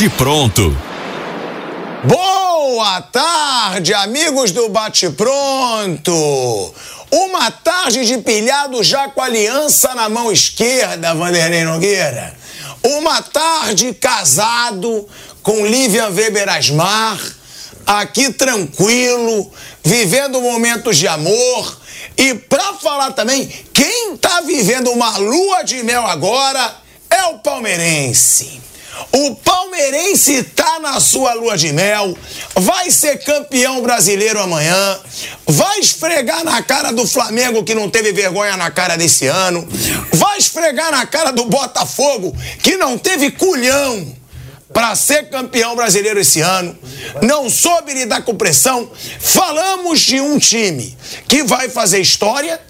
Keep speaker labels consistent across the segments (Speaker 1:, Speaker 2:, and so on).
Speaker 1: Bate Pronto.
Speaker 2: Boa tarde, amigos do Bate Pronto. Uma tarde de pilhado já com a aliança na mão esquerda, Vanderlei Nogueira. Uma tarde casado com Lívia Weber Asmar, aqui tranquilo, vivendo momentos de amor. E para falar também, quem tá vivendo uma lua de mel agora é o palmeirense. O palmeirense tá na sua lua de mel, vai ser campeão brasileiro amanhã, vai esfregar na cara do Flamengo que não teve vergonha na cara desse ano, vai esfregar na cara do Botafogo que não teve culhão para ser campeão brasileiro esse ano, não soube lidar com pressão. Falamos de um time que vai fazer história,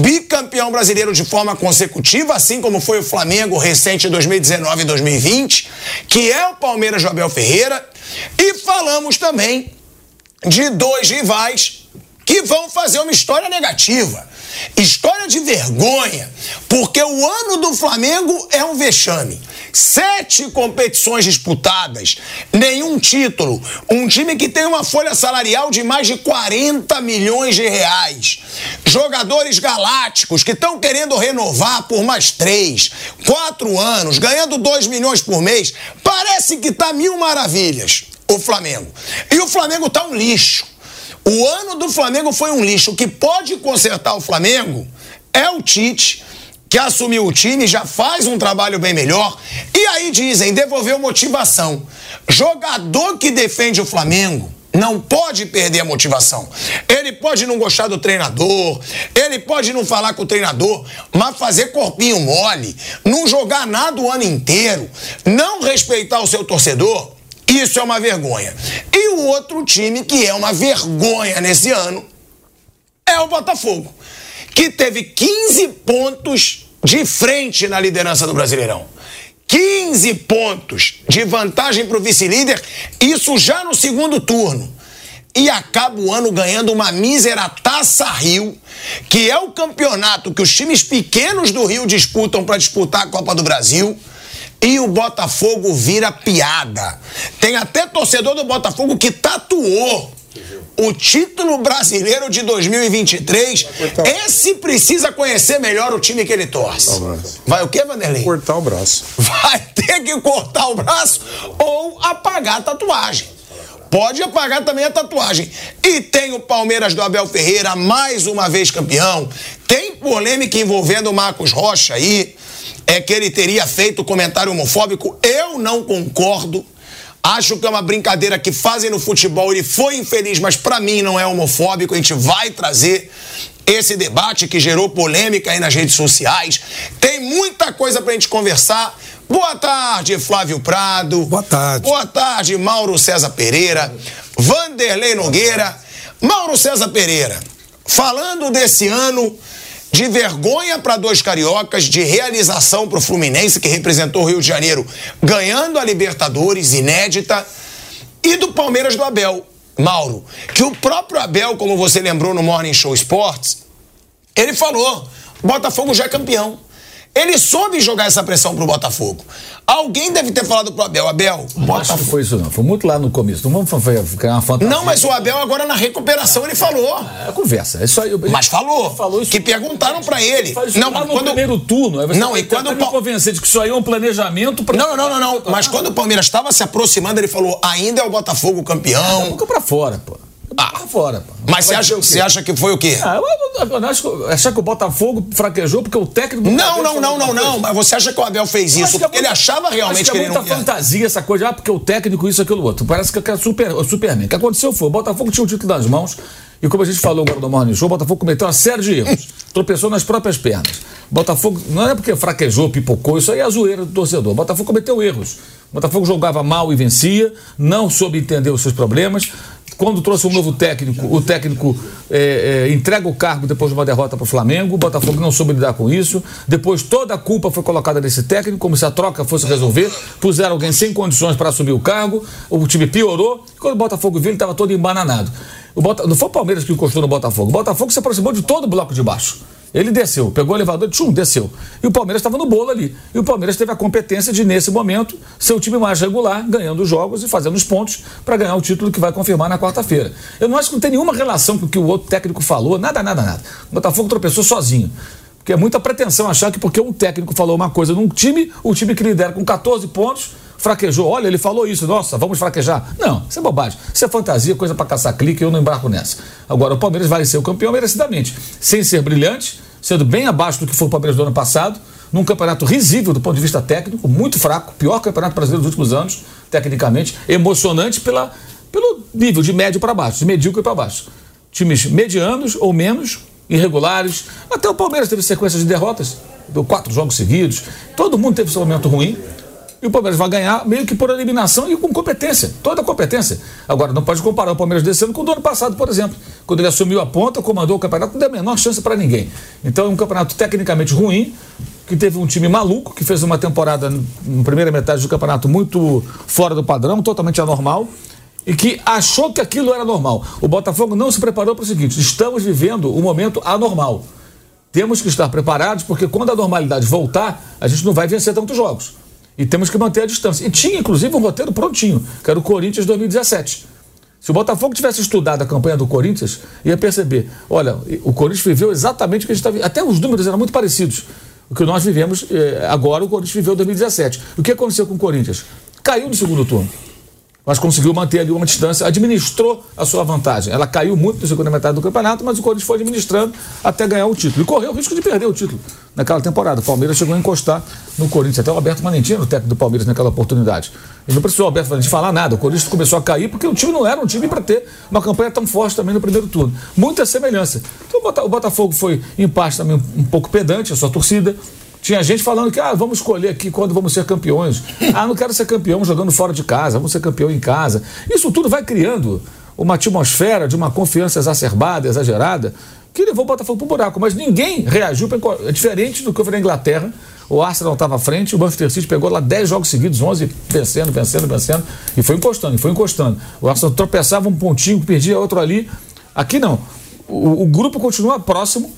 Speaker 2: bicampeão brasileiro de forma consecutiva, assim como foi o Flamengo recente em 2019 e 2020, que é o Palmeiras de Ferreira, e falamos também de dois rivais que vão fazer uma história negativa. História de vergonha, porque o ano do Flamengo é um vexame. Sete competições disputadas, nenhum título. Um time que tem uma folha salarial de mais de 40 milhões de reais. Jogadores galácticos que estão querendo renovar por mais três, quatro anos, ganhando dois milhões por mês. Parece que tá mil maravilhas o Flamengo. E o Flamengo tá um lixo. O ano do Flamengo foi um lixo. O que pode consertar o Flamengo é o Tite, que assumiu o time, já faz um trabalho bem melhor. E aí dizem, devolveu motivação. Jogador que defende o Flamengo não pode perder a motivação. Ele pode não gostar do treinador, ele pode não falar com o treinador, mas fazer corpinho mole, não jogar nada o ano inteiro, não respeitar o seu torcedor, isso é uma vergonha. E o outro time que é uma vergonha nesse ano é o Botafogo, que teve 15 pontos de frente na liderança do Brasileirão. 15 pontos de vantagem para o vice-líder, isso já no segundo turno. E acaba o ano ganhando uma mísera Taça Rio, que é o campeonato que os times pequenos do Rio disputam para disputar a Copa do Brasil. E o Botafogo vira piada. Tem até torcedor do Botafogo que tatuou o título brasileiro de 2023. Esse precisa conhecer melhor o time que ele torce. Vai o quê, Vanderlei?
Speaker 3: Cortar o braço.
Speaker 2: Vai ter que cortar o braço ou apagar a tatuagem. Pode apagar também a tatuagem. E tem o Palmeiras do Abel Ferreira, mais uma vez campeão. Tem polêmica envolvendo o Marcos Rocha aí. É que ele teria feito comentário homofóbico. Eu não concordo. Acho que é uma brincadeira que fazem no futebol. Ele foi infeliz, mas para mim não é homofóbico. A gente vai trazer esse debate que gerou polêmica aí nas redes sociais. Tem muita coisa pra gente conversar. Boa tarde, Flávio Prado.
Speaker 3: Boa tarde.
Speaker 2: Boa tarde, Mauro César Pereira. Vanderlei Nogueira. Mauro César Pereira, falando desse ano de vergonha para dois cariocas, de realização para o Fluminense, que representou o Rio de Janeiro, ganhando a Libertadores, inédita, e do Palmeiras do Abel. Mauro, que o próprio Abel, como você lembrou no Morning Show Sports, ele falou: Botafogo já é campeão. Ele soube jogar essa pressão pro Botafogo. Alguém deve ter falado pro Abel, Abel,
Speaker 4: Não acho que foi isso não, foi muito lá no começo. Não vamos ficar uma fantasia.
Speaker 2: Não, mas o Abel agora na recuperação ele falou.
Speaker 4: É conversa, é só eu...
Speaker 2: Mas falou.
Speaker 4: Falou isso-
Speaker 2: que perguntaram pra ele. Não,
Speaker 4: lá no
Speaker 2: quando
Speaker 4: primeiro turno.
Speaker 2: Não, e quando o
Speaker 4: me
Speaker 2: Pal-
Speaker 4: convencer de que isso aí é um planejamento pra...
Speaker 2: Não, não, não, não. Mas quando o Palmeiras estava se aproximando, ele falou: ainda é o Botafogo campeão.
Speaker 4: Boca pra fora, pô.
Speaker 2: Ah.
Speaker 4: Pra fora, pô.
Speaker 2: Mas você acha, você acha que foi o quê?
Speaker 4: Ah, eu, acho que, achar que o Botafogo fraquejou porque o técnico...
Speaker 2: Não, não, não, não, não. Mas você acha que o Abel fez isso
Speaker 4: que é
Speaker 2: porque ele achava realmente que,
Speaker 4: é
Speaker 2: ele não
Speaker 4: muita
Speaker 2: ia.
Speaker 4: fantasia essa coisa, ah, porque o técnico isso, aquilo, outro. Parece que é super, o Superman. O que aconteceu foi, o Botafogo tinha o título nas mãos, e como a gente falou agora no Morning Show, o Botafogo cometeu uma série de erros. tropeçou nas próprias pernas. O Botafogo, não é porque fraquejou, pipocou, isso aí é a zoeira do torcedor. O Botafogo cometeu erros. O Botafogo jogava mal e vencia, não soube entender os seus problemas. Quando trouxe um novo técnico, o técnico é, é, entrega o cargo depois de uma derrota para o Flamengo. O Botafogo não soube lidar com isso. Depois toda a culpa foi colocada nesse técnico, como se a troca fosse resolver. Puseram alguém sem condições para assumir o cargo. O time piorou. Quando o Botafogo viu, ele estava todo embananado. O Bota... Não foi o Palmeiras que encostou no Botafogo. O Botafogo se aproximou de todo o bloco de baixo. Ele desceu, pegou o elevador, tchum, desceu. E o Palmeiras estava no bolo ali. E o Palmeiras teve a competência de, nesse momento, ser o time mais regular, ganhando os jogos e fazendo os pontos para ganhar o título que vai confirmar na quarta-feira. Eu não acho que não tem nenhuma relação com o que o outro técnico falou, nada, nada, nada. O Botafogo tropeçou sozinho. Porque é muita pretensão achar que porque um técnico falou uma coisa num time, o time que lidera com 14 pontos fraquejou. Olha, ele falou isso, nossa, vamos fraquejar. Não, isso é bobagem. Isso é fantasia, coisa para caçar clique, eu não embarco nessa. Agora, o Palmeiras vai ser o campeão merecidamente, sem ser brilhante, sendo bem abaixo do que foi o Palmeiras do ano passado, num campeonato risível do ponto de vista técnico, muito fraco, pior campeonato brasileiro dos últimos anos, tecnicamente, emocionante pela, pelo nível de médio para baixo, de medíocre para baixo. Times medianos ou menos, irregulares. Até o Palmeiras teve sequência de derrotas, deu quatro jogos seguidos. Todo mundo teve seu momento ruim. E o Palmeiras vai ganhar meio que por eliminação e com competência, toda competência. Agora, não pode comparar o Palmeiras desse ano com o do ano passado, por exemplo. Quando ele assumiu a ponta, comandou o campeonato, não deu a menor chance para ninguém. Então é um campeonato tecnicamente ruim, que teve um time maluco, que fez uma temporada, na primeira metade do campeonato, muito fora do padrão, totalmente anormal, e que achou que aquilo era normal. O Botafogo não se preparou para o seguinte: estamos vivendo um momento anormal. Temos que estar preparados, porque quando a normalidade voltar, a gente não vai vencer tantos jogos. E temos que manter a distância. E tinha, inclusive, um roteiro prontinho, que era o Corinthians 2017. Se o Botafogo tivesse estudado a campanha do Corinthians, ia perceber: olha, o Corinthians viveu exatamente o que a gente está vivendo. Até os números eram muito parecidos. O que nós vivemos eh, agora, o Corinthians viveu em 2017. O que aconteceu com o Corinthians? Caiu no segundo turno mas conseguiu manter ali uma distância, administrou a sua vantagem. Ela caiu muito na segunda metade do campeonato, mas o Corinthians foi administrando até ganhar o título. E correu o risco de perder o título naquela temporada. O Palmeiras chegou a encostar no Corinthians. Até o Alberto Manentino, o técnico do Palmeiras, naquela oportunidade. Ele não precisou o Alberto Manentino falar nada. O Corinthians começou a cair porque o time não era um time para ter uma campanha tão forte também no primeiro turno. Muita semelhança. Então o Botafogo foi, em parte, também um pouco pedante, a sua torcida. Tinha gente falando que, ah, vamos escolher aqui quando vamos ser campeões. Ah, não quero ser campeão jogando fora de casa, vamos ser campeão em casa. Isso tudo vai criando uma atmosfera de uma confiança exacerbada, exagerada, que levou o Botafogo para o buraco. Mas ninguém reagiu, pra, é diferente do que houve na Inglaterra. O Arsenal estava à frente, o Manchester City pegou lá 10 jogos seguidos, 11 vencendo, vencendo, vencendo, e foi encostando, e foi encostando. O Arsenal tropeçava um pontinho, perdia outro ali. Aqui não. O, o grupo continua próximo,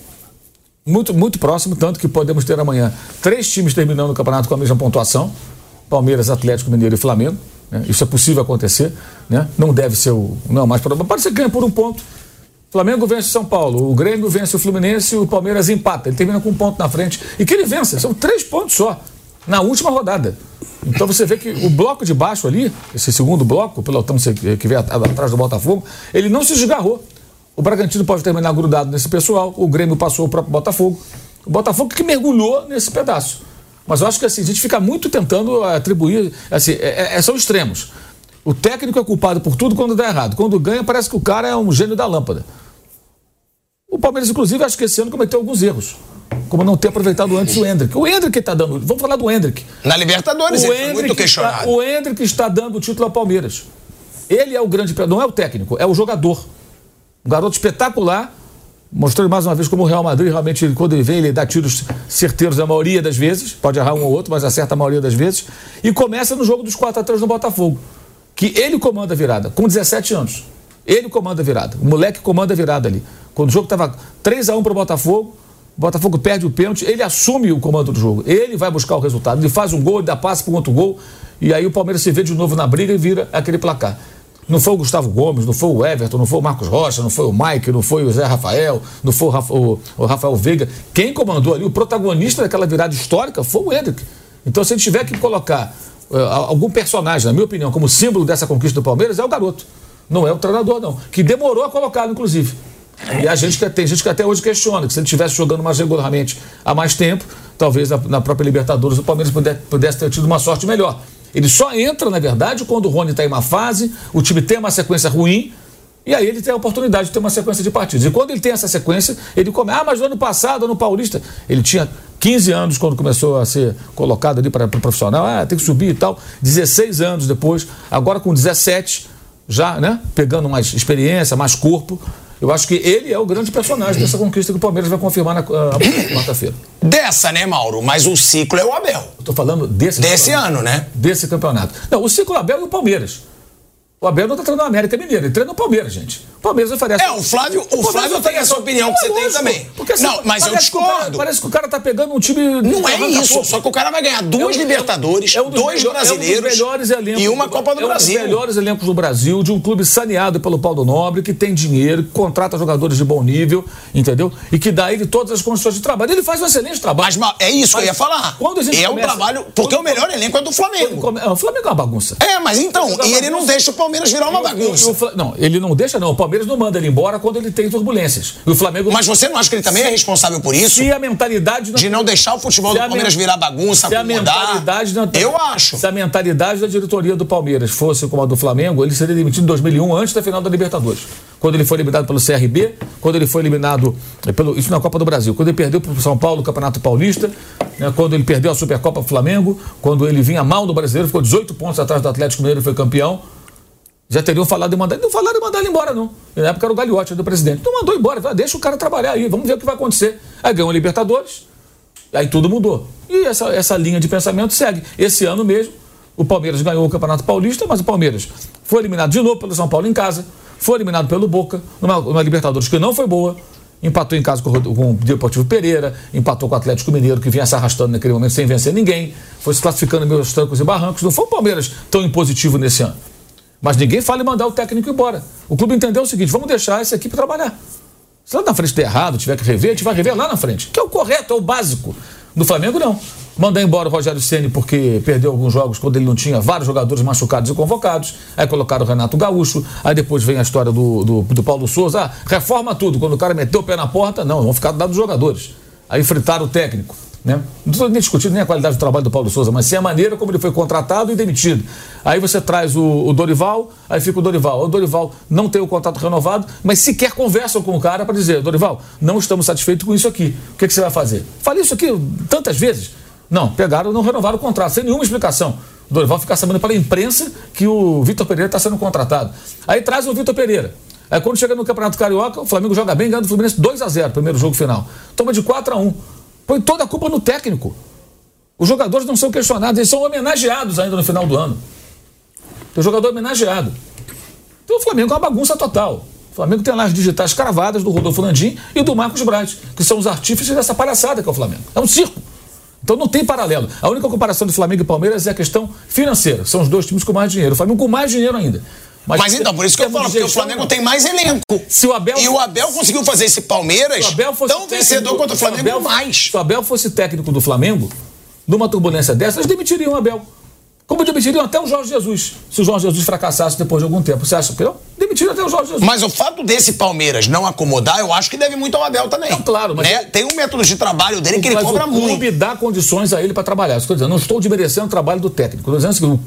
Speaker 4: muito, muito próximo, tanto que podemos ter amanhã três times terminando o campeonato com a mesma pontuação: Palmeiras, Atlético Mineiro e Flamengo. Né? Isso é possível acontecer, né? não deve ser o. Não, mas pode ser que ganhe por um ponto. Flamengo vence o São Paulo, o Grêmio vence o Fluminense o Palmeiras empata. Ele termina com um ponto na frente. E que ele vença, são três pontos só, na última rodada. Então você vê que o bloco de baixo ali, esse segundo bloco, o pelotão que vem atrás do Botafogo, ele não se desgarrou. O Bragantino pode terminar grudado nesse pessoal, o Grêmio passou o próprio Botafogo. O Botafogo que mergulhou nesse pedaço. Mas eu acho que assim, a gente fica muito tentando atribuir. Assim, é, é, são extremos. O técnico é culpado por tudo quando dá errado. Quando ganha, parece que o cara é um gênio da lâmpada. O Palmeiras, inclusive, acho que esse ano cometeu alguns erros. Como não ter aproveitado antes o Hendrick. O Hendrick está dando. Vamos falar do Hendrick.
Speaker 2: Na Libertadores, o ele muito questionado.
Speaker 4: Está, o Hendrick está dando o título ao Palmeiras. Ele é o grande. Não é o técnico, é o jogador. Um garoto espetacular, mostrando mais uma vez como o Real Madrid realmente, quando ele vem, ele dá tiros certeiros a maioria das vezes, pode errar um ou outro, mas acerta a maioria das vezes. E começa no jogo dos 4 a 3 no Botafogo, que ele comanda a virada, com 17 anos. Ele comanda a virada, o moleque comanda a virada ali. Quando o jogo estava 3 a 1 para o Botafogo, o Botafogo perde o pênalti, ele assume o comando do jogo. Ele vai buscar o resultado. Ele faz um gol, ele dá passe para um outro gol. E aí o Palmeiras se vê de novo na briga e vira aquele placar. Não foi o Gustavo Gomes, não foi o Everton, não foi o Marcos Rocha, não foi o Mike, não foi o Zé Rafael, não foi o, Rafa, o, o Rafael Veiga. Quem comandou ali, o protagonista daquela virada histórica foi o Hendrick. Então, se gente tiver que colocar uh, algum personagem, na minha opinião, como símbolo dessa conquista do Palmeiras, é o garoto. Não é o treinador, não. Que demorou a colocá-lo, inclusive. E a gente tem gente que até hoje questiona que se ele estivesse jogando mais regularmente há mais tempo, talvez na, na própria Libertadores o Palmeiras pudesse, pudesse ter tido uma sorte melhor. Ele só entra, na verdade, quando o Rony está em uma fase, o time tem uma sequência ruim, e aí ele tem a oportunidade de ter uma sequência de partidos. E quando ele tem essa sequência, ele come. Ah, mas no ano passado, no Paulista, ele tinha 15 anos quando começou a ser colocado ali para o profissional. Ah, tem que subir e tal. 16 anos depois, agora com 17, já, né? Pegando mais experiência, mais corpo. Eu acho que ele é o grande personagem dessa conquista que o Palmeiras vai confirmar na quarta-feira.
Speaker 2: Dessa, né, Mauro? Mas o ciclo é o Abel.
Speaker 4: Eu tô falando desse
Speaker 2: Desse ano, né?
Speaker 4: Desse campeonato. Não, o ciclo é o Abel e o Palmeiras. O Abel não está treinando o América Mineiro, ele treina o Palmeiras, gente. O Palmeiras oferece.
Speaker 2: É, o Flávio, o, o Flávio tem essa opinião que você tem também.
Speaker 4: Porque, assim,
Speaker 2: não, mas eu discordo.
Speaker 4: Cara, parece que o cara tá pegando um time.
Speaker 2: Não é isso, só que o cara vai ganhar duas é um, Libertadores, é um dois melhor, brasileiros é um dos elencos, e uma Copa do
Speaker 4: é
Speaker 2: Brasil.
Speaker 4: Um dos melhores elencos do Brasil, de um clube saneado pelo Paulo Nobre, que tem dinheiro, que contrata jogadores de bom nível, entendeu? E que dá ele todas as condições de trabalho. Ele faz um excelente trabalho.
Speaker 2: Mas é isso mas, que eu ia falar. Quando é um trabalho. Porque o melhor elenco é do Flamengo.
Speaker 4: Come, o Flamengo é uma bagunça.
Speaker 2: É, mas então, e ele não deixa o Palmeiras virar uma bagunça.
Speaker 4: Não, ele não deixa, não. O Palmeiras não manda ele embora quando ele tem turbulências. E o Flamengo.
Speaker 2: Mas você não acha que ele também é responsável por isso?
Speaker 4: Se a mentalidade.
Speaker 2: Não... De não deixar o futebol do Palmeiras virar bagunça,
Speaker 4: se a mentalidade não...
Speaker 2: Eu acho.
Speaker 4: Se a mentalidade da diretoria do Palmeiras fosse como a do Flamengo, ele seria demitido em 2001, antes da final da Libertadores. Quando ele foi eliminado pelo CRB, quando ele foi eliminado pelo. Isso na Copa do Brasil. Quando ele perdeu para o São Paulo o Campeonato Paulista, né, quando ele perdeu a Supercopa Flamengo, quando ele vinha mal no brasileiro, ficou 18 pontos atrás do Atlético Mineiro e foi campeão. Já teriam falado de mandar. Não falaram de mandar ele embora, não. Na época era o Gagliotti do presidente. Não mandou embora. Falou, deixa o cara trabalhar aí, vamos ver o que vai acontecer. Aí ganhou a Libertadores, aí tudo mudou. E essa, essa linha de pensamento segue. Esse ano mesmo, o Palmeiras ganhou o Campeonato Paulista, mas o Palmeiras foi eliminado de novo pelo São Paulo em casa, foi eliminado pelo Boca, numa, numa Libertadores que não foi boa. Empatou em casa com, com o Deportivo Pereira, empatou com o Atlético Mineiro, que vinha se arrastando naquele momento sem vencer ninguém, foi se classificando meus trancos e barrancos. Não foi o Palmeiras tão impositivo nesse ano. Mas ninguém fala em mandar o técnico embora. O clube entendeu o seguinte: vamos deixar essa equipe trabalhar. Se lá na frente der errado, tiver que rever, a gente vai rever lá na frente. Que é o correto, é o básico. No Flamengo, não. Mandar embora o Rogério Ceni porque perdeu alguns jogos quando ele não tinha vários jogadores machucados e convocados. Aí colocaram o Renato Gaúcho. Aí depois vem a história do, do, do Paulo Souza. Ah, reforma tudo. Quando o cara meteu o pé na porta, não, vão ficar dados jogadores. Aí fritaram o técnico. Né? Não estou nem discutindo nem a qualidade do trabalho do Paulo Souza, mas sim a maneira como ele foi contratado e demitido. Aí você traz o, o Dorival, aí fica o Dorival. O Dorival não tem o contrato renovado, mas sequer conversam com o cara para dizer: Dorival, não estamos satisfeitos com isso aqui. O que, que você vai fazer? Falei isso aqui tantas vezes. Não, pegaram não renovaram o contrato, sem nenhuma explicação. O Dorival fica sabendo para a imprensa que o Vitor Pereira está sendo contratado. Aí traz o Vitor Pereira. Aí quando chega no Campeonato Carioca, o Flamengo joga bem, ganha do Fluminense 2 a 0 primeiro jogo final. Toma de 4 a 1 Põe toda a culpa no técnico. Os jogadores não são questionados, eles são homenageados ainda no final do ano. Tem jogador homenageado. Então o Flamengo é uma bagunça total. O Flamengo tem lá as digitais cravadas do Rodolfo Landim e do Marcos Braz, que são os artífices dessa palhaçada que é o Flamengo. É um circo. Então não tem paralelo. A única comparação do Flamengo e Palmeiras é a questão financeira. São os dois times com mais dinheiro. O Flamengo com mais dinheiro ainda.
Speaker 2: Mas, Mas então, por isso que eu falo, porque o Flamengo tem mais elenco.
Speaker 4: Se o Abel,
Speaker 2: e o Abel conseguiu fazer esse Palmeiras tão vencedor quanto o Flamengo
Speaker 4: Abel,
Speaker 2: mais.
Speaker 4: Se o Abel fosse técnico do Flamengo, numa turbulência dessa, eles demitiriam o Abel. Como demitiriam até o Jorge Jesus, se o Jorge Jesus fracassasse depois de algum tempo. Você acha que não? Demitiram até o Jorge Jesus.
Speaker 2: Mas o fato desse Palmeiras não acomodar, eu acho que deve muito ao Abel também. Não,
Speaker 4: claro, mas.
Speaker 2: Né? Tem um método de trabalho dele que ele cobra muito. O
Speaker 4: clube dá condições a ele para trabalhar. Estou dizendo, não estou desmerecendo o trabalho do técnico. Estou dizendo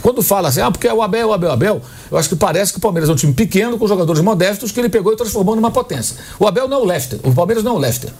Speaker 4: quando fala assim, ah, porque é o Abel, o Abel, o Abel, eu acho que parece que o Palmeiras é um time pequeno, com jogadores modestos, que ele pegou e transformou numa potência. O Abel não é o Leicester, o Palmeiras não é o Leicester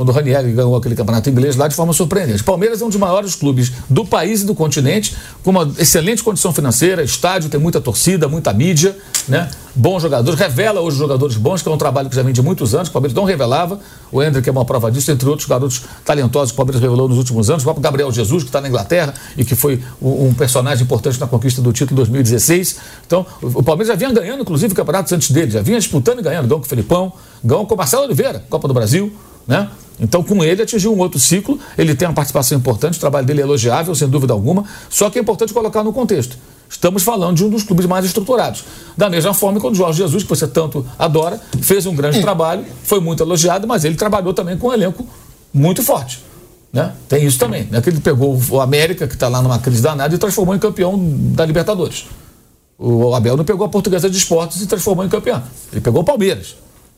Speaker 4: quando o Ranieri ganhou aquele campeonato inglês lá de forma surpreendente. Palmeiras é um dos maiores clubes do país e do continente, com uma excelente condição financeira, estádio, tem muita torcida, muita mídia, né? bons jogadores, revela hoje jogadores bons, que é um trabalho que já vem de muitos anos, o Palmeiras não revelava, o Hendrick é uma prova disso, entre outros garotos talentosos que o Palmeiras revelou nos últimos anos, o próprio Gabriel Jesus, que está na Inglaterra e que foi um personagem importante na conquista do título em 2016. Então, o Palmeiras já vinha ganhando, inclusive, campeonatos antes dele, já vinha disputando e ganhando, ganhou com o Felipão, ganhou com o Marcelo Oliveira, Copa do Brasil, né? Então, com ele, atingiu um outro ciclo. Ele tem uma participação importante, o trabalho dele é elogiável, sem dúvida alguma. Só que é importante colocar no contexto. Estamos falando de um dos clubes mais estruturados. Da mesma forma, quando o Jorge Jesus, que você tanto adora, fez um grande trabalho, foi muito elogiado, mas ele trabalhou também com um elenco muito forte. Né? Tem isso também. Né? Que ele pegou o América, que está lá numa crise danada, e transformou em campeão da Libertadores. O Abel não pegou a Portuguesa de Esportes e transformou em campeão. Ele pegou o Palmeiras.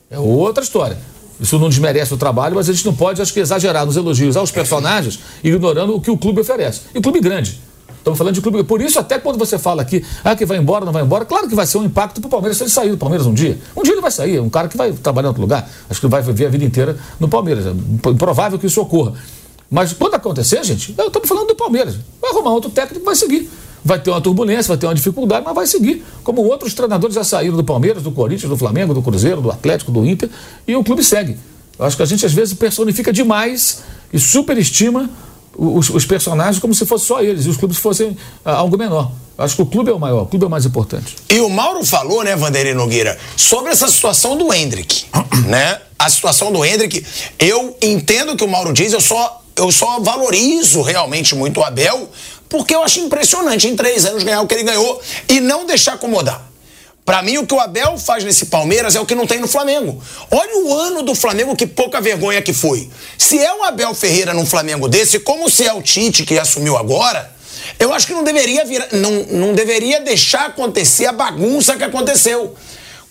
Speaker 4: É outra história. Isso não desmerece o trabalho, mas a gente não pode, acho que, exagerar nos elogios aos personagens, ignorando o que o clube oferece. E clube grande. Estamos falando de clube. Por isso, até quando você fala aqui, ah, que vai embora, não vai embora, claro que vai ser um impacto para o Palmeiras se ele sair do Palmeiras um dia. Um dia ele vai sair, é um cara que vai trabalhar em outro lugar. Acho que vai viver a vida inteira no Palmeiras. É improvável que isso ocorra. Mas quando acontecer, gente, estamos falando do Palmeiras. Vai arrumar outro técnico vai seguir vai ter uma turbulência, vai ter uma dificuldade, mas vai seguir. Como outros treinadores já saíram do Palmeiras, do Corinthians, do Flamengo, do Cruzeiro, do Atlético, do Inter, e o clube segue. Eu acho que a gente às vezes personifica demais e superestima os, os personagens como se fosse só eles e os clubes fossem ah, algo menor. Acho que o clube é o maior, o clube é o mais importante.
Speaker 2: E o Mauro falou, né, Vanderlei Nogueira, sobre essa situação do Hendrick, né? A situação do Hendrick, eu entendo o que o Mauro diz, eu só, eu só valorizo realmente muito o Abel, porque eu acho impressionante em três anos ganhar o que ele ganhou e não deixar acomodar. Para mim, o que o Abel faz nesse Palmeiras é o que não tem no Flamengo. Olha o ano do Flamengo, que pouca vergonha que foi. Se é o Abel Ferreira num Flamengo desse, como se é o Tite que assumiu agora, eu acho que não deveria, vir, não, não deveria deixar acontecer a bagunça que aconteceu.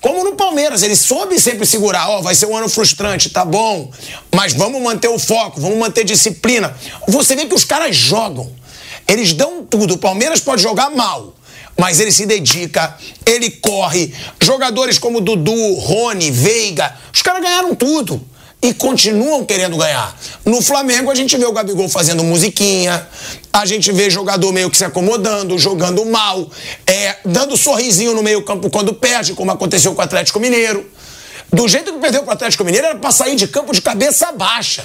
Speaker 2: Como no Palmeiras, ele soube sempre segurar, ó, oh, vai ser um ano frustrante, tá bom, mas vamos manter o foco, vamos manter disciplina. Você vê que os caras jogam, eles dão tudo. O Palmeiras pode jogar mal, mas ele se dedica, ele corre. Jogadores como Dudu, Rony, Veiga, os caras ganharam tudo e continuam querendo ganhar. No Flamengo, a gente vê o Gabigol fazendo musiquinha, a gente vê jogador meio que se acomodando, jogando mal, é, dando sorrisinho no meio-campo quando perde, como aconteceu com o Atlético Mineiro. Do jeito que perdeu com o Atlético Mineiro, era para sair de campo de cabeça baixa.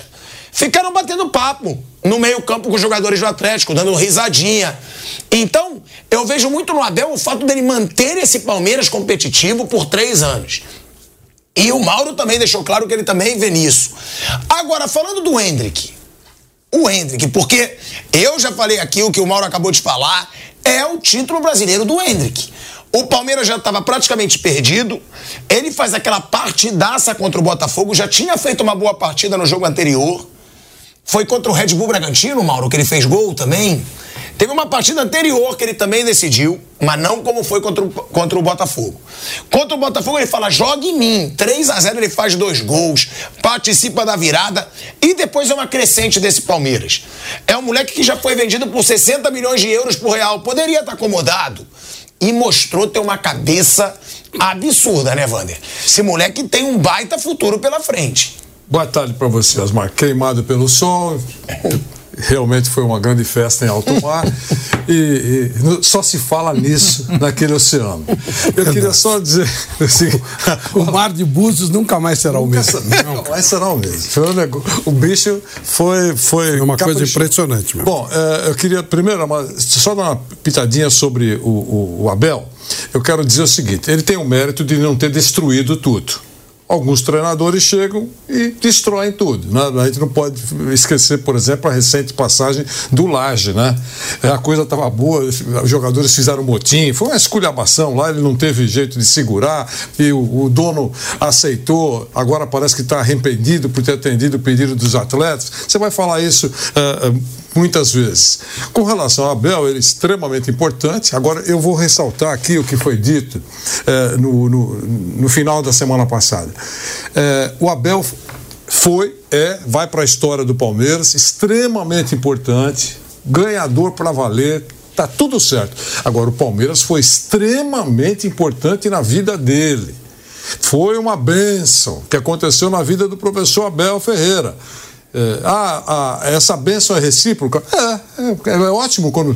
Speaker 2: Ficaram batendo papo no meio-campo com os jogadores do Atlético, dando risadinha. Então, eu vejo muito no Abel o fato dele manter esse Palmeiras competitivo por três anos. E o Mauro também deixou claro que ele também vê nisso. Agora, falando do Hendrick. O Hendrick, porque eu já falei aqui o que o Mauro acabou de falar, é o título brasileiro do Hendrick. O Palmeiras já estava praticamente perdido. Ele faz aquela partidaça contra o Botafogo, já tinha feito uma boa partida no jogo anterior. Foi contra o Red Bull Bragantino, Mauro, que ele fez gol também. Teve uma partida anterior que ele também decidiu, mas não como foi contra o, contra o Botafogo. Contra o Botafogo ele fala: joga em mim. 3 a 0 ele faz dois gols, participa da virada e depois é uma crescente desse Palmeiras. É um moleque que já foi vendido por 60 milhões de euros por real. Poderia estar acomodado. E mostrou ter uma cabeça absurda, né, Wander? Esse moleque tem um baita futuro pela frente.
Speaker 1: Boa tarde para você, Osmar. Queimado pelo sol, realmente foi uma grande festa em alto mar e, e, só se fala nisso naquele oceano. Eu queria só dizer assim,
Speaker 3: o mar de Búzios nunca mais será o mesmo.
Speaker 1: Nunca mais será o mesmo. O bicho foi foi
Speaker 3: uma coisa impressionante. Mesmo.
Speaker 1: Bom, é, eu queria primeiro só dar uma pitadinha sobre o, o, o Abel. Eu quero dizer o seguinte: ele tem o mérito de não ter destruído tudo alguns treinadores chegam e destroem tudo. Né? A gente não pode esquecer, por exemplo, a recente passagem do Laje. Né? A coisa estava boa, os jogadores fizeram motim, foi uma esculhambação lá, ele não teve jeito de segurar e o, o dono aceitou, agora parece que está arrependido por ter atendido o pedido dos atletas. Você vai falar isso uh, muitas vezes. Com relação ao Abel, ele é extremamente importante. Agora, eu vou ressaltar aqui o que foi dito uh, no, no, no final da semana passada. É, o Abel foi, é, vai para a história do Palmeiras, extremamente importante, ganhador para valer, tá tudo certo. Agora, o Palmeiras foi extremamente importante na vida dele. Foi uma benção que aconteceu na vida do professor Abel Ferreira. É, ah, ah, essa benção é recíproca? É, é, é, ótimo quando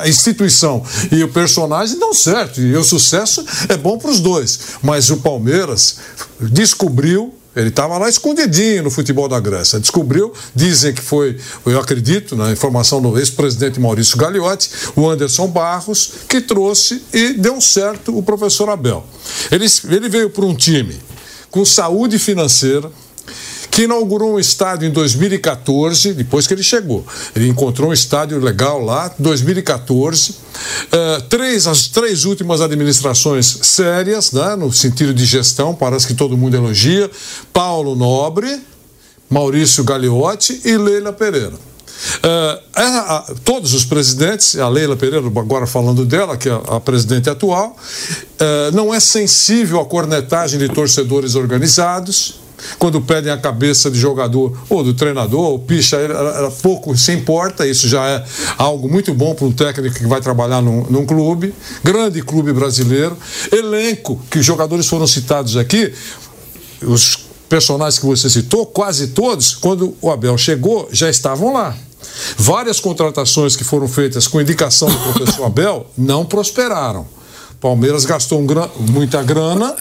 Speaker 1: a instituição e o personagem dão certo. E o sucesso é bom para os dois. Mas o Palmeiras descobriu ele estava lá escondidinho no futebol da Grécia. Descobriu, dizem que foi, eu acredito, na informação do ex-presidente Maurício Gagliotti, o Anderson Barros, que trouxe e deu certo o professor Abel. Ele, ele veio para um time com saúde financeira, que inaugurou um estádio em 2014, depois que ele chegou. Ele encontrou um estádio legal lá, 2014. Uh, eh, três, as três últimas administrações sérias, né, no sentido de gestão, parece que todo mundo elogia. Paulo Nobre, Maurício Gagliotti e Leila Pereira. Uh, todos os presidentes, a Leila Pereira, agora falando dela, que é a, a presidente atual, uh, não é sensível à cornetagem de torcedores organizados, quando pedem a cabeça de jogador ou do treinador, o picha, ela, pouco se importa, isso já é algo muito bom para um técnico que vai trabalhar num, num clube, grande clube brasileiro. Elenco, que os jogadores foram citados aqui, os personagens que você citou, quase todos, quando o Abel chegou, já estavam lá. Várias contratações que foram feitas com indicação do professor Abel não prosperaram. Palmeiras gastou um gran, muita grana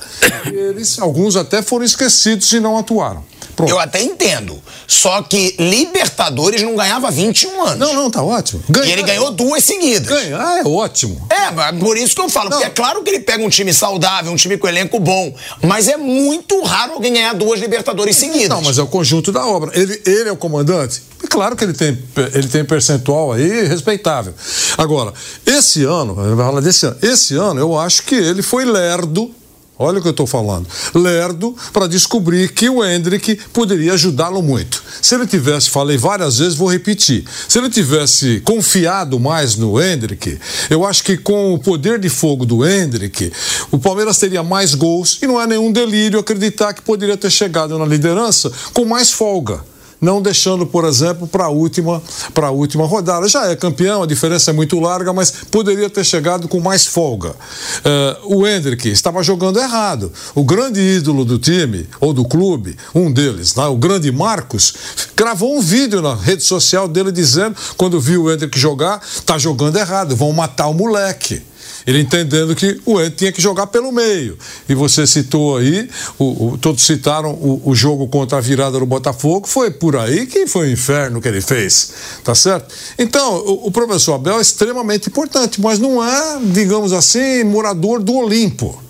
Speaker 1: e eles, alguns até foram esquecidos e não atuaram. Pronto.
Speaker 2: Eu até entendo. Só que Libertadores não ganhava 21 anos.
Speaker 1: Não, não, tá ótimo.
Speaker 2: E ele ganhou duas seguidas.
Speaker 1: Ganhar é ótimo.
Speaker 2: É, mas por isso que eu falo. Porque é claro que ele pega um time saudável, um time com elenco bom. Mas é muito raro alguém ganhar duas Libertadores seguidas.
Speaker 1: Não, mas é o conjunto da obra. Ele, ele é o comandante? É claro que ele tem, ele tem percentual aí respeitável. Agora, esse ano, desse ano, esse ano eu acho que ele foi lerdo Olha o que eu estou falando. Lerdo para descobrir que o Hendrick poderia ajudá-lo muito. Se ele tivesse, falei várias vezes, vou repetir. Se ele tivesse confiado mais no Hendrick, eu acho que com o poder de fogo do Hendrick, o Palmeiras teria mais gols e não é nenhum delírio acreditar que poderia ter chegado na liderança com mais folga não deixando, por exemplo, para a última, para a última rodada. Já é campeão, a diferença é muito larga, mas poderia ter chegado com mais folga. Uh, o Hendrick estava jogando errado. O grande ídolo do time, ou do clube, um deles, né, o grande Marcos, gravou um vídeo na rede social dele dizendo, quando viu o Hendrick jogar, tá jogando errado, vão matar o moleque. Ele entendendo que o Ed tinha que jogar pelo meio. E você citou aí, o, o, todos citaram o, o, jogo contra a virada do Botafogo, foi por aí que foi o inferno que ele fez. Tá certo? Então, o, professor Abel é extremamente importante, mas não é, digamos assim, morador do Olimpo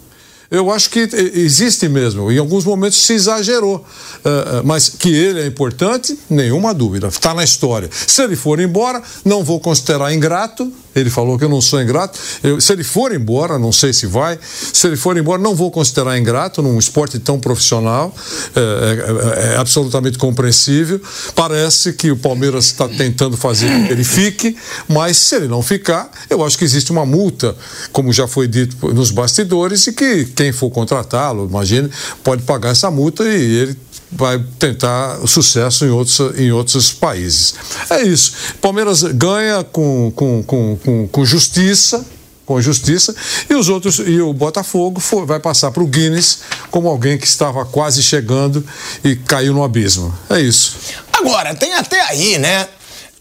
Speaker 1: eu acho que existe mesmo. Em alguns momentos se exagerou. Uh, mas que ele é importante, nenhuma dúvida. Está na história. Se ele for embora, não vou considerar ingrato. Ele falou que eu não sou ingrato. Eu, se ele for embora, não sei se vai. Se ele for embora, não vou considerar ingrato num esporte tão profissional. É, é, é absolutamente compreensível. Parece que o Palmeiras está tentando fazer que ele fique, mas se ele não ficar, eu acho que existe uma multa, como já foi dito nos bastidores, e que quem for contratá-lo, imagine, pode pagar essa multa e ele vai tentar sucesso em outros, em outros países. É isso. Palmeiras ganha com, com, com, com, com justiça, com justiça, e os outros, e o Botafogo for, vai passar para o Guinness como alguém que estava quase chegando e caiu no abismo. É isso.
Speaker 2: Agora, tem até aí, né?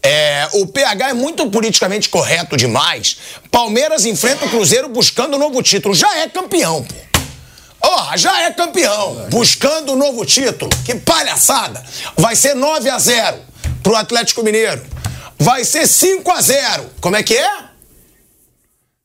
Speaker 2: É, o PH é muito politicamente correto demais. Palmeiras enfrenta o Cruzeiro buscando um novo título. Já é campeão, pô. Oh, já é campeão, buscando um novo título. Que palhaçada! Vai ser 9 a 0 pro Atlético Mineiro. Vai ser 5 a 0. Como é que é?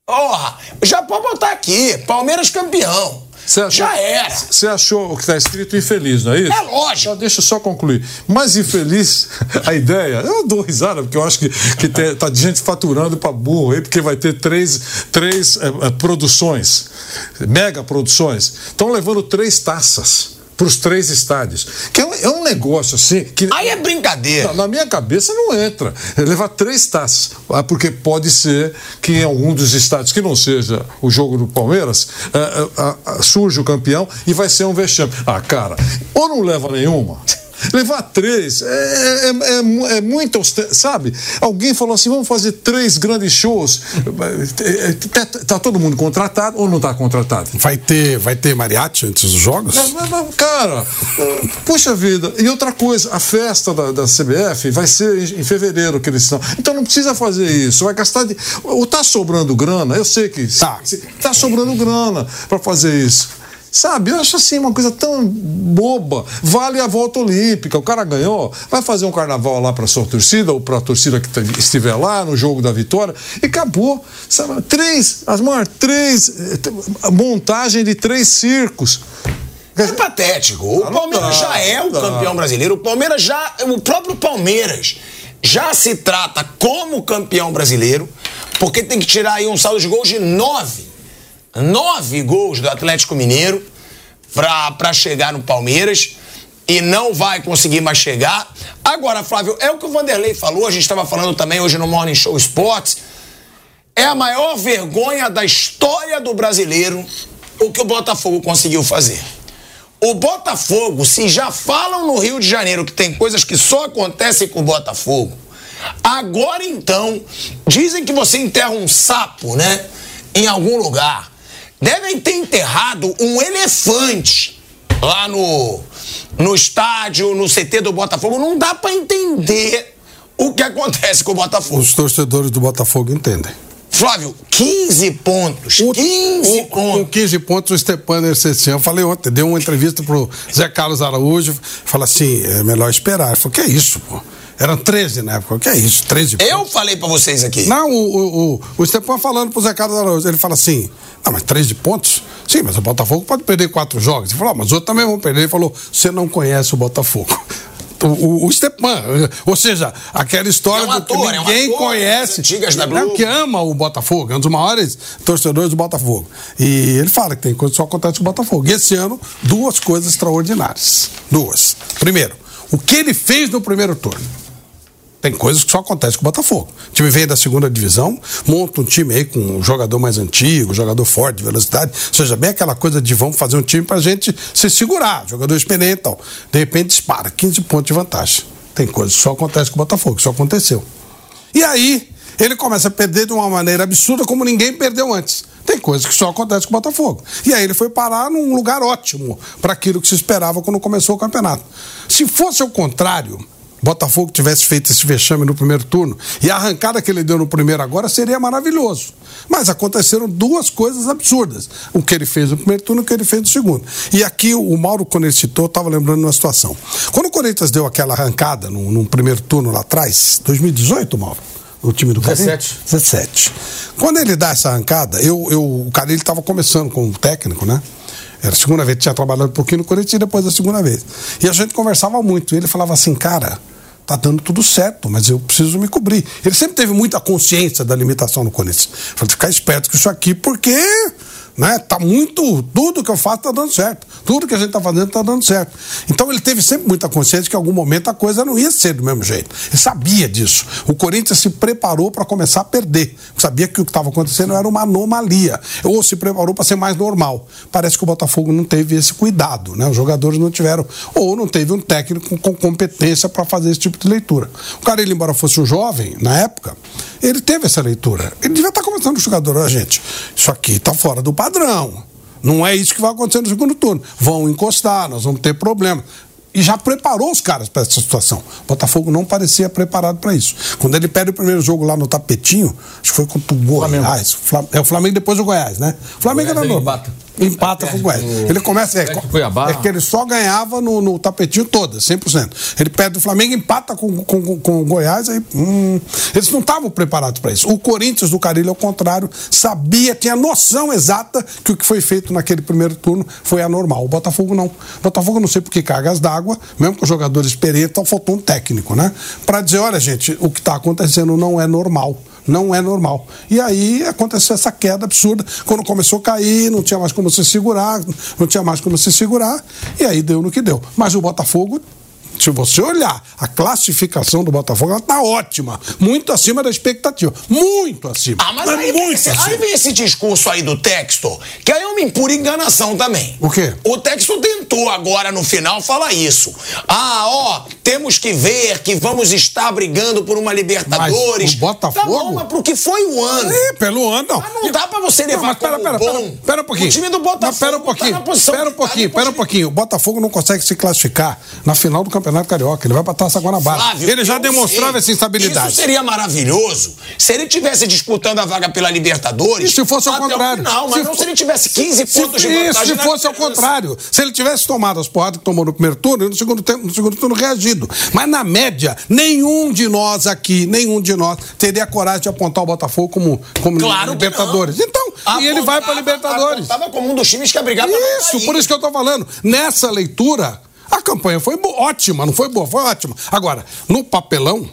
Speaker 2: Oh, já pode botar aqui, Palmeiras campeão. Achou, Já era.
Speaker 1: Você achou o que está escrito infeliz, não é isso?
Speaker 2: É lógico. Então,
Speaker 1: deixa eu só concluir. Mas infeliz, a ideia, eu dou risada, porque eu acho que, que tem, tá de gente faturando para burro aí, porque vai ter três, três é, produções, mega produções. Estão levando três taças para os três estádios. Que é um, é um, negócio assim. Que,
Speaker 2: Aí é brincadeira.
Speaker 1: Na, na, minha cabeça não entra. É levar três taças. Ah, porque pode ser que em algum dos estádios, que não seja o jogo do Palmeiras, é, é, surge o campeão e vai ser um vexame. Ah, cara, ou não leva nenhuma. Levar três é, é, é, é muito, sabe? Alguém falou assim: vamos fazer três grandes shows. Está tá todo mundo contratado ou não está contratado?
Speaker 3: Vai ter, vai ter mariachi antes dos jogos?
Speaker 1: Não, não, não, cara, puxa vida. E outra coisa, a festa da, da CBF vai ser em, fevereiro que eles estão. Então não precisa fazer isso. Vai gastar. De, ou está sobrando grana, eu sei que.
Speaker 3: Tá.
Speaker 1: Está sobrando grana para fazer isso. Sabe, eu acho assim uma coisa tão boba. Vale a volta olímpica. O cara ganhou, vai fazer um carnaval lá para sua torcida ou para a torcida que estiver lá no jogo da vitória e acabou. Sabe, três, Asmar, três, eh, montagem de três circos.
Speaker 2: É patético. O Palmeiras já é o campeão brasileiro. O Palmeiras já, o próprio Palmeiras já se trata como campeão brasileiro, porque tem que tirar aí um saldo de gols de nove nove gols do Atlético Mineiro para chegar no Palmeiras e não vai conseguir mais chegar. Agora, Flávio, é o que o Vanderlei falou, a gente estava falando também hoje no Morning Show Sports. É a maior vergonha da história do brasileiro o que o Botafogo conseguiu fazer. O Botafogo, se já falam no Rio de Janeiro que tem coisas que só acontecem com o Botafogo, agora então dizem que você enterra um sapo, né? Em algum lugar devem ter enterrado um elefante lá no, no estádio, no CT do Botafogo. Não dá para entender o que acontece com o Botafogo.
Speaker 3: Os torcedores do Botafogo entendem.
Speaker 2: Flávio, 15 pontos.
Speaker 3: O-
Speaker 2: 15
Speaker 3: o- Com
Speaker 2: pontos.
Speaker 3: 15 pontos, o Stepan Ercecian, eu falei ontem, deu uma entrevista pro Zé Carlos Araújo, fala assim, é melhor esperar. Ele falou, que é isso, pô? Eram 13 na época, que é isso, 13 pontos.
Speaker 2: Eu falei pra vocês aqui.
Speaker 3: Não, o, o, o, o Stepan falando pro Zé Carlos Araújo, ele fala assim, não, mas 13 pontos? Sim, mas o Botafogo pode perder quatro jogos. Ele falou, ah, mas outros também vão perder. Ele falou, você não conhece o Botafogo. O, o, o Stepan, ou seja, aquela história
Speaker 2: É um
Speaker 3: do que
Speaker 2: ator, é um
Speaker 3: ninguém
Speaker 2: ator
Speaker 3: conhece.
Speaker 2: das antigas da
Speaker 3: É,
Speaker 2: Globo.
Speaker 3: que ama o Botafogo, é um dos maiores torcedores do Botafogo. E ele fala que tem coisa que só acontece com o Botafogo. E esse ano, duas coisas extraordinárias. Duas. Primeiro, o que ele fez no primeiro turno. Tem coisas que só acontecem com o Botafogo. O time vem da segunda divisão, monta um time aí com um jogador mais antigo, jogador forte, de velocidade. Ou seja, bem aquela coisa de vamos fazer um time pra gente se segurar, jogador experiente e tal. De repente dispara, 15 pontos de vantagem. Tem coisas que só acontecem com o Botafogo, isso aconteceu. E aí, ele começa a perder de uma maneira absurda, como ninguém perdeu antes. Tem coisas que só acontecem com o Botafogo. E aí ele foi parar num lugar ótimo para aquilo que se esperava quando começou o campeonato. Se fosse o contrário, Botafogo tivesse feito esse vexame no primeiro turno e a arrancada que ele deu no primeiro agora seria maravilhoso. Mas aconteceram duas coisas absurdas. O que ele fez no primeiro turno e o que ele fez no segundo. E aqui o Mauro, quando ele citou, estava lembrando de uma situação. Quando o Corinthians deu aquela arrancada num, num primeiro turno lá atrás, 2018, Mauro, o time do
Speaker 4: 17.
Speaker 3: 17. Quando ele dá essa arrancada, eu, eu, o ele estava começando como técnico, né? Era a segunda vez que tinha trabalhado um pouquinho no Corinthians e depois a segunda vez. E a gente conversava muito. E ele falava assim, cara, tá dando tudo certo, mas eu preciso me cobrir. Ele sempre teve muita consciência da limitação no Corinthians. Falei, ficar esperto com isso aqui, porque né, tá muito. Tudo que eu faço tá dando certo. Tudo que a gente tá fazendo tá dando certo. Então ele teve sempre muita consciência que em algum momento a coisa não ia ser do mesmo jeito. Ele sabia disso. O Corinthians se preparou para começar a perder. Sabia que o que estava acontecendo era uma anomalia. Ou se preparou para ser mais normal. Parece que o Botafogo não teve esse cuidado, né? Os jogadores não tiveram, ou não teve um técnico com competência para fazer esse tipo de leitura. O cara, ele, embora fosse um jovem, na época, ele teve essa leitura. Ele devia estar começando o jogador, ó, gente. Isso aqui está fora do padrão. Não é isso que vai acontecer no segundo turno. Vão encostar, nós vamos ter problema. E já preparou os caras para essa situação. O Botafogo não parecia preparado para isso. Quando ele perde o primeiro jogo lá no tapetinho, acho que foi contra o Goiás. Flam- É o Flamengo depois do Goiás, né? O Flamengo
Speaker 4: Goiás
Speaker 3: era novo.
Speaker 4: Empata.
Speaker 3: Com o Goiás.
Speaker 4: O-
Speaker 3: Ele começa. É,
Speaker 4: Cuiabá.
Speaker 3: é que ele só ganhava no, no tapetinho todo, 100%. Ele perde o Flamengo, empata com, com, com- o Goiás, aí. hum, eles não estavam preparados para isso. O Corinthians do Carilho, ao contrário, sabia, tinha noção exata que o que foi feito naquele primeiro turno foi anormal. O Botafogo não. O Botafogo, não sei por que cargas d'água, mesmo com jogadores experientes, então faltou um técnico, né? Para dizer: olha, gente, o que está acontecendo não é normal. Não é normal. E aí aconteceu essa queda absurda. Quando começou a cair, não tinha mais como se segurar, não tinha mais como se segurar, e aí deu no que deu. Mas o Botafogo, se você olhar a classificação do Botafogo, ela está ótima. Muito acima da expectativa. Muito acima.
Speaker 2: Ah, mas aí, vem
Speaker 3: muito
Speaker 2: esse,
Speaker 3: acima.
Speaker 2: aí vem esse discurso aí do Textor, que aí é uma impura enganação também.
Speaker 3: O quê?
Speaker 2: O Textor tentou agora no final falar isso. Ah, ó, temos que ver que vamos estar brigando por uma Libertadores.
Speaker 3: Mas o Botafogo-
Speaker 2: Tá bom, mas pro que foi o ano?
Speaker 3: É, pelo ano, não.
Speaker 2: Mas não dá pra você levar
Speaker 3: Não, mas pera, pera,
Speaker 2: bom.
Speaker 3: pera, pera um pouquinho.
Speaker 2: O time do Botafogo
Speaker 3: Mas pera um
Speaker 2: tá
Speaker 3: pouquinho.
Speaker 2: na posição
Speaker 3: pera um
Speaker 2: tá
Speaker 3: pouquinho, pera um pouquinho. O Botafogo não consegue se classificar na final do Campeonato Carioca. Ele vai pra Taça Guanabara.
Speaker 2: Flávio,
Speaker 3: ele já demonstrava
Speaker 2: sei.
Speaker 3: essa instabilidade.
Speaker 2: Isso seria maravilhoso se ele tivesse disputando a vaga pela Libertadores.
Speaker 3: E se fosse ao contrário?
Speaker 2: final, mas
Speaker 3: Se
Speaker 2: não se ele tivesse 15
Speaker 3: Se,
Speaker 2: pontos de
Speaker 3: isso,
Speaker 2: vantagem.
Speaker 3: se
Speaker 2: na
Speaker 3: fosse ao contrário. Se ele tivesse tomado as porradas que tomou no primeiro turno, e no segundo, tempo, no segundo turno reagido. Mas na média, nenhum de nós aqui, nenhum de nós, teria coragem de apontar o Botafogo como, como
Speaker 2: Claro
Speaker 3: Libertadores. Então, e ele vai para
Speaker 2: Apontava-
Speaker 3: Libertadores.
Speaker 2: Apontava como um dos times que ia brigar
Speaker 3: Isso, por isso que eu tô falando. Nessa leitura, a campanha foi ótima, não foi boa, foi ótima. Agora, no papelão,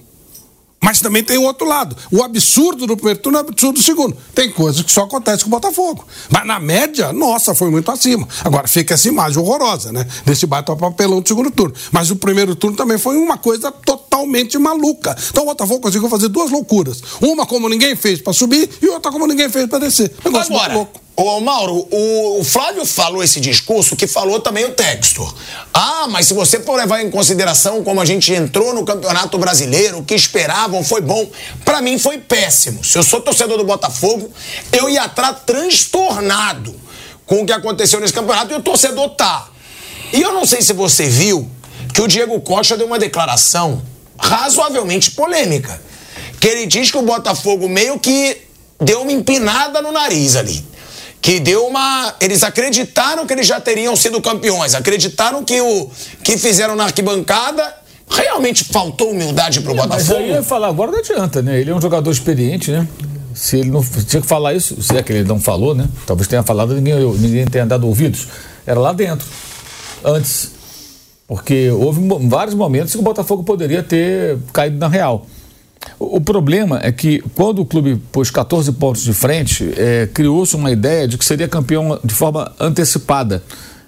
Speaker 3: mas também tem o outro lado. O absurdo do primeiro turno é o absurdo do segundo. Tem coisas que só acontecem com o Botafogo. Mas na média, nossa, foi muito acima. Agora fica essa imagem horrorosa, né? Desse bate papelão do segundo turno. Mas o primeiro turno também foi uma coisa totalmente maluca. Então o Botafogo conseguiu fazer duas loucuras. Uma como ninguém fez para subir e outra como ninguém fez para descer. Negócio muito
Speaker 2: Agora,
Speaker 3: louco.
Speaker 2: Ô Mauro, o, Flávio falou esse discurso que falou também o Textor. Ah, mas se você for levar em consideração como a gente entrou no Campeonato Brasileiro, o que esperavam foi bom. Pra mim foi péssimo. Se eu sou torcedor do Botafogo, eu ia atrás transtornado com o que aconteceu nesse campeonato e o torcedor tá. E eu não sei se você viu que o Diego Costa deu uma declaração razoavelmente polêmica. Que ele diz que o Botafogo meio que deu uma empinada no nariz ali. Que deu uma. Eles acreditaram que eles já teriam sido campeões, acreditaram que o que fizeram na arquibancada realmente faltou humildade pro é, Botafogo.
Speaker 4: Mas aí ia falar agora não adianta, né? Ele é um jogador experiente, né? Se ele não tinha que falar isso, se é que ele não falou, né? Talvez tenha falado, ninguém, ninguém tenha dado ouvidos. Era lá dentro, antes. Porque houve vários momentos que o Botafogo poderia ter caído na real. O problema é que quando o clube pôs 14 pontos de frente, é, criou-se uma ideia de que seria campeão de forma antecipada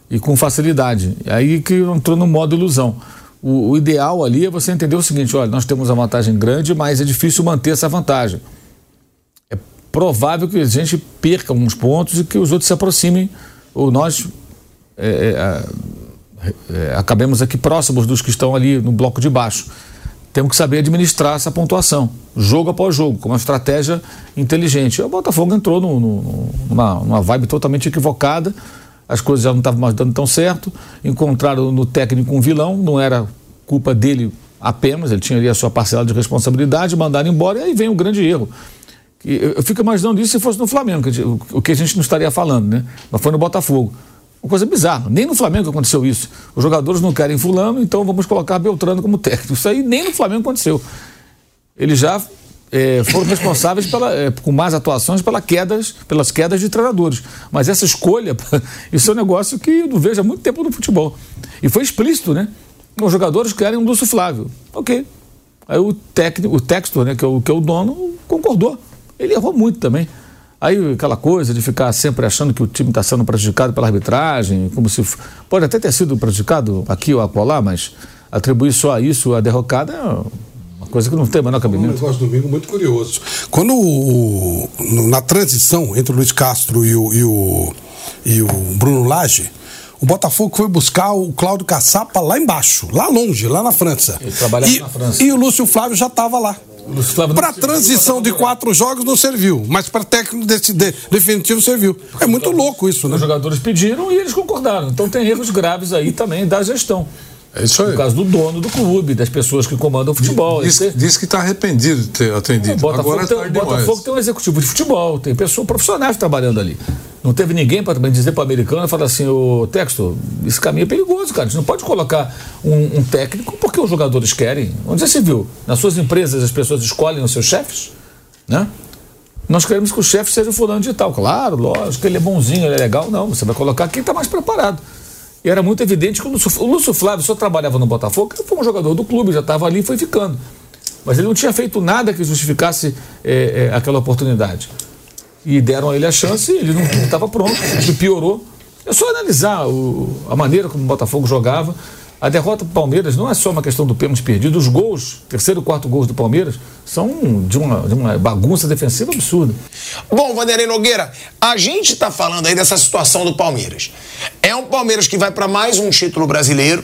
Speaker 4: e com facilidade. Aí que entrou no modo ilusão. O, o, ideal ali é você entender o seguinte: olha, nós temos uma vantagem grande, mas é difícil manter essa vantagem. É provável que a gente perca alguns pontos e que os outros se aproximem, ou nós é, é, é acabemos aqui próximos dos que estão ali no bloco de baixo temos que saber administrar essa pontuação, jogo após jogo, com uma estratégia inteligente. O Botafogo entrou no, no, numa, numa vibe totalmente equivocada, as coisas já não estavam mais dando tão certo, encontraram no técnico um vilão, não era culpa dele apenas, ele tinha ali a sua parcela de responsabilidade, mandaram embora, e aí vem o um grande erro. Eu fico imaginando isso se fosse no Flamengo, o que a gente não estaria falando, né? Mas foi no Botafogo. Uma coisa bizarra. Nem no Flamengo aconteceu isso. Os jogadores não querem fulano, então vamos colocar Beltrano como técnico. Isso aí nem no Flamengo aconteceu. Eles já é, foram responsáveis pela, é, com más atuações pela quedas, pelas quedas de treinadores. Mas essa escolha, isso é um negócio que eu não vejo há muito tempo no futebol. E foi explícito, né? Os jogadores querem um Lúcio Flávio. Ok. Aí o técnico, o Textor, né, que é o, que é o dono, concordou. Ele errou muito também. Aí aquela coisa de ficar sempre achando que o time está sendo prejudicado pela arbitragem, como se. Pode até ter sido prejudicado aqui ou acolá, mas atribuir só a isso a derrocada é uma coisa que não tem o menor cabimento.
Speaker 3: Um negócio domingo muito curioso. Quando o, na transição entre o Luiz Castro e o, e o, e o Bruno Lage, o Botafogo foi buscar o Cláudio Caçapa lá embaixo, lá longe, lá na França.
Speaker 4: Ele trabalhava
Speaker 3: e,
Speaker 4: na França.
Speaker 3: E o Lúcio Flávio já estava lá. Para transição de quatro jogos não serviu, mas para técnico de, de, definitivo serviu. É muito louco isso, né?
Speaker 4: Os jogadores pediram e eles concordaram. Então tem erros graves aí também da gestão.
Speaker 1: É isso aí.
Speaker 4: No caso do dono do clube, das pessoas que comandam o futebol.
Speaker 1: Diz, diz que está arrependido de ter atendido. O
Speaker 4: Botafogo, Agora tem, tá Botafogo tem um executivo de futebol, tem pessoas profissionais trabalhando ali. Não teve ninguém para dizer para o americano e falar assim, o texto, esse caminho é perigoso, cara. A gente não pode colocar um, um técnico porque os jogadores querem. Onde você viu? Nas suas empresas as pessoas escolhem os seus chefes, né? Nós queremos que o chefe seja fulano de tal. Claro, lógico, ele é bonzinho, ele é legal. Não, você vai colocar quem está mais preparado. E era muito evidente que o Lúcio, o Lúcio Flávio só trabalhava no Botafogo, ele foi um jogador do clube, já estava ali e foi ficando. Mas ele não tinha feito nada que justificasse é, é, aquela oportunidade. E deram a ele a chance ele não estava pronto, ele piorou. É só analisar o, a maneira como o Botafogo jogava. A derrota do Palmeiras não é só uma questão do pênalti perdido. Os gols, terceiro e quarto gols do Palmeiras, são de uma, de uma bagunça defensiva absurda.
Speaker 2: Bom, Vanderlei Nogueira, a gente está falando aí dessa situação do Palmeiras. É um Palmeiras que vai para mais um título brasileiro,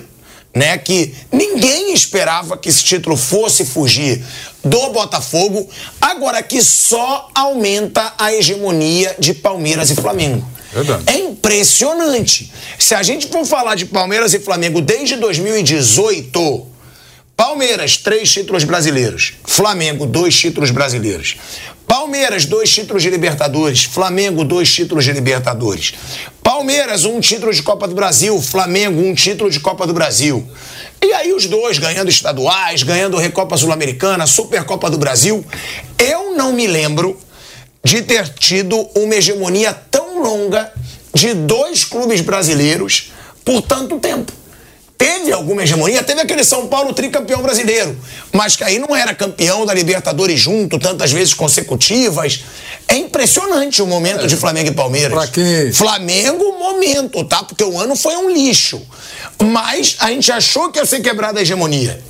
Speaker 2: né? Que ninguém esperava que esse título fosse fugir do Botafogo, agora que só aumenta a hegemonia de Palmeiras e Flamengo. Verdade. É impressionante. Se a gente for falar de Palmeiras e Flamengo desde 2018, Palmeiras, três títulos brasileiros. Flamengo, dois títulos brasileiros. Palmeiras, dois títulos de Libertadores. Flamengo, dois títulos de Libertadores. Palmeiras, um título de Copa do Brasil. Flamengo, um título de Copa do Brasil. E aí os dois ganhando estaduais, ganhando Recopa Sul-Americana, Supercopa do Brasil. Eu não me lembro de ter tido uma hegemonia tão longa de dois clubes brasileiros por tanto tempo. Teve alguma hegemonia, teve aquele São Paulo tricampeão brasileiro, mas que aí não era campeão da Libertadores junto, tantas vezes consecutivas. É impressionante o momento é. de Flamengo e Palmeiras.
Speaker 1: Pra quê?
Speaker 2: Flamengo, momento, tá? Porque o ano foi um lixo. Mas a gente achou que ia ser quebrada a hegemonia.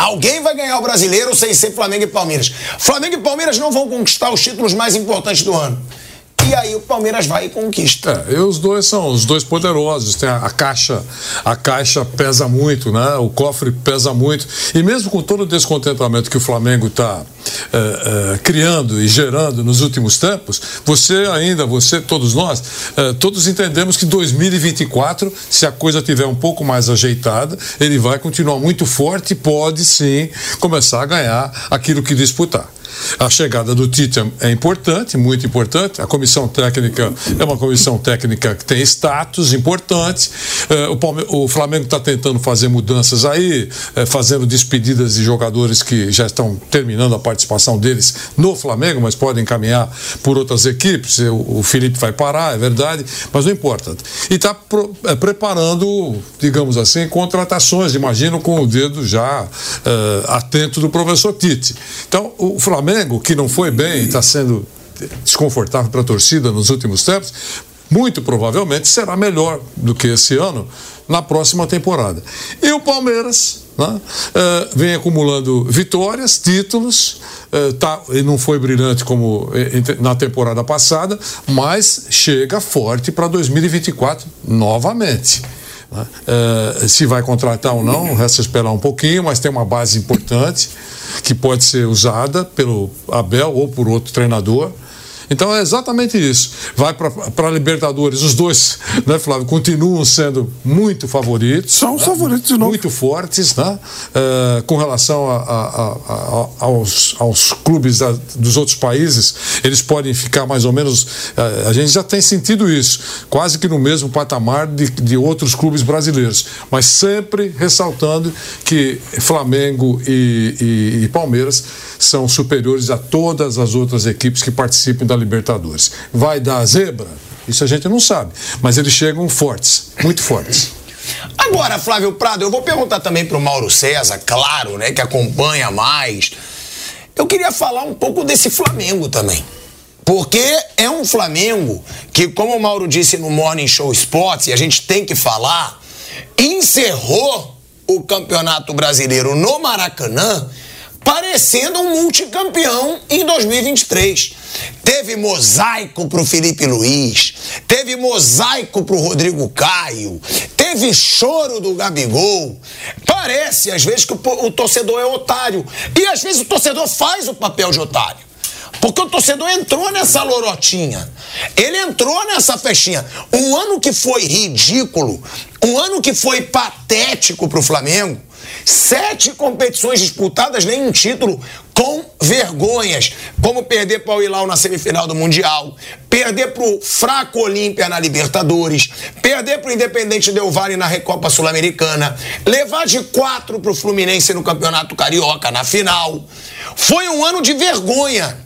Speaker 2: Alguém vai ganhar o brasileiro sem ser Flamengo e Palmeiras. Flamengo e Palmeiras não vão conquistar os títulos mais importantes do ano. E aí o Palmeiras vai e conquista.
Speaker 1: É, e os dois são os dois poderosos. Tem a, a, caixa, a caixa pesa muito, né? O cofre pesa muito. E mesmo com todo o descontentamento que o Flamengo está é, é, criando e gerando nos últimos tempos, você ainda, você, todos nós, é, todos entendemos que 2024, se a coisa tiver um pouco mais ajeitada, ele vai continuar muito forte e pode sim começar a ganhar aquilo que disputar. A chegada do Tite é importante, muito importante. A comissão técnica é uma comissão técnica que tem status importante. É, o, Flamengo está tentando fazer mudanças aí, é, fazendo despedidas de jogadores que já estão terminando a participação deles no Flamengo, mas podem caminhar por outras equipes. O, Felipe vai parar, é verdade, mas não importa. E está é, preparando, digamos assim, contratações, imagino, com o dedo já é, atento do professor Tite. Então, o Flamengo, que não foi bem, está sendo desconfortável para a torcida nos últimos tempos, muito provavelmente será melhor do que esse ano na próxima temporada. E o Palmeiras né, uh, vem acumulando vitórias, títulos, uh, tá, e não foi brilhante como na temporada passada, mas chega forte para 2024 novamente. Né? Uh, se vai contratar ou não, resta esperar um pouquinho, mas tem uma base importante que pode ser usada pelo Abel ou por outro treinador. Então é exatamente isso. Vai para a Libertadores, os dois, né, Flávio, continuam sendo muito favoritos.
Speaker 3: São
Speaker 1: né?
Speaker 3: favoritos de novo.
Speaker 1: Muito fortes, né? Uh, com relação a, a, a, aos, aos clubes da, dos outros países, eles podem ficar mais ou menos. Uh, a gente já tem sentido isso, quase que no mesmo patamar de, de outros clubes brasileiros. Mas sempre ressaltando que Flamengo e, e, e Palmeiras são superiores a todas as outras equipes que participam da Libertadores. Vai dar zebra? Isso a gente não sabe. Mas eles chegam fortes, muito fortes.
Speaker 2: Agora, Flávio Prado, eu vou perguntar também para o Mauro César, claro, né, que acompanha mais. Eu queria falar um pouco desse Flamengo também. Porque é um Flamengo que, como o Mauro disse no Morning Show Sports, e a gente tem que falar, encerrou o Campeonato Brasileiro no Maracanã parecendo um multicampeão em 2023. Teve mosaico pro Felipe Luiz, teve mosaico pro Rodrigo Caio, teve choro do Gabigol. Parece às vezes que o, o torcedor é otário e às vezes o torcedor faz o papel de otário. Porque o torcedor entrou nessa lorotinha. Ele entrou nessa festinha. Um ano que foi ridículo, um ano que foi patético pro Flamengo Sete competições disputadas, nenhum título com vergonhas, como perder para o Hilal na semifinal do Mundial, perder para o fraco Olímpia na Libertadores, perder para o Independente Del Valle na Recopa Sul-Americana, levar de quatro para o Fluminense no Campeonato Carioca na final. Foi um ano de vergonha.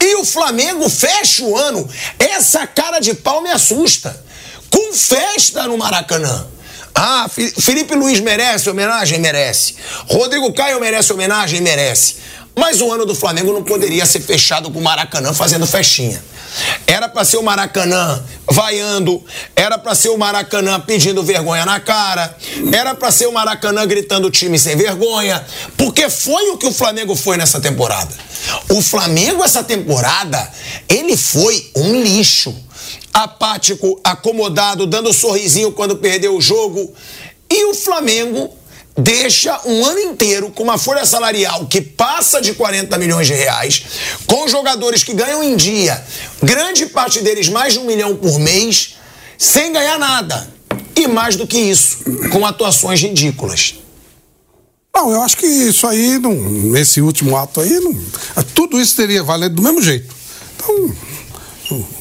Speaker 2: E o Flamengo fecha o ano. Essa cara de pau me assusta. Com festa no Maracanã. Ah, Felipe Luiz merece homenagem? Merece. Rodrigo Caio merece homenagem? Merece. Mas o ano do Flamengo não poderia ser fechado com o Maracanã fazendo festinha. Era para ser o Maracanã vaiando, era para ser o Maracanã pedindo vergonha na cara, era para ser o Maracanã gritando time sem vergonha, porque foi o que o Flamengo foi nessa temporada. O Flamengo essa temporada, ele foi um lixo apático, acomodado, dando um sorrisinho quando perdeu o jogo. E o Flamengo deixa um ano inteiro com uma folha salarial que passa de 40 milhões de reais, com jogadores que ganham em dia, grande parte deles mais de um milhão por mês, sem ganhar nada. E mais do que isso, com atuações ridículas.
Speaker 3: Não, eu acho que isso aí, não, nesse último ato aí, não, tudo isso teria valido do mesmo jeito. Então,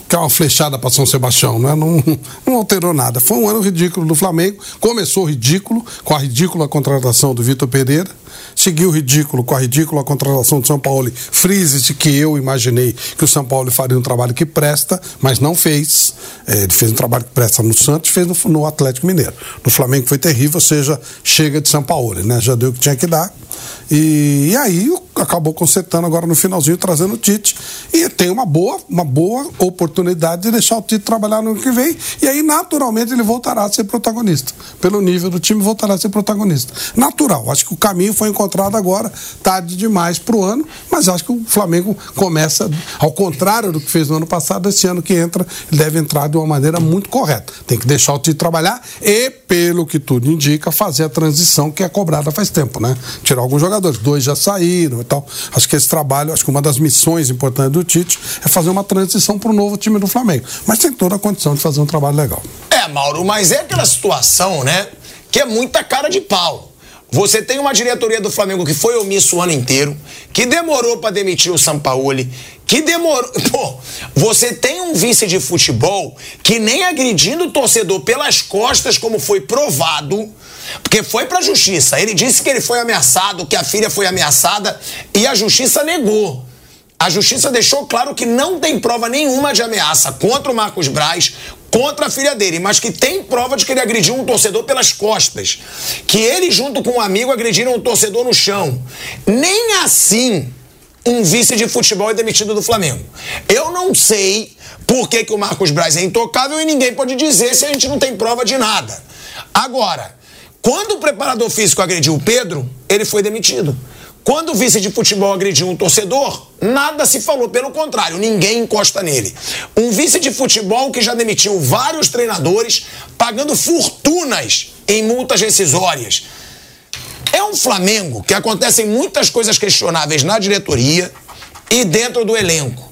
Speaker 3: que é uma flechada para São Sebastião, né? não, não alterou nada. Foi um ano ridículo do Flamengo. Começou ridículo, com a ridícula contratação do Vitor Pereira. Seguiu ridículo com a ridícula contratação do São Paulo. Frise que eu imaginei que o São Paulo faria um trabalho que presta, mas não fez. É, ele fez um trabalho que presta no Santos fez no, no Atlético Mineiro. No Flamengo foi terrível, ou seja, chega de São Paulo, né? Já deu o que tinha que dar. E, e, aí acabou consertando agora no finalzinho, trazendo o Tite. E tem uma boa, uma boa oportunidade de deixar o Tite trabalhar no ano que vem. E aí, naturalmente, ele voltará a ser protagonista. Pelo nível do time, voltará a ser protagonista. Natural. Acho que o caminho foi encontrado agora, tarde demais para o ano, mas acho que o Flamengo começa, ao contrário do que fez no ano passado, esse ano que entra, ele deve entrar de uma maneira muito correta. Tem que deixar o Tite trabalhar e, pelo que tudo indica, fazer a transição que é cobrada faz tempo, né? Tirar alguns jogadores, dois já saíram e tal. Acho que esse trabalho, acho que uma das missões importantes do Tite é fazer uma transição para o novo time do Flamengo. Mas tem toda a condição de fazer um trabalho legal.
Speaker 2: É, Mauro, mas é aquela situação, né? Que é muita cara de pau. Você tem uma diretoria do Flamengo que foi omisso o ano inteiro, que demorou para demitir o Sampaoli, que demorou. Pô, você tem um vice de futebol que nem agredindo o torcedor pelas costas, como foi provado, porque foi para a justiça. Ele disse que ele foi ameaçado, que a filha foi ameaçada e a justiça negou. A justiça deixou claro que não tem prova nenhuma de ameaça contra o Marcos Braz, contra a filha dele, mas que tem prova de que ele agrediu um torcedor pelas costas. Que ele, junto com um amigo, agrediram um torcedor no chão. Nem assim um vice de futebol é demitido do Flamengo. Eu não sei por que, que o Marcos Braz é intocável e ninguém pode dizer se a gente não tem prova de nada. Agora, quando o preparador físico agrediu o Pedro, ele foi demitido. Quando o vice de futebol agrediu um torcedor, nada se falou, pelo contrário, ninguém encosta nele. Um vice de futebol que já demitiu vários treinadores, pagando fortunas em multas rescisórias. É um Flamengo que acontecem muitas coisas questionáveis na diretoria e dentro do elenco.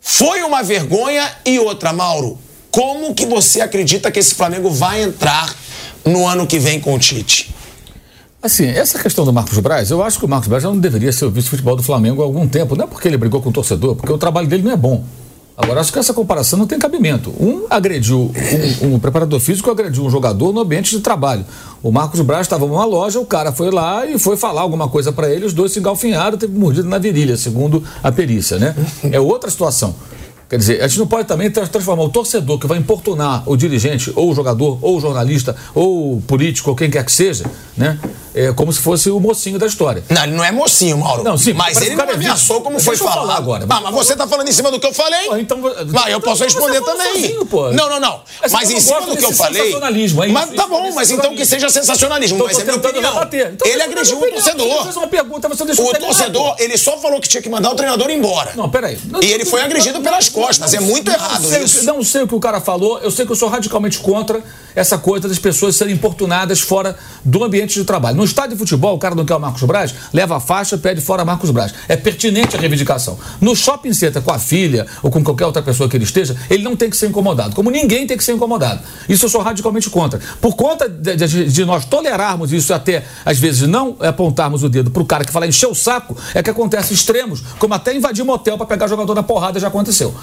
Speaker 2: Foi uma vergonha e outra, Mauro. Como que você acredita que esse Flamengo vai entrar no ano que vem com o Tite?
Speaker 4: Assim, essa questão do Marcos Braz, eu acho que o Marcos Braz já não deveria ser o vice-futebol do Flamengo há algum tempo. Não é porque ele brigou com o torcedor, porque o trabalho dele não é bom. Agora, acho que essa comparação não tem cabimento. Um agrediu, um, um, preparador físico agrediu um jogador no ambiente de trabalho. O Marcos Braz estava numa loja, o cara foi lá e foi falar alguma coisa para ele, os dois se engalfinharam, teve mordido na virilha, segundo a perícia, né? É outra situação. Quer dizer, a gente não pode também transformar o torcedor que vai importunar o dirigente, ou o jogador, ou o jornalista, ou o político, ou quem quer que seja, né? É, como se fosse o mocinho da história.
Speaker 2: Não, ele não é mocinho, Mauro.
Speaker 4: Não, sim,
Speaker 2: mas ele não ameaçou como foi falar.
Speaker 4: falar agora.
Speaker 2: Ah, mas você está falando em cima do que eu falei?
Speaker 4: Pô, então,
Speaker 2: mas eu posso responder também.
Speaker 4: Sozinho, pô.
Speaker 2: Não, não, não.
Speaker 4: É
Speaker 2: mas em cima do que eu falei.
Speaker 4: Sensacionalismo, é
Speaker 2: mas tá bom, mas então que seja sensacionalismo.
Speaker 4: Tô,
Speaker 2: mas é minha opinião.
Speaker 4: Então,
Speaker 2: ele agrediu o torcedor.
Speaker 4: Fez uma pergunta, você deixou
Speaker 2: o torcedor, ele só falou que tinha que mandar o treinador embora.
Speaker 4: Não, peraí.
Speaker 2: E ele foi agredido pelas costas. É muito errado isso.
Speaker 4: Não sei o que o cara falou. Eu sei que eu sou radicalmente contra essa coisa das pessoas serem importunadas fora do ambiente de trabalho. No estádio de futebol, o cara não quer o Marcos Braz, leva a faixa, pede fora Marcos Braz. É pertinente a reivindicação. No shopping center com a filha ou com qualquer outra pessoa que ele esteja, ele não tem que ser incomodado. Como ninguém tem que ser incomodado. Isso eu sou radicalmente contra. Por conta de, de, de nós tolerarmos isso até, às vezes, não apontarmos o dedo para o cara que fala encher o saco, é que acontece extremos, como até invadir motel para pegar jogador na porrada já aconteceu.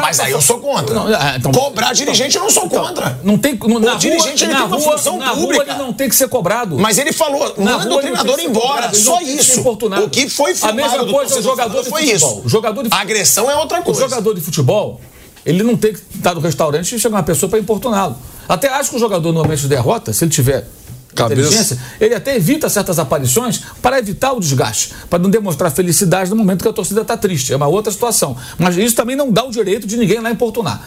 Speaker 2: Mas aí eu sou contra. Não, ah, então, Cobrar dirigente eu não sou então, contra.
Speaker 4: Não tem, no, na
Speaker 2: o dirigente ele
Speaker 4: na
Speaker 2: tem uma
Speaker 4: rua,
Speaker 2: função pública.
Speaker 4: Rua ele não tem que ser cobrado.
Speaker 2: Mas ele falou,
Speaker 4: na
Speaker 2: manda o treinador embora, só isso. O que foi
Speaker 4: filmado A mesma coisa o jogador de
Speaker 2: foi
Speaker 4: futebol.
Speaker 2: isso.
Speaker 4: Jogador de...
Speaker 2: A agressão é outra coisa.
Speaker 4: O jogador de futebol, ele não tem que estar no restaurante e chegar uma pessoa para importuná-lo. Até acho que o jogador no momento de derrota, se ele tiver inteligência, ele até evita certas aparições para evitar o desgaste, para não demonstrar felicidade no momento que a torcida está triste. É uma outra situação. Mas isso também não dá o direito de ninguém lá importunar.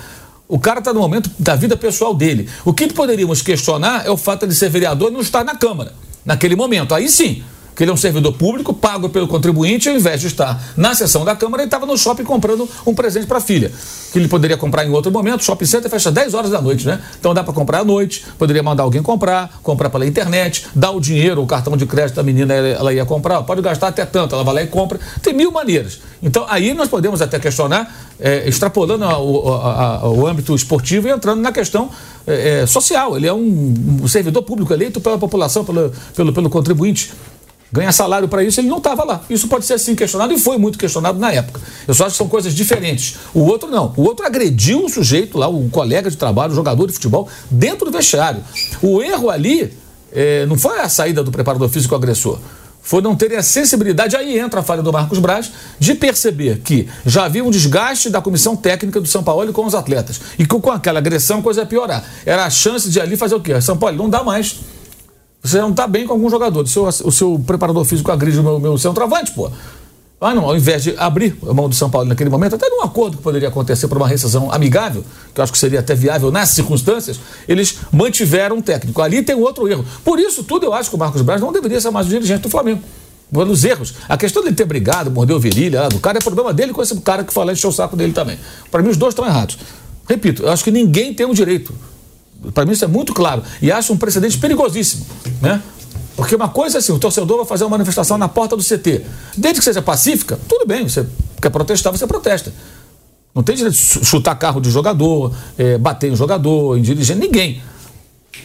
Speaker 4: O cara está no momento da vida pessoal dele. O que poderíamos questionar é o fato de ser vereador e não estar na Câmara, naquele momento. Aí sim, que ele é um servidor público, pago pelo contribuinte, ao invés de estar na sessão da Câmara, ele estava no shopping comprando um presente para a filha, que ele poderia comprar em outro momento. Shopping center fecha 10 horas da noite, né? Então dá para comprar à noite, poderia mandar alguém comprar, comprar pela internet, dar o dinheiro, o cartão de crédito da menina, ela ia comprar, pode gastar até tanto, ela vai lá e compra. Tem mil maneiras. Então aí nós podemos até questionar, é, extrapolando a, a, a, o âmbito esportivo e entrando na questão é, é, social. Ele é um, um, servidor público eleito pela população, pelo, pelo, pelo contribuinte ganha salário para isso, ele não estava lá. Isso pode ser assim questionado e foi muito questionado na época. Eu só acho que são coisas diferentes. O outro não. O outro agrediu o sujeito lá, o colega de trabalho, o jogador de futebol, dentro do vestiário. O erro ali é, não foi a saída do preparador físico agressor. Foi não ter a sensibilidade, aí entra a falha do Marcos Braz, de perceber que já havia um desgaste da comissão técnica do São Paulo com os atletas. E que com aquela agressão a coisa ia piorar. Era a chance de ali fazer o quê? São Paulo não dá mais você não está bem com algum jogador. O seu, o seu preparador físico agride o meu, meu centroavante, pô. Ah, não, ao invés de abrir a mão do São Paulo naquele momento, até num acordo que poderia acontecer por uma rescisão amigável, que eu acho que seria até viável nas circunstâncias, eles mantiveram o técnico. Ali tem outro erro. Por isso tudo, eu acho que o Marcos Braz não deveria ser mais o dirigente do Flamengo. Pelos erros. A questão dele ter brigado, mordeu virilha lá do cara, é problema dele com esse cara que fala encheu o saco dele também. Para mim, os dois estão errados. Repito, eu acho que ninguém tem o direito para mim isso é muito claro. E acho um precedente perigosíssimo. Né? Porque uma coisa é assim, o torcedor vai fazer uma manifestação na porta do CT. Desde que seja pacífica, tudo bem, você quer protestar, você protesta. Não tem direito de chutar carro de jogador, é, bater em jogador, em dirigente, ninguém.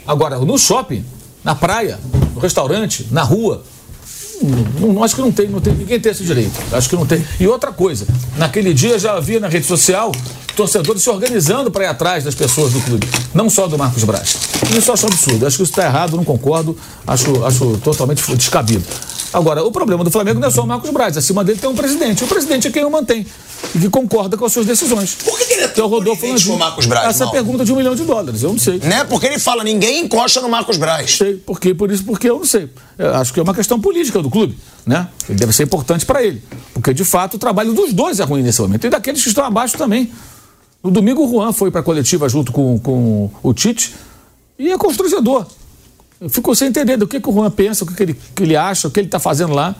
Speaker 4: Agora, no shopping, na praia, no restaurante, na rua. Não, não, acho que não tem, não tem, ninguém tem esse direito. Acho que não tem. E outra coisa, naquele dia já havia na rede social torcedores se organizando para ir atrás das pessoas do clube, não só do Marcos Braz. Isso eu acho absurdo. Acho que isso está errado, não concordo, acho, acho totalmente descabido. Agora, o problema do Flamengo não é só o Marcos Braz, acima dele tem um presidente. O presidente é quem o mantém e que concorda com as suas decisões.
Speaker 2: Por que, que ele é tão
Speaker 4: Rodolfo
Speaker 2: o Marcos Braz?
Speaker 4: Essa
Speaker 2: não?
Speaker 4: pergunta de um milhão de dólares, eu não sei.
Speaker 2: Né? Porque ele fala, ninguém encosta no Marcos Braz.
Speaker 4: Sei, por quê? Por isso, porque eu não sei. Eu acho que é uma questão política do clube, né? Deve ser importante para ele. Porque, de fato, o trabalho dos dois é ruim nesse momento. E daqueles que estão abaixo também. No domingo, o Juan foi para a coletiva junto com, com o Tite e é constrangedor. Ficou sem entender do que, que o Juan pensa, o que, que, ele, que ele acha, o que ele está fazendo lá.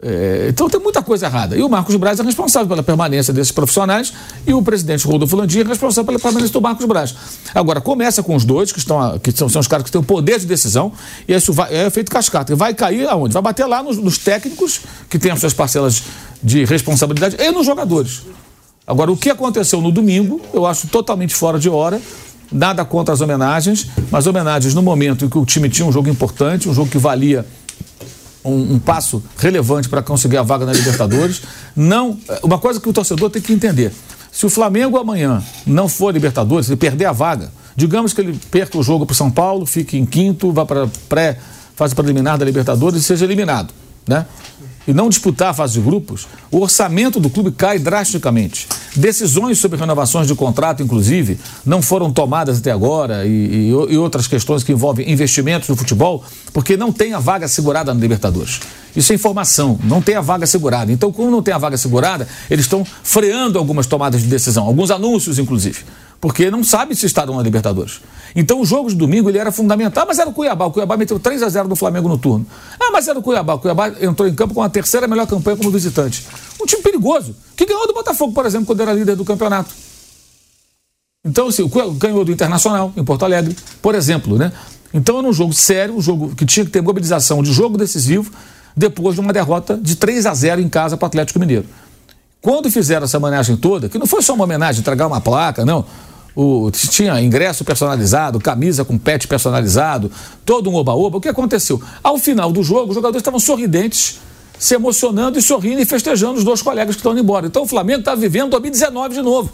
Speaker 4: É, então tem muita coisa errada. E o Marcos Braz é responsável pela permanência desses profissionais e o presidente Rodolfo Landim é responsável pela permanência do Marcos Braz. Agora, começa com os dois, que, estão, que são, são os caras que têm o poder de decisão, e isso vai, é feito cascata. Vai cair aonde? Vai bater lá nos, nos técnicos, que têm as suas parcelas de responsabilidade, e nos jogadores. Agora, o que aconteceu no domingo, eu acho totalmente fora de hora. Nada contra as homenagens, mas homenagens no momento em que o time tinha um jogo importante, um jogo que valia um, um passo relevante para conseguir a vaga na Libertadores. Não, uma coisa que o torcedor tem que entender: se o Flamengo amanhã não for Libertadores, ele perder a vaga, digamos que ele perca o jogo para o São Paulo, fique em quinto, vá para pré fase preliminar da Libertadores e seja eliminado, né? E não disputar a fase de grupos, o orçamento do clube cai drasticamente. Decisões sobre renovações de contrato, inclusive, não foram tomadas até agora e, e, e, outras questões que envolvem investimentos no futebol, porque não tem a vaga segurada na Libertadores. Isso é informação, não tem a vaga segurada. Então, como não tem a vaga segurada, eles estão freando algumas tomadas de decisão, alguns anúncios, inclusive porque não sabe se estarão na Libertadores. Então o jogo de domingo ele era fundamental, mas era o Cuiabá. O Cuiabá meteu 3 a 0 no Flamengo no turno. Ah, mas era o Cuiabá. O Cuiabá entrou em campo com a terceira melhor campanha como visitante. Um time perigoso, que ganhou do Botafogo, por exemplo, quando era líder do campeonato. Então, assim, ganhou do Internacional, em Porto Alegre, por exemplo, né? Então era um jogo sério, um jogo que tinha que ter mobilização de jogo decisivo, depois de uma derrota de 3 a 0 em casa para o Atlético Mineiro. Quando fizeram essa homenagem toda, que não foi só uma homenagem, entregar uma placa, não o, tinha ingresso personalizado, camisa com pet personalizado, todo um oba-oba. O que aconteceu? Ao final do jogo, os jogadores estavam sorridentes, se emocionando e sorrindo e festejando os dois colegas que estão indo embora. Então o Flamengo está vivendo 2019 de novo.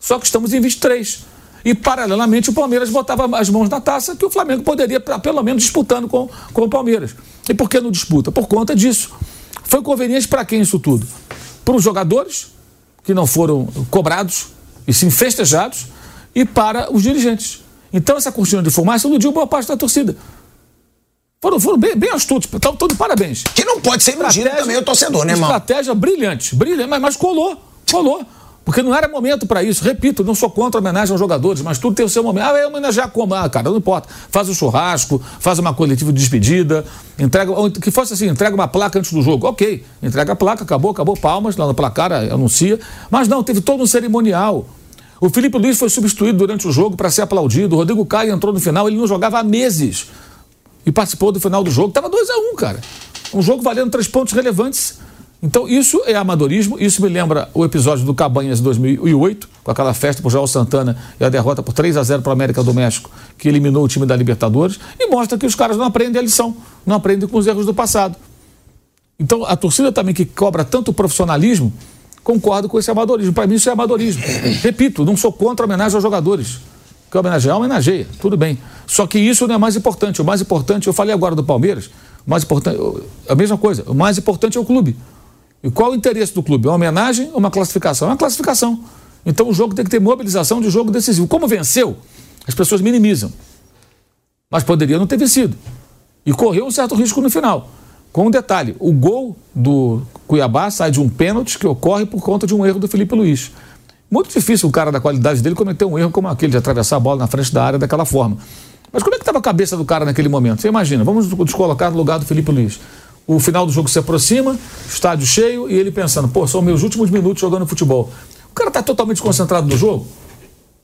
Speaker 4: Só que estamos em 23. E, paralelamente, o Palmeiras botava as mãos na taça que o Flamengo poderia, pelo menos, disputando com, com o Palmeiras. E por que não disputa? Por conta disso. Foi conveniente para quem isso tudo? Para os jogadores, que não foram cobrados e sim festejados, e para os dirigentes. Então, essa cortina de fumaça iludiu boa parte da torcida. Foram, foram bem, bem astutos, estão todos parabéns.
Speaker 2: Que não pode ser iludido também o torcedor, né, irmão?
Speaker 4: Estratégia brilhante, brilhante, mas, mas colou, colou. Porque não era momento para isso. Repito, não sou contra a homenagem aos jogadores, mas tudo tem o seu momento. Ah, é homenagear como? Ah, cara, não importa. Faz o um churrasco, faz uma coletiva de despedida, entrega. Que fosse assim, entrega uma placa antes do jogo. Ok, entrega a placa, acabou, acabou, palmas, lá no placar anuncia. Mas não, teve todo um cerimonial. O Felipe Luiz foi substituído durante o jogo para ser aplaudido. O Rodrigo Caio entrou no final, ele não jogava há meses. E participou do final do jogo. Estava 2 a 1 um, cara. Um jogo valendo três pontos relevantes. Então, isso é amadorismo. Isso me lembra o episódio do Cabanhas de 2008, com aquela festa por João Santana e a derrota por 3 a 0 para o América do México, que eliminou o time da Libertadores. E mostra que os caras não aprendem a lição, não aprendem com os erros do passado. Então, a torcida também que cobra tanto profissionalismo concordo com esse amadorismo. Para mim, isso é amadorismo. Repito, não sou contra a homenagem aos jogadores. Que homenagear, homenageia, tudo bem. Só que isso não é mais importante. O mais importante, eu falei agora do Palmeiras, o mais importante, a mesma coisa, o mais importante é o clube. E qual o interesse do clube? Uma homenagem ou uma classificação? É uma classificação. Então o jogo tem que ter mobilização de jogo decisivo. Como venceu, as pessoas minimizam. Mas poderia não ter vencido. E correu um certo risco no final. Com um detalhe: o gol do Cuiabá sai de um pênalti que ocorre por conta de um erro do Felipe Luiz. Muito difícil o cara da qualidade dele cometer um erro como aquele, de atravessar a bola na frente da área daquela forma. Mas como é que estava a cabeça do cara naquele momento? Você imagina, vamos nos colocar no lugar do Felipe Luiz. O final do jogo se aproxima, estádio cheio, e ele pensando, pô, são meus últimos minutos jogando futebol. O cara está totalmente concentrado no jogo?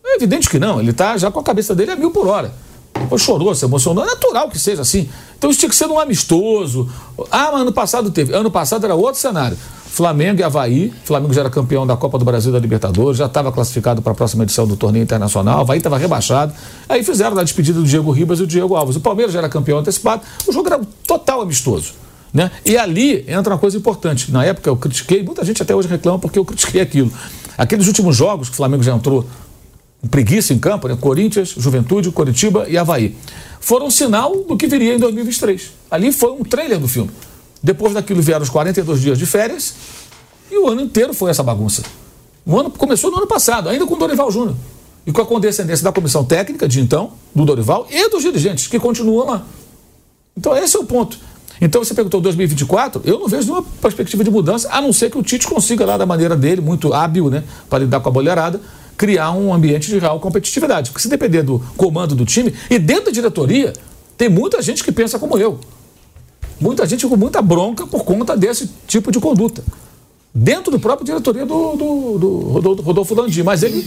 Speaker 4: É evidente que não, ele está já com a cabeça dele a mil por hora. Depois chorou, se emocionou. É natural que seja assim. Então isso tinha que ser um amistoso. Ah, mas ano passado teve. Ano passado era outro cenário. Flamengo e Havaí. Flamengo já era campeão da Copa do Brasil da Libertadores, já estava classificado para a próxima edição do torneio internacional. Havaí estava rebaixado. Aí fizeram a despedida do Diego Ribas e do Diego Alves. O Palmeiras já era campeão antecipado. O jogo era total amistoso. Né? E ali entra uma coisa importante. Na época eu critiquei, muita gente até hoje reclama porque eu critiquei aquilo. Aqueles últimos jogos que o Flamengo já entrou preguiça em campo, né? Corinthians, Juventude, Coritiba e Havaí, foram sinal do que viria em 2023. Ali foi um trailer do filme. Depois daquilo vieram os 42 dias de férias e o ano inteiro foi essa bagunça. O ano começou no ano passado, ainda com o Dorival Júnior. E com a condescendência da comissão técnica de então, do Dorival e dos dirigentes, que continuam lá. Então esse é o ponto. Então você perguntou 2024, eu não vejo nenhuma perspectiva de mudança, a não ser que o Tite consiga lá da maneira dele, muito hábil, né, para lidar com a boleirada, criar um ambiente de real competitividade. Porque se depender do comando do time, e dentro da diretoria, tem muita gente que pensa como eu. Muita gente com muita bronca por conta desse tipo de conduta. Dentro do próprio diretoria do, do, do Rodolfo Landim. Mas ele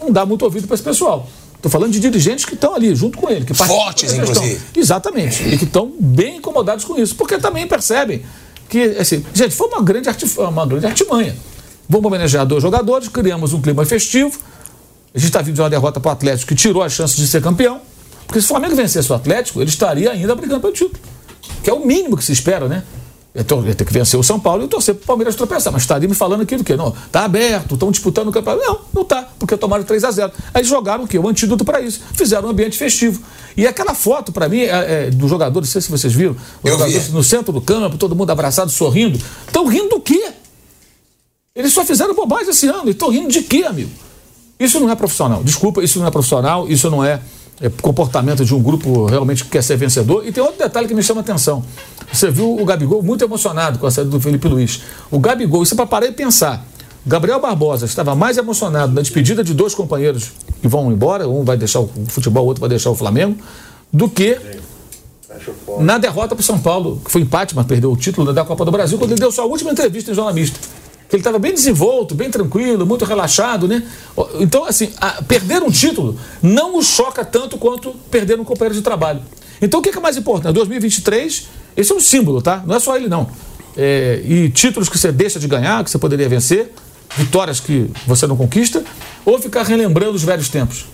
Speaker 4: não dá muito ouvido para esse pessoal. Estou falando de dirigentes que estão ali, junto com ele. Que
Speaker 2: Fortes, inclusive.
Speaker 4: Exatamente. E que estão bem incomodados com isso. Porque também percebem que, assim, gente, foi uma grande, uma grande artimanha. Vamos homenagear dois jogadores, criamos um clima festivo. A gente está vindo de uma derrota para o Atlético que tirou a chance de ser campeão. Porque se o Flamengo vencesse o Atlético, ele estaria ainda brigando pelo título que é o mínimo que se espera, né? Ele tem que vencer o São Paulo e torcer para o Palmeiras tropeçar. Mas estaria me falando aquilo que não, tá aberto, estão disputando o campeonato. Não, não tá, porque tomaram 3 a 0 Aí jogaram o quê? O antídoto para isso. Fizeram um ambiente festivo. E aquela foto, para mim, é, é, dos jogadores, não sei se vocês viram, os
Speaker 2: Eu
Speaker 4: jogadores
Speaker 2: vi.
Speaker 4: no centro do campo, todo mundo abraçado, sorrindo. Estão rindo do quê? Eles só fizeram bobagem esse ano. E estão rindo de quê, amigo? Isso não é profissional. Desculpa, isso não é profissional, isso não é é, comportamento de um grupo realmente que quer ser vencedor. E tem outro detalhe que me chama a atenção. Você viu o Gabigol muito emocionado com a saída do Felipe Luiz. O Gabigol, isso é para parar e pensar. Gabriel Barbosa estava mais emocionado na despedida de dois companheiros que vão embora, um vai deixar o futebol, o outro vai deixar o Flamengo, do que na derrota para o São Paulo, que foi empate, mas perdeu o título da Copa do Brasil, quando ele deu sua última entrevista em Jornal Mista que ele estava bem desenvolto, bem tranquilo, muito relaxado, né? Então, assim, a, perder um título não o choca tanto quanto perder um companheiro de trabalho. Então, o que é, mais importante? 2023, esse é um símbolo, tá? Não é só ele, não. É, e títulos que você deixa de ganhar, que você poderia vencer, vitórias que você não conquista, ou ficar relembrando os velhos tempos.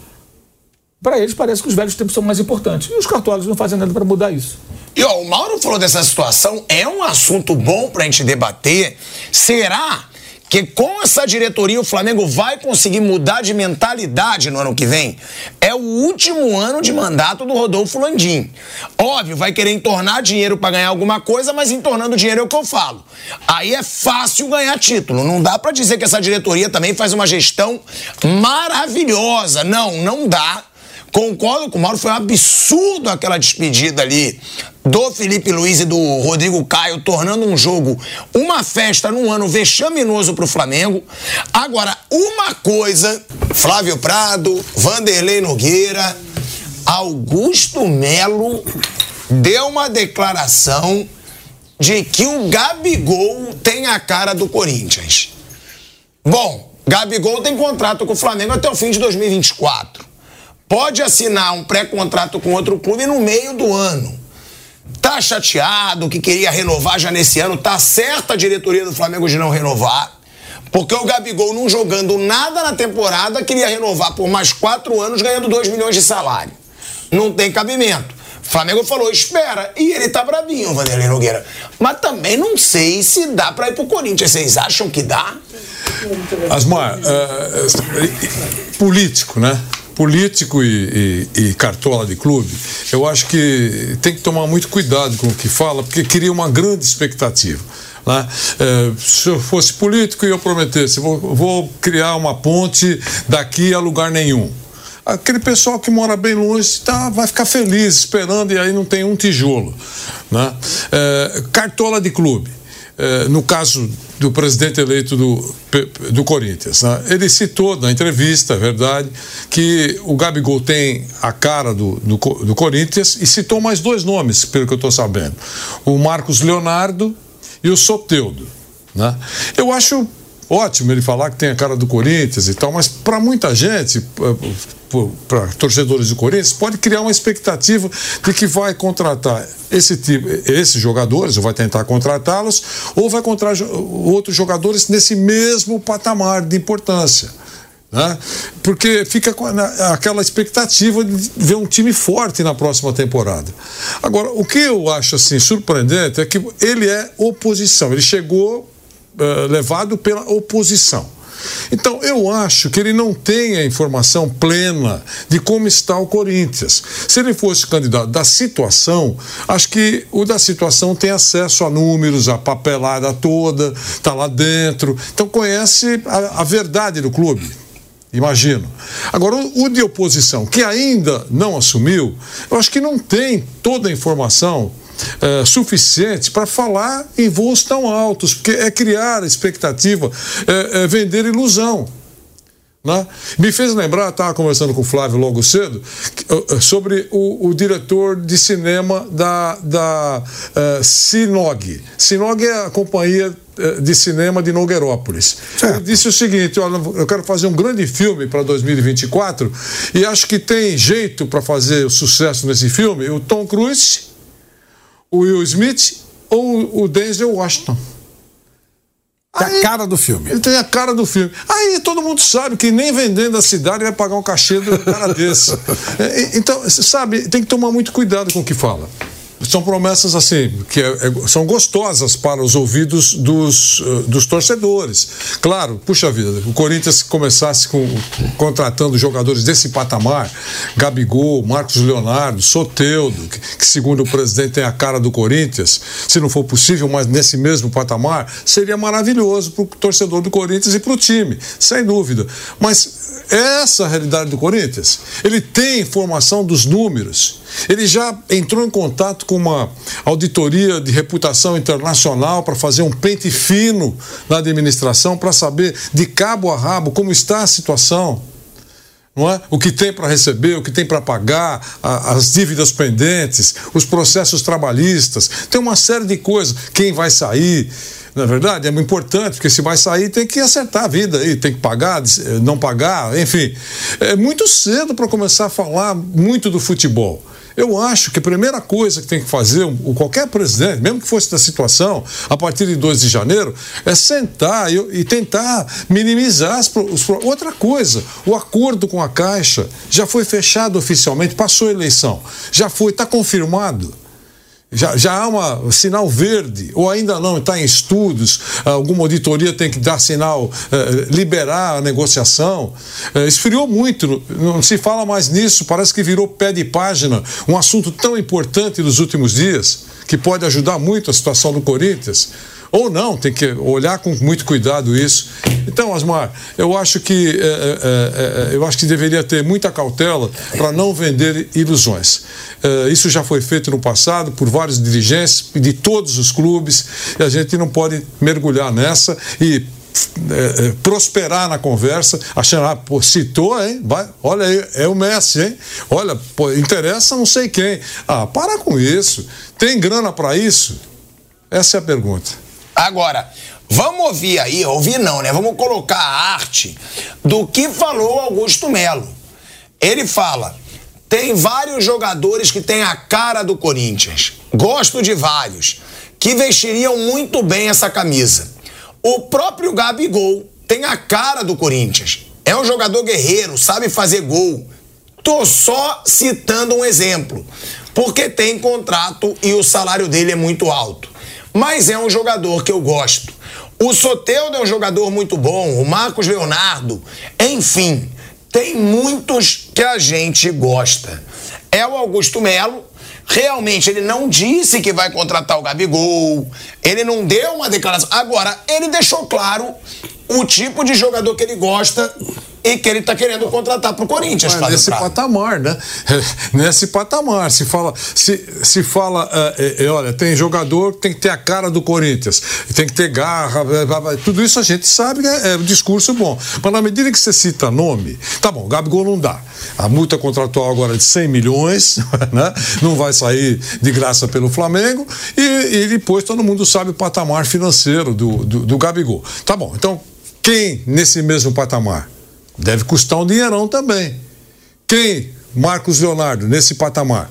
Speaker 4: Para eles, parece que os velhos tempos são mais importantes. E os cartórios não fazem nada para mudar isso.
Speaker 2: E ó, o Mauro falou dessa situação, é um assunto bom pra gente debater. Será que com essa diretoria o Flamengo vai conseguir mudar de mentalidade no ano que vem? É o último ano de mandato do Rodolfo Landim. Óbvio, vai querer entornar dinheiro para ganhar alguma coisa, mas entornando dinheiro é o que eu falo. Aí é fácil ganhar título. Não dá para dizer que essa diretoria também faz uma gestão maravilhosa. Não, não dá. Concordo com o Mauro, foi um absurdo aquela despedida ali do Felipe Luiz e do Rodrigo Caio, tornando um jogo uma festa num ano vexaminoso pro Flamengo. Agora, uma coisa, Flávio Prado, Vanderlei Nogueira, Augusto Melo deu uma declaração de que o Gabigol tem a cara do Corinthians. Bom, Gabigol tem contrato com o Flamengo até o fim de 2024 pode assinar um pré-contrato com outro clube no meio do ano. Tá chateado que queria renovar já nesse ano, tá certa a diretoria do Flamengo de não renovar, porque o Gabigol não jogando nada na temporada queria renovar por mais quatro anos ganhando 2 milhões de salário. Não tem cabimento. O Flamengo falou, espera. E ele tá bravinho, Vanderlei Nogueira. Mas também não sei se dá pra ir pro Corinthians. Vocês acham que dá?
Speaker 1: Asmar, uh, político, né? Político e, e, e, cartola de clube, eu acho que tem que tomar muito cuidado com o que fala, porque cria uma grande expectativa. Né? É, se eu fosse político e eu prometesse, vou, vou criar uma ponte daqui a lugar nenhum. Aquele pessoal que mora bem longe tá, vai ficar feliz esperando e aí não tem um tijolo. Né? É, cartola de clube. É, no caso do presidente eleito do, do Corinthians. Né? Ele citou na entrevista, é verdade, que o Gabigol tem a cara do, do, do Corinthians e citou mais dois nomes, pelo que eu estou sabendo: o Marcos Leonardo e o Soteudo. Né? Eu acho ótimo ele falar que tem a cara do Corinthians e tal, mas para muita gente, para torcedores do Corinthians, pode criar uma expectativa de que vai contratar esse tipo, esses jogadores, ou vai tentar contratá-los, ou vai contratar outros jogadores nesse mesmo patamar de importância. Né? Porque fica aquela expectativa de ver um time forte na próxima temporada. Agora, o que eu acho assim surpreendente é que ele é oposição, ele chegou uh, levado pela oposição. Então, eu acho que ele não tem a informação plena de como está o Corinthians. Se ele fosse candidato da situação, acho que o da situação tem acesso a números, a papelada toda, está lá dentro, então conhece a, a verdade do clube. Imagino. Agora, o de oposição, que ainda não assumiu, eu acho que não tem toda a informação é, suficiente para falar em voos tão altos, porque é criar expectativa, é, é vender ilusão. Né? Me fez lembrar, estava conversando com o Flávio logo cedo, sobre o, o diretor de cinema da, da uh, Sinog. Sinog é a companhia de cinema de Nogueirópolis. Certo. Ele disse o seguinte: olha, eu quero fazer um grande filme para 2024 e acho que tem jeito para fazer o sucesso nesse filme o Tom Cruise o Will Smith ou o Denzel Washington.
Speaker 3: Tem aí, a cara do filme.
Speaker 1: Ele tem a cara do filme. Aí todo mundo sabe que nem vendendo a cidade vai pagar um cachê do cara desse. É, então, sabe, tem que tomar muito cuidado com o que fala são promessas assim que é, é, são gostosas para os ouvidos dos, uh, dos torcedores. Claro, puxa vida, o Corinthians começasse com, contratando jogadores desse patamar, Gabigol, Marcos Leonardo, Soteudo, que, que, segundo o presidente tem a cara do Corinthians, se não for possível, mas nesse mesmo patamar, seria maravilhoso para o torcedor do Corinthians e para o time, sem dúvida. Mas essa é a realidade do Corinthians. Ele tem informação dos números. Ele já entrou em contato com uma auditoria de reputação internacional para fazer um pente fino na administração para saber de cabo a rabo como está a situação. Não é? O que tem para receber, o que tem para pagar, a, as dívidas pendentes, os processos trabalhistas, tem uma série de coisas. Quem vai sair, na é verdade, é muito importante, porque se vai sair tem que acertar a vida aí, tem que pagar, não pagar, enfim. É muito cedo para começar a falar muito do futebol. Eu acho que a primeira coisa que tem que fazer o qualquer presidente, mesmo que fosse da situação, a partir de 2 de janeiro, é sentar e, e tentar minimizar as, os, outra coisa. O acordo com a Caixa já foi fechado oficialmente, passou a eleição, já foi, está confirmado. Já, já há um sinal verde, ou ainda não, está em estudos, alguma auditoria tem que dar sinal, eh, liberar a negociação. Eh, esfriou muito, não se fala mais nisso, parece que virou pé de página, um assunto tão importante nos últimos dias, que pode ajudar muito a situação do Corinthians. Ou não, tem que olhar com muito cuidado isso. Então, Osmar, eu acho que é, é, eu acho que deveria ter muita cautela para não vender ilusões. isso já foi feito no passado por vários dirigentes de todos os clubes e a gente não pode mergulhar nessa e é, é, prosperar na conversa, achando, ah, pô, citou, hein? Vai, olha aí, é o Messi, hein? Olha, pô, interessa não sei quem. Ah, para com isso. Tem grana para isso? Essa é a pergunta.
Speaker 2: Agora, vamos ouvir aí, ouvir não, né? Vamos colocar a arte do que falou Augusto Melo. Ele fala: tem vários jogadores que têm a cara do Corinthians. Gosto de vários, que vestiriam muito bem essa camisa. O próprio Gabigol tem a cara do Corinthians. É um jogador guerreiro, sabe fazer gol. Tô só citando um exemplo, porque tem contrato e o salário dele é muito alto mas é um jogador que eu gosto. O Soteudo é um jogador muito bom, o Marcos Leonardo, enfim, tem muitos que a gente gosta. É o Augusto Melo, realmente ele não disse que vai contratar o Gabigol, ele não deu uma declaração. Agora, ele deixou claro o tipo de jogador que ele gosta e que ele está querendo contratar para o Corinthians.
Speaker 1: Mas nesse patamar, né? nesse patamar. Se fala, se, se fala é, olha, tem jogador que tem que ter a cara do Corinthians, tem que ter garra, tudo isso a gente sabe que é, é um discurso bom. Mas na medida que você cita nome, tá bom, Gabigol não dá. A multa contratual agora é de 100 milhões, né? não vai sair de graça pelo Flamengo, e, e depois todo mundo sabe o patamar financeiro do, do, do Gabigol. Tá bom, então quem nesse mesmo patamar? Deve custar um dinheirão também. Quem? Marcos Leonardo, nesse patamar.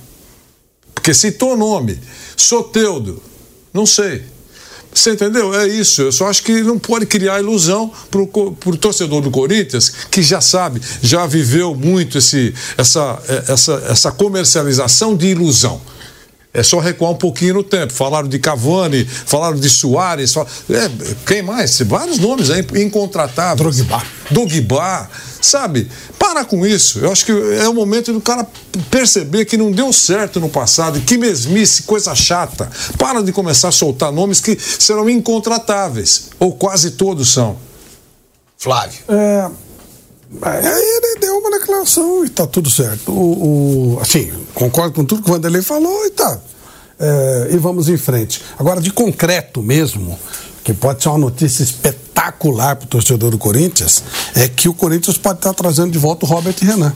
Speaker 1: Porque citou nome. Soteudo. Não sei. Você entendeu? É isso. Eu só acho que não pode criar ilusão para o torcedor do Corinthians, que já sabe, já viveu muito esse, essa, essa, essa comercialização de ilusão. É só recuar um pouquinho no tempo. Falaram de Cavani, falaram de Soares, fal... é, quem mais? Vários nomes aí incontratáveis.
Speaker 3: Drogba.
Speaker 1: Drogba, sabe? Para com isso. Eu acho que é o momento do cara perceber que não deu certo no passado, que mesmice, coisa chata. Para de começar a soltar nomes que serão incontratáveis, ou quase todos são.
Speaker 2: Flávio.
Speaker 3: É, Aí ele deu uma declaração e tá tudo certo. O, o, assim, concordo com tudo que o Vanderlei falou e tá. É, e vamos em frente. Agora, de concreto mesmo, que pode ser uma notícia espetacular para o torcedor do Corinthians, é que o Corinthians pode estar trazendo de volta o Robert Renan.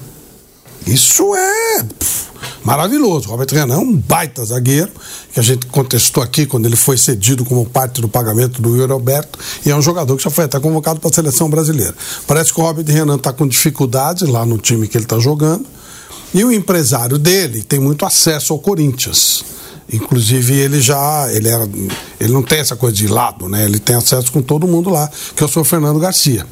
Speaker 3: Isso é pff, maravilhoso. Robert Renan é um baita zagueiro, que a gente contestou aqui quando ele foi cedido como parte do pagamento do Yuri Alberto, e é um jogador que já foi até convocado para a seleção brasileira. Parece que o Robert Renan está com dificuldade lá no time que ele está jogando, e o empresário dele tem muito acesso ao Corinthians. Inclusive ele já ele era, ele não tem essa coisa de lado, né? Ele tem acesso com todo mundo lá, que é o senhor Fernando Garcia.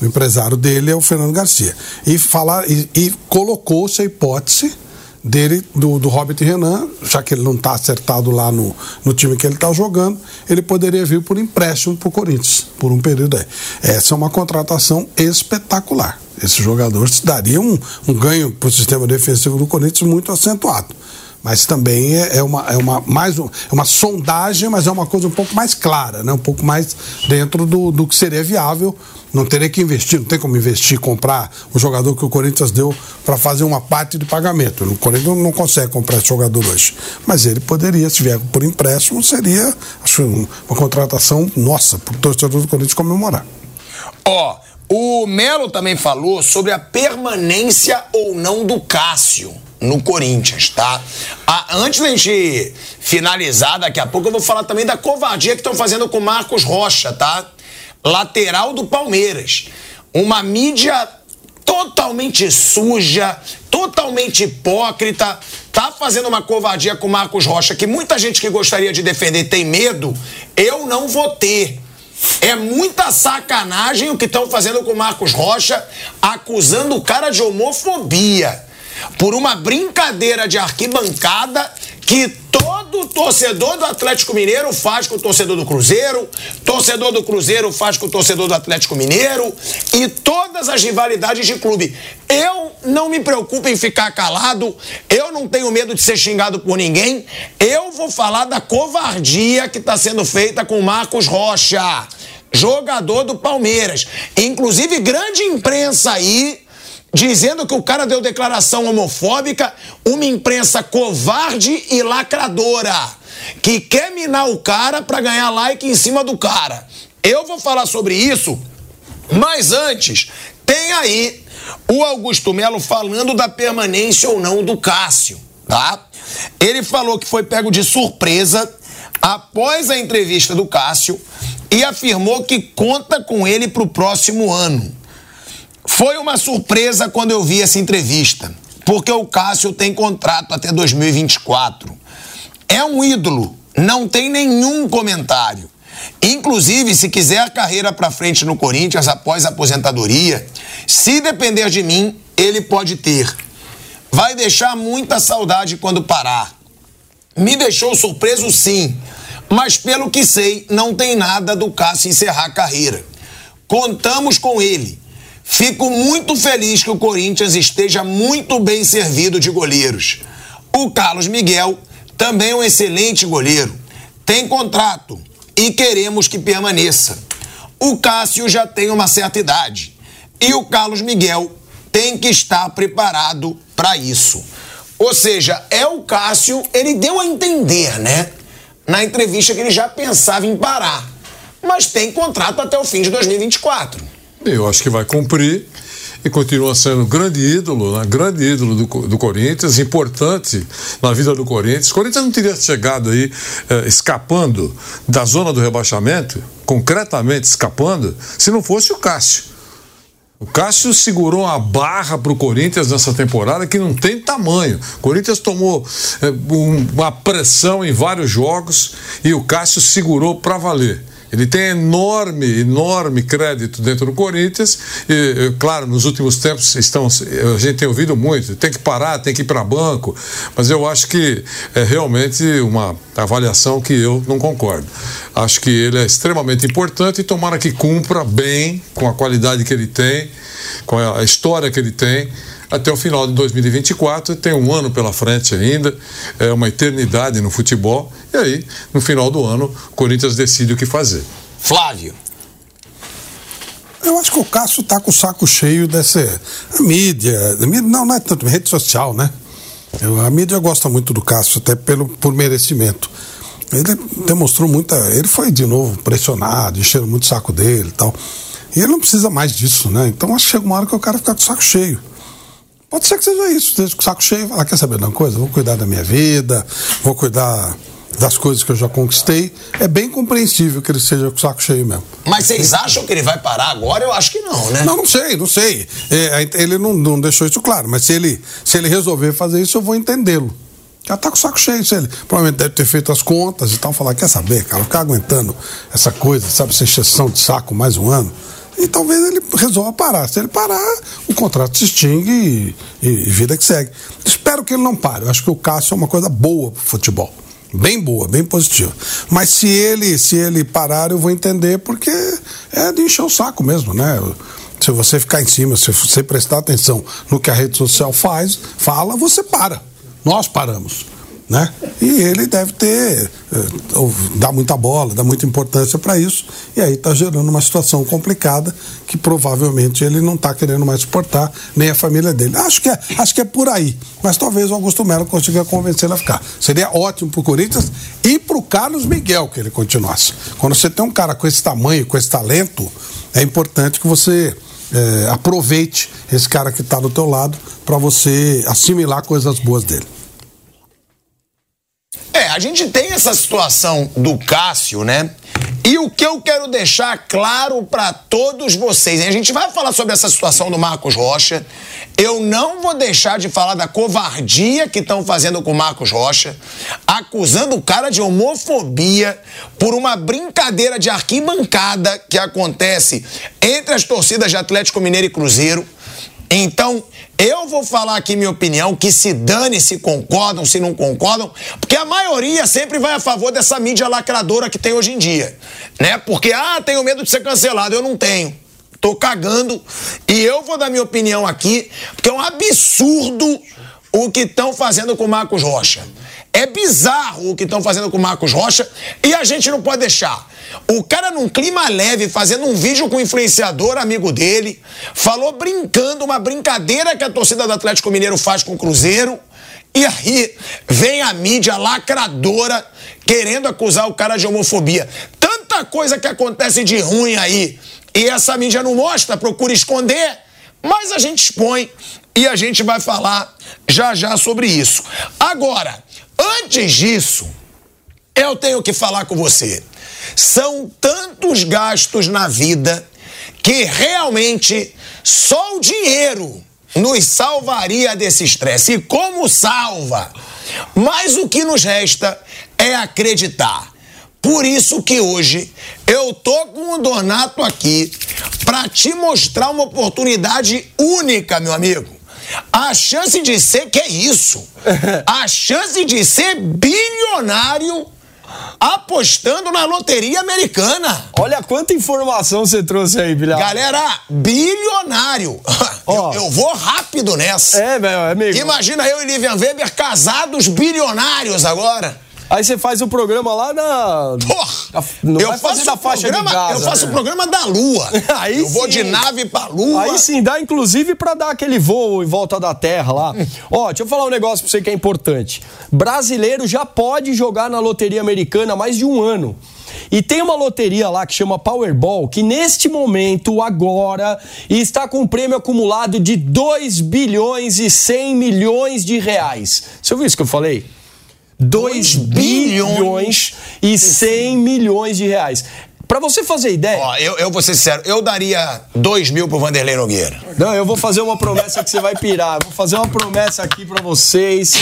Speaker 3: O empresário dele é o Fernando Garcia. E, falar, e, e colocou-se a hipótese dele, do, do Robert Renan, já que ele não está acertado lá no, no time que ele está jogando, ele poderia vir por empréstimo para o Corinthians, por um período aí. Essa é uma contratação espetacular. Esse jogador daria um, um ganho para o sistema defensivo do Corinthians muito acentuado mas também é, é, uma, é uma, mais um, é uma sondagem, mas é uma coisa um pouco mais clara, né? um pouco mais dentro do, do que seria viável. Não teria que investir, não tem como investir, comprar o jogador que o Corinthians deu para fazer uma parte de pagamento. O Corinthians não consegue comprar esse jogador hoje. Mas ele poderia, se vier por empréstimo, seria acho, uma contratação nossa, para o torcedor do Corinthians comemorar.
Speaker 2: Ó, oh, o Melo também falou sobre a permanência ou não do Cássio no Corinthians, tá? Ah, antes da gente finalizar, daqui a pouco eu vou falar também da covardia que estão fazendo com o Marcos Rocha, tá? Lateral do Palmeiras. Uma mídia totalmente suja, totalmente hipócrita, tá fazendo uma covardia com o Marcos Rocha que muita gente que gostaria de defender tem medo. Eu não vou ter. É muita sacanagem o que estão fazendo com o Marcos Rocha, acusando o cara de homofobia por uma brincadeira de arquibancada que todo torcedor do Atlético Mineiro faz com o torcedor do Cruzeiro, torcedor do Cruzeiro faz com o torcedor do Atlético Mineiro e todas as rivalidades de clube. Eu não me preocupo em ficar calado, eu não tenho medo de ser xingado por ninguém, eu vou falar da covardia que está sendo feita com Marcos Rocha, jogador do Palmeiras. Inclusive, grande imprensa aí dizendo que o cara deu declaração homofóbica, uma imprensa covarde e lacradora, que quer minar o cara para ganhar like em cima do cara. Eu vou falar sobre isso, mas antes, tem aí o Augusto Melo falando da permanência ou não do Cássio, tá? Ele falou que foi pego de surpresa após a entrevista do Cássio e afirmou que conta com ele para o próximo ano. Foi uma surpresa quando eu vi essa entrevista, porque o Cássio tem contrato até 2024. É um ídolo, não tem nenhum comentário. Inclusive, se quiser carreira para frente no Corinthians após a aposentadoria, se depender de mim, ele pode ter. Vai deixar muita saudade quando parar. Me deixou surpreso sim, mas pelo que sei, não tem nada do Cássio encerrar a carreira. Contamos com ele Fico muito feliz que o Corinthians esteja muito bem servido de goleiros. O Carlos Miguel também um excelente goleiro. Tem contrato e queremos que permaneça. O Cássio já tem uma certa idade e o Carlos Miguel tem que estar preparado para isso. Ou seja, é o Cássio, ele deu a entender, né? Na entrevista que ele já pensava em parar. Mas tem contrato até o fim de 2024.
Speaker 1: Eu acho que vai cumprir e continua sendo um grande ídolo, né? grande ídolo do, do Corinthians, importante na vida do Corinthians. O Corinthians não teria chegado aí eh, escapando da zona do rebaixamento, concretamente escapando, se não fosse o Cássio. O Cássio segurou uma barra para o Corinthians nessa temporada que não tem tamanho. O Corinthians tomou é, um, uma pressão em vários jogos e o Cássio segurou para valer. Ele tem enorme, enorme crédito dentro do Corinthians. E, claro, nos últimos tempos estão, a gente tem ouvido muito, tem que parar, tem que ir para banco. Mas eu acho que é realmente uma avaliação que eu não concordo. Acho que ele é extremamente importante e tomara que cumpra bem com a qualidade que ele tem, com a história que ele tem até o final de 2024. Tem um ano pela frente ainda, é uma eternidade no futebol. E aí, no final do ano, o Corinthians decide o que fazer.
Speaker 2: Flávio.
Speaker 3: Eu acho que o Cássio está com o saco cheio dessa a mídia, a mídia. Não, não é tanto, rede social, né? Eu, a mídia gosta muito do Cássio, até pelo, por merecimento. Ele demonstrou muita. Ele foi de novo pressionado, encheram muito o saco dele e tal. E ele não precisa mais disso, né? Então acho que chega uma hora que o cara fica com o saco cheio. Pode ser que seja isso, esteja com o saco cheio falar, quer saber de uma coisa? Vou cuidar da minha vida, vou cuidar das coisas que eu já conquistei. É bem compreensível que ele seja com o saco cheio mesmo.
Speaker 2: Mas vocês acham que ele vai parar agora? Eu acho que não, né?
Speaker 3: Não, não sei, não sei. É, ele não, não deixou isso claro, mas se ele, se ele resolver fazer isso, eu vou entendê-lo. Já tá com o saco cheio, se ele provavelmente deve ter feito as contas e tal, falar, quer saber, cara, ficar aguentando essa coisa, sabe, essa exceção de saco mais um ano e talvez ele resolva parar. Se ele parar, o contrato se extingue e, e vida que segue. Espero que ele não pare. Eu acho que o Cássio é uma coisa boa pro futebol. Bem boa, bem positiva. Mas se ele, se ele parar, eu vou entender porque é de encher o saco mesmo, né? Se você ficar em cima, se você prestar atenção no que a rede social faz, fala, você para. Nós paramos né? E ele deve ter eh, dá muita bola, dá muita importância para isso e aí está gerando uma situação complicada que provavelmente ele não está querendo mais suportar nem a família dele. Acho que é, acho que é por aí, mas talvez o Augusto Melo consiga convencer ele a ficar. Seria ótimo para o Corinthians e para o Carlos Miguel que ele continuasse. Quando você tem um cara com esse tamanho, com esse talento, é importante que você é, aproveite esse cara que está do teu lado para você assimilar coisas boas dele.
Speaker 2: É, a gente tem essa situação do Cássio, né? E o que eu quero deixar claro para todos vocês, a gente vai falar sobre essa situação do Marcos Rocha. Eu não vou deixar de falar da covardia que estão fazendo com o Marcos Rocha, acusando o cara de homofobia por uma brincadeira de arquibancada que acontece entre as torcidas de Atlético Mineiro e Cruzeiro. Então, eu vou falar aqui minha opinião, que se dane se concordam, se não concordam, porque a maioria sempre vai a favor dessa mídia lacradora que tem hoje em dia, né? Porque, ah, tenho medo de ser cancelado, eu não tenho. Tô cagando e eu vou dar minha opinião aqui, porque é um absurdo o que estão fazendo com o Marcos Rocha. É bizarro o que estão fazendo com o Marcos Rocha e a gente não pode deixar. O cara, num clima leve, fazendo um vídeo com um influenciador, amigo dele, falou brincando, uma brincadeira que a torcida do Atlético Mineiro faz com o Cruzeiro. E aí vem a mídia lacradora querendo acusar o cara de homofobia. Tanta coisa que acontece de ruim aí e essa mídia não mostra, procura esconder, mas a gente expõe e a gente vai falar já já sobre isso. Agora, Antes disso, eu tenho que falar com você. São tantos gastos na vida que realmente só o dinheiro nos salvaria desse estresse. E como salva? Mas o que nos resta é acreditar. Por isso que hoje eu tô com o Donato aqui para te mostrar uma oportunidade única, meu amigo. A chance de ser, que é isso? A chance de ser bilionário apostando na loteria americana.
Speaker 5: Olha quanta informação você trouxe aí, Bilhar.
Speaker 2: Galera, bilionário. Oh. Eu, eu, vou rápido nessa.
Speaker 5: É, meu amigo.
Speaker 2: Imagina eu e Livian Weber casados bilionários agora.
Speaker 5: Aí você faz o programa lá na.
Speaker 2: Porra! Não eu faço da faixa programa, de Gaza, Eu faço o né? programa da Lua. Aí eu sim. vou de nave pra Lua.
Speaker 5: Aí sim, dá inclusive pra dar aquele voo em volta da Terra lá. Ó, deixa eu falar um negócio pra você que é importante. Brasileiro já pode jogar na loteria americana há mais de um ano. E tem uma loteria lá que chama Powerball, que neste momento, agora, está com um prêmio acumulado de 2 bilhões e 100 milhões de reais. Você ouviu isso que eu falei? 2 bilhões e 100 milhões de reais. Pra você fazer ideia.
Speaker 2: Ó, eu, eu vou ser sincero, eu daria 2 mil pro Vanderlei Nogueira.
Speaker 5: Não, eu vou fazer uma promessa que você vai pirar. Vou fazer uma promessa aqui pra vocês.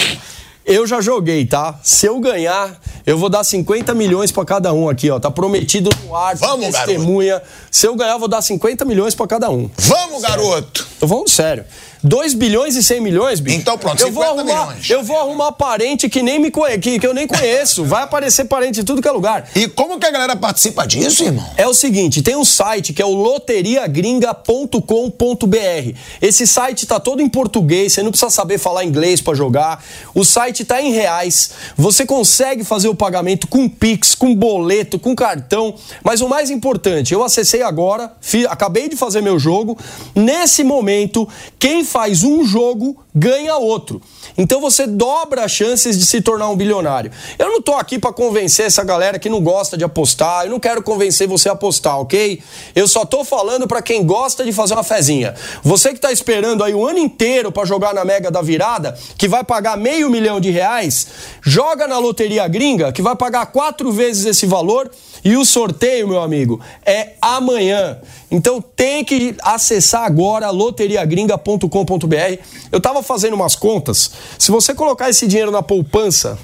Speaker 5: Eu já joguei, tá? Se eu ganhar, eu vou dar 50 milhões pra cada um aqui, ó. Tá prometido no ar,
Speaker 2: Vamos,
Speaker 5: testemunha. Se eu ganhar, eu vou dar 50 milhões pra cada um.
Speaker 2: Vamos, garoto!
Speaker 5: Tô falando sério. 2 bilhões e 100 milhões, bicho.
Speaker 2: Então pronto,
Speaker 5: eu vou
Speaker 2: 50
Speaker 5: arrumar,
Speaker 2: milhões.
Speaker 5: Eu vou arrumar parente que nem me conhe... que, que eu nem conheço. Vai aparecer parente em tudo que é lugar.
Speaker 2: E como que a galera participa disso, irmão?
Speaker 5: É o seguinte, tem um site que é o loteriagringa.com.br. Esse site tá todo em português, você não precisa saber falar inglês para jogar. O site tá em reais. Você consegue fazer o pagamento com Pix, com boleto, com cartão. Mas o mais importante, eu acessei agora, fi- acabei de fazer meu jogo. Nesse momento, quem faz um jogo ganha outro. Então você dobra as chances de se tornar um bilionário. Eu não tô aqui para convencer essa galera que não gosta de apostar, eu não quero convencer você a apostar, ok? Eu só tô falando para quem gosta de fazer uma fezinha. Você que tá esperando aí o ano inteiro para jogar na Mega da Virada, que vai pagar meio milhão de reais, joga na Loteria Gringa, que vai pagar quatro vezes esse valor. E o sorteio, meu amigo, é amanhã. Então tem que acessar agora loteriagringa.com.br. Eu tava fazendo umas contas. Se você colocar esse dinheiro na poupança,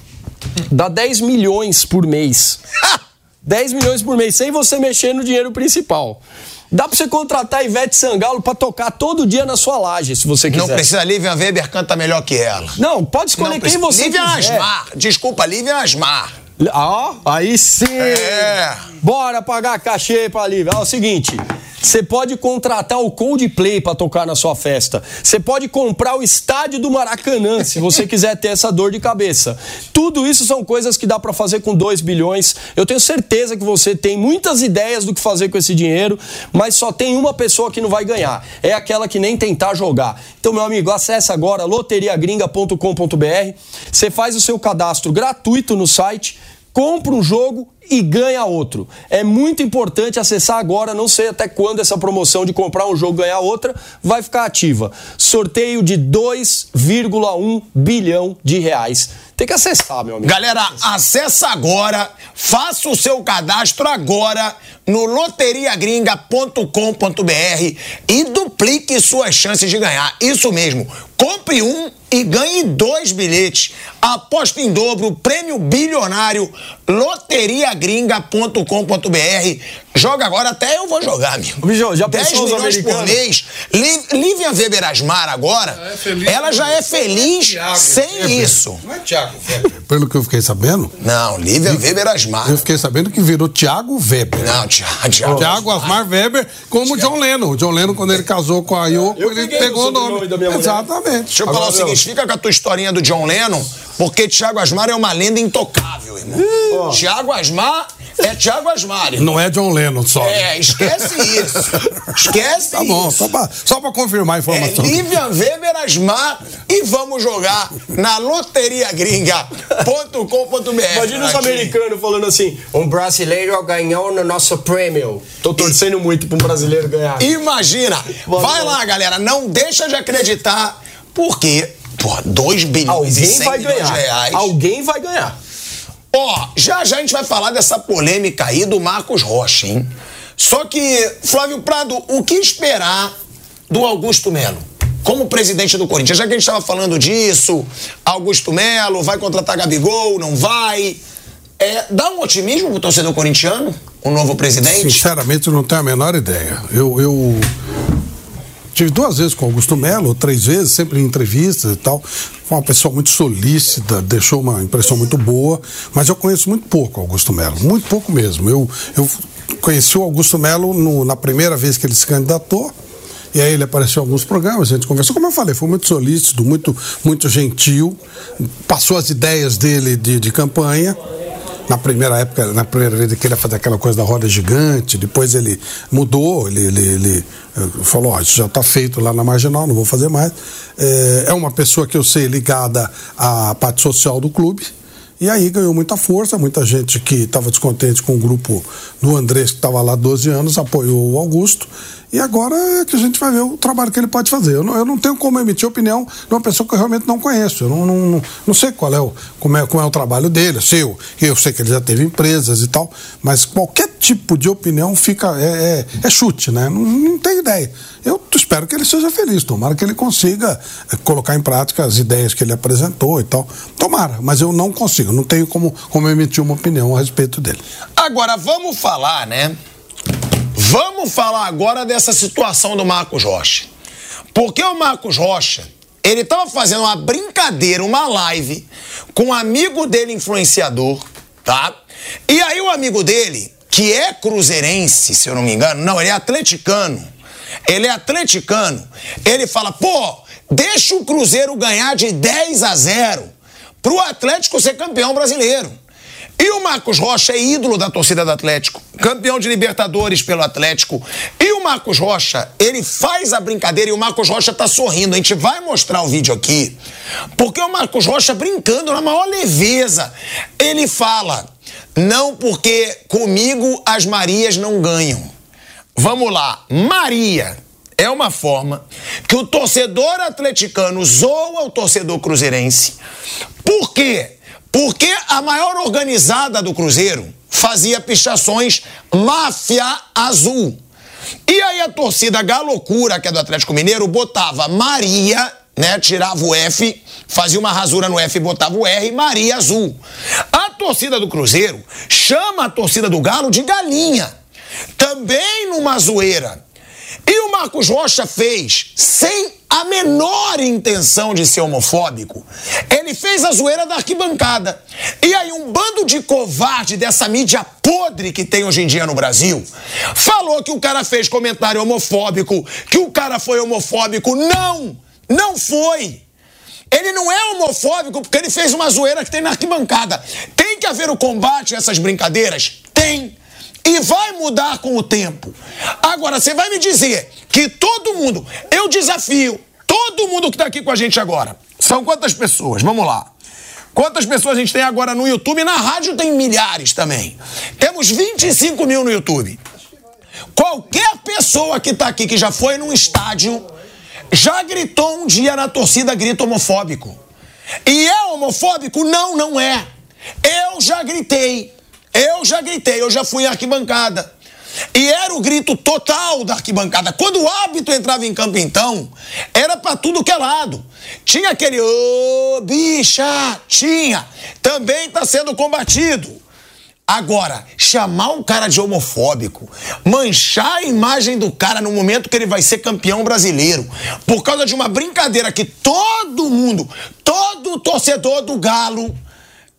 Speaker 5: dá 10 milhões por mês. 10 milhões por mês, sem você mexer no dinheiro principal. Dá pra você contratar a Ivete Sangalo pra tocar todo dia na sua laje, se você quiser.
Speaker 2: Não precisa, Lívia Weber canta melhor que ela.
Speaker 5: Não, pode escolher
Speaker 2: Não
Speaker 5: quem você
Speaker 2: Lívia
Speaker 5: quiser.
Speaker 2: Asmar. Desculpa, Lívia Asmar.
Speaker 5: Ó, aí sim!
Speaker 2: É.
Speaker 5: Bora pagar cachê pra Lívia. Ó, é o seguinte, você pode contratar o Coldplay pra tocar na sua festa. Você pode comprar o estádio do Maracanã, se você quiser ter essa dor de cabeça. Tudo isso são coisas que dá pra fazer com 2 bilhões. Eu tenho certeza que você tem muitas ideias do que fazer com esse dinheiro, mas só tem uma pessoa que não vai ganhar. É aquela que nem tentar jogar. Então, meu amigo, acesse agora loteriagringa.com.br. Você faz o seu cadastro gratuito no site compra um jogo e ganha outro. É muito importante acessar agora, não sei até quando essa promoção de comprar um jogo e ganhar outra vai ficar ativa. Sorteio de 2,1 bilhão de reais. Tem que acessar, meu amigo.
Speaker 2: Galera, acessa agora, faça o seu cadastro agora no loteriagringa.com.br e duplique suas chances de ganhar. Isso mesmo, compre um e ganhe dois bilhetes. Aposta em dobro, prêmio bilionário, loteriagringa.com.br. Joga agora, até eu vou jogar, amigo.
Speaker 5: Bicho, já
Speaker 2: 10
Speaker 5: pensou os
Speaker 2: milhões por mês. Lí- Lívia Weber Asmar agora,
Speaker 3: é feliz
Speaker 2: ela já é feliz
Speaker 3: Thiago
Speaker 2: sem
Speaker 3: Weber.
Speaker 2: isso.
Speaker 3: Não é Thiago Weber. Pelo que eu fiquei sabendo,
Speaker 2: Não, Lívia Weber Asmar.
Speaker 3: eu fiquei sabendo que virou Thiago Weber.
Speaker 2: Não, Thiago. Thiago.
Speaker 3: Tiago Asmar Weber, como o John Lennon. O John Lennon, quando ele casou com a Yoko,
Speaker 5: Eu
Speaker 3: ele pegou
Speaker 5: o
Speaker 3: nome.
Speaker 5: sobrenome da minha mulher.
Speaker 3: Exatamente.
Speaker 2: Deixa eu falar o seguinte, fica com a tua historinha do John Lennon, porque Thiago Asmar é uma lenda intocável, irmão. Thiago Asmar é Thiago Asmar, irmão.
Speaker 3: Não é John Lennon só.
Speaker 2: É, esquece isso. Esquece
Speaker 3: Tá bom,
Speaker 2: isso.
Speaker 3: só pra, só pra confirmar a
Speaker 2: É
Speaker 3: informação.
Speaker 2: Lívia Weber Asmar e vamos jogar na loteriagringa.com.br.
Speaker 5: Imagina os americanos falando assim: um brasileiro ganhou no nosso prêmio. Tô torcendo muito pra um brasileiro ganhar.
Speaker 2: Imagina. Vai lá, galera, não deixa de acreditar, porque, pô, 2 bilhões e
Speaker 5: Alguém
Speaker 2: 100
Speaker 5: vai
Speaker 2: milhões de
Speaker 5: ganhar.
Speaker 2: reais.
Speaker 5: Alguém vai ganhar.
Speaker 2: Ó, já já a gente vai falar dessa polêmica aí do Marcos Rocha, hein? Só que, Flávio Prado, o que esperar do Augusto Melo? Como presidente do Corinthians, já que a gente estava falando disso, Augusto Melo vai contratar Gabigol, não vai? É, dá um otimismo pro torcedor corintiano, o novo presidente?
Speaker 3: Sinceramente, eu não tenho a menor ideia. Eu, eu tive duas vezes com Augusto Melo, três vezes, sempre em entrevistas e tal. Foi uma pessoa muito solícita, deixou uma impressão muito boa, mas eu conheço muito pouco Augusto Melo, muito pouco mesmo. Eu, eu conheci o Augusto Melo no- na primeira vez que ele se candidatou. E aí ele apareceu em alguns programas, a gente conversou. Como eu falei, foi muito solícito, muito, muito gentil, passou as ideias dele de, de campanha. Na primeira época, na primeira vez ele queria fazer aquela coisa da roda gigante, depois ele mudou, ele, ele, ele, eh, falou, ó, isso já está feito lá na Marginal, não vou fazer mais. É, é uma pessoa que eu sei ligada à parte social do clube, E aí ganhou muita força, muita gente que estava descontente com o grupo do Andrés, que estava lá 12 anos, apoiou o Augusto. E agora é que a gente vai ver o trabalho que ele pode fazer. Eu não, eu não tenho como emitir opinião de uma pessoa que eu realmente não conheço. Eu não, não, não sei qual é o, como, é, como é o trabalho dele. Eu sei, eu, sei que ele já teve empresas e tal, mas qualquer tipo de opinião fica é, é, é chute, né? Não, não tem ideia. Eu espero que ele seja feliz, tomara que ele consiga é, colocar em prática as ideias que ele apresentou e tal. Tomara, mas eu não consigo, não tenho como, como emitir uma opinião a respeito dele.
Speaker 2: Agora, vamos falar, né? Vamos falar agora dessa situação do Marcos Rocha. Porque o Marcos Rocha, ele estava fazendo uma brincadeira, uma live, com um amigo dele influenciador, tá? E aí o amigo dele, que é cruzeirense, se eu não me engano, não, ele é atleticano. Ele é atleticano. Ele fala, pô, deixa o Cruzeiro ganhar de 10 a 0 pro Atlético ser campeão brasileiro. E o Marcos Rocha é ídolo da torcida do Atlético, campeão de Libertadores pelo Atlético. E o Marcos Rocha, ele faz a brincadeira e o Marcos Rocha tá sorrindo. A gente vai mostrar o vídeo aqui, porque o Marcos Rocha brincando na maior leveza. Ele fala: "Não porque comigo as Marias não ganham". Vamos lá, Maria é uma forma que o torcedor atleticano zoa o torcedor cruzeirense. Por quê? Porque a maior organizada do Cruzeiro fazia pichações máfia azul. E aí a torcida Galocura, que é do Atlético Mineiro, botava Maria, né? Tirava o F, fazia uma rasura no F e botava o R, Maria Azul. A torcida do Cruzeiro chama a torcida do Galo de galinha. Também numa zoeira. E o Marcos Rocha fez sem a menor intenção de ser homofóbico. Ele fez a zoeira da arquibancada. E aí, um bando de covarde dessa mídia podre que tem hoje em dia no Brasil falou que o cara fez comentário homofóbico, que o cara foi homofóbico. Não! Não foi! Ele não é homofóbico porque ele fez uma zoeira que tem na arquibancada. Tem que haver o combate a essas brincadeiras? Tem e vai mudar com o tempo. Agora, você vai me dizer que todo mundo, eu desafio todo mundo que está aqui com a gente agora. São quantas pessoas? Vamos lá. Quantas pessoas a gente tem agora no YouTube? Na rádio tem milhares também. Temos 25 mil no YouTube. Qualquer pessoa que está aqui que já foi num estádio já gritou um dia na torcida grito homofóbico. E é homofóbico? Não, não é. Eu já gritei. Eu já gritei, eu já fui arquibancada. E era o grito total da arquibancada. Quando o hábito entrava em campo, então, era para tudo que é lado. Tinha aquele, ô oh, bicha, tinha. Também está sendo combatido. Agora, chamar um cara de homofóbico, manchar a imagem do cara no momento que ele vai ser campeão brasileiro, por causa de uma brincadeira que todo mundo, todo torcedor do Galo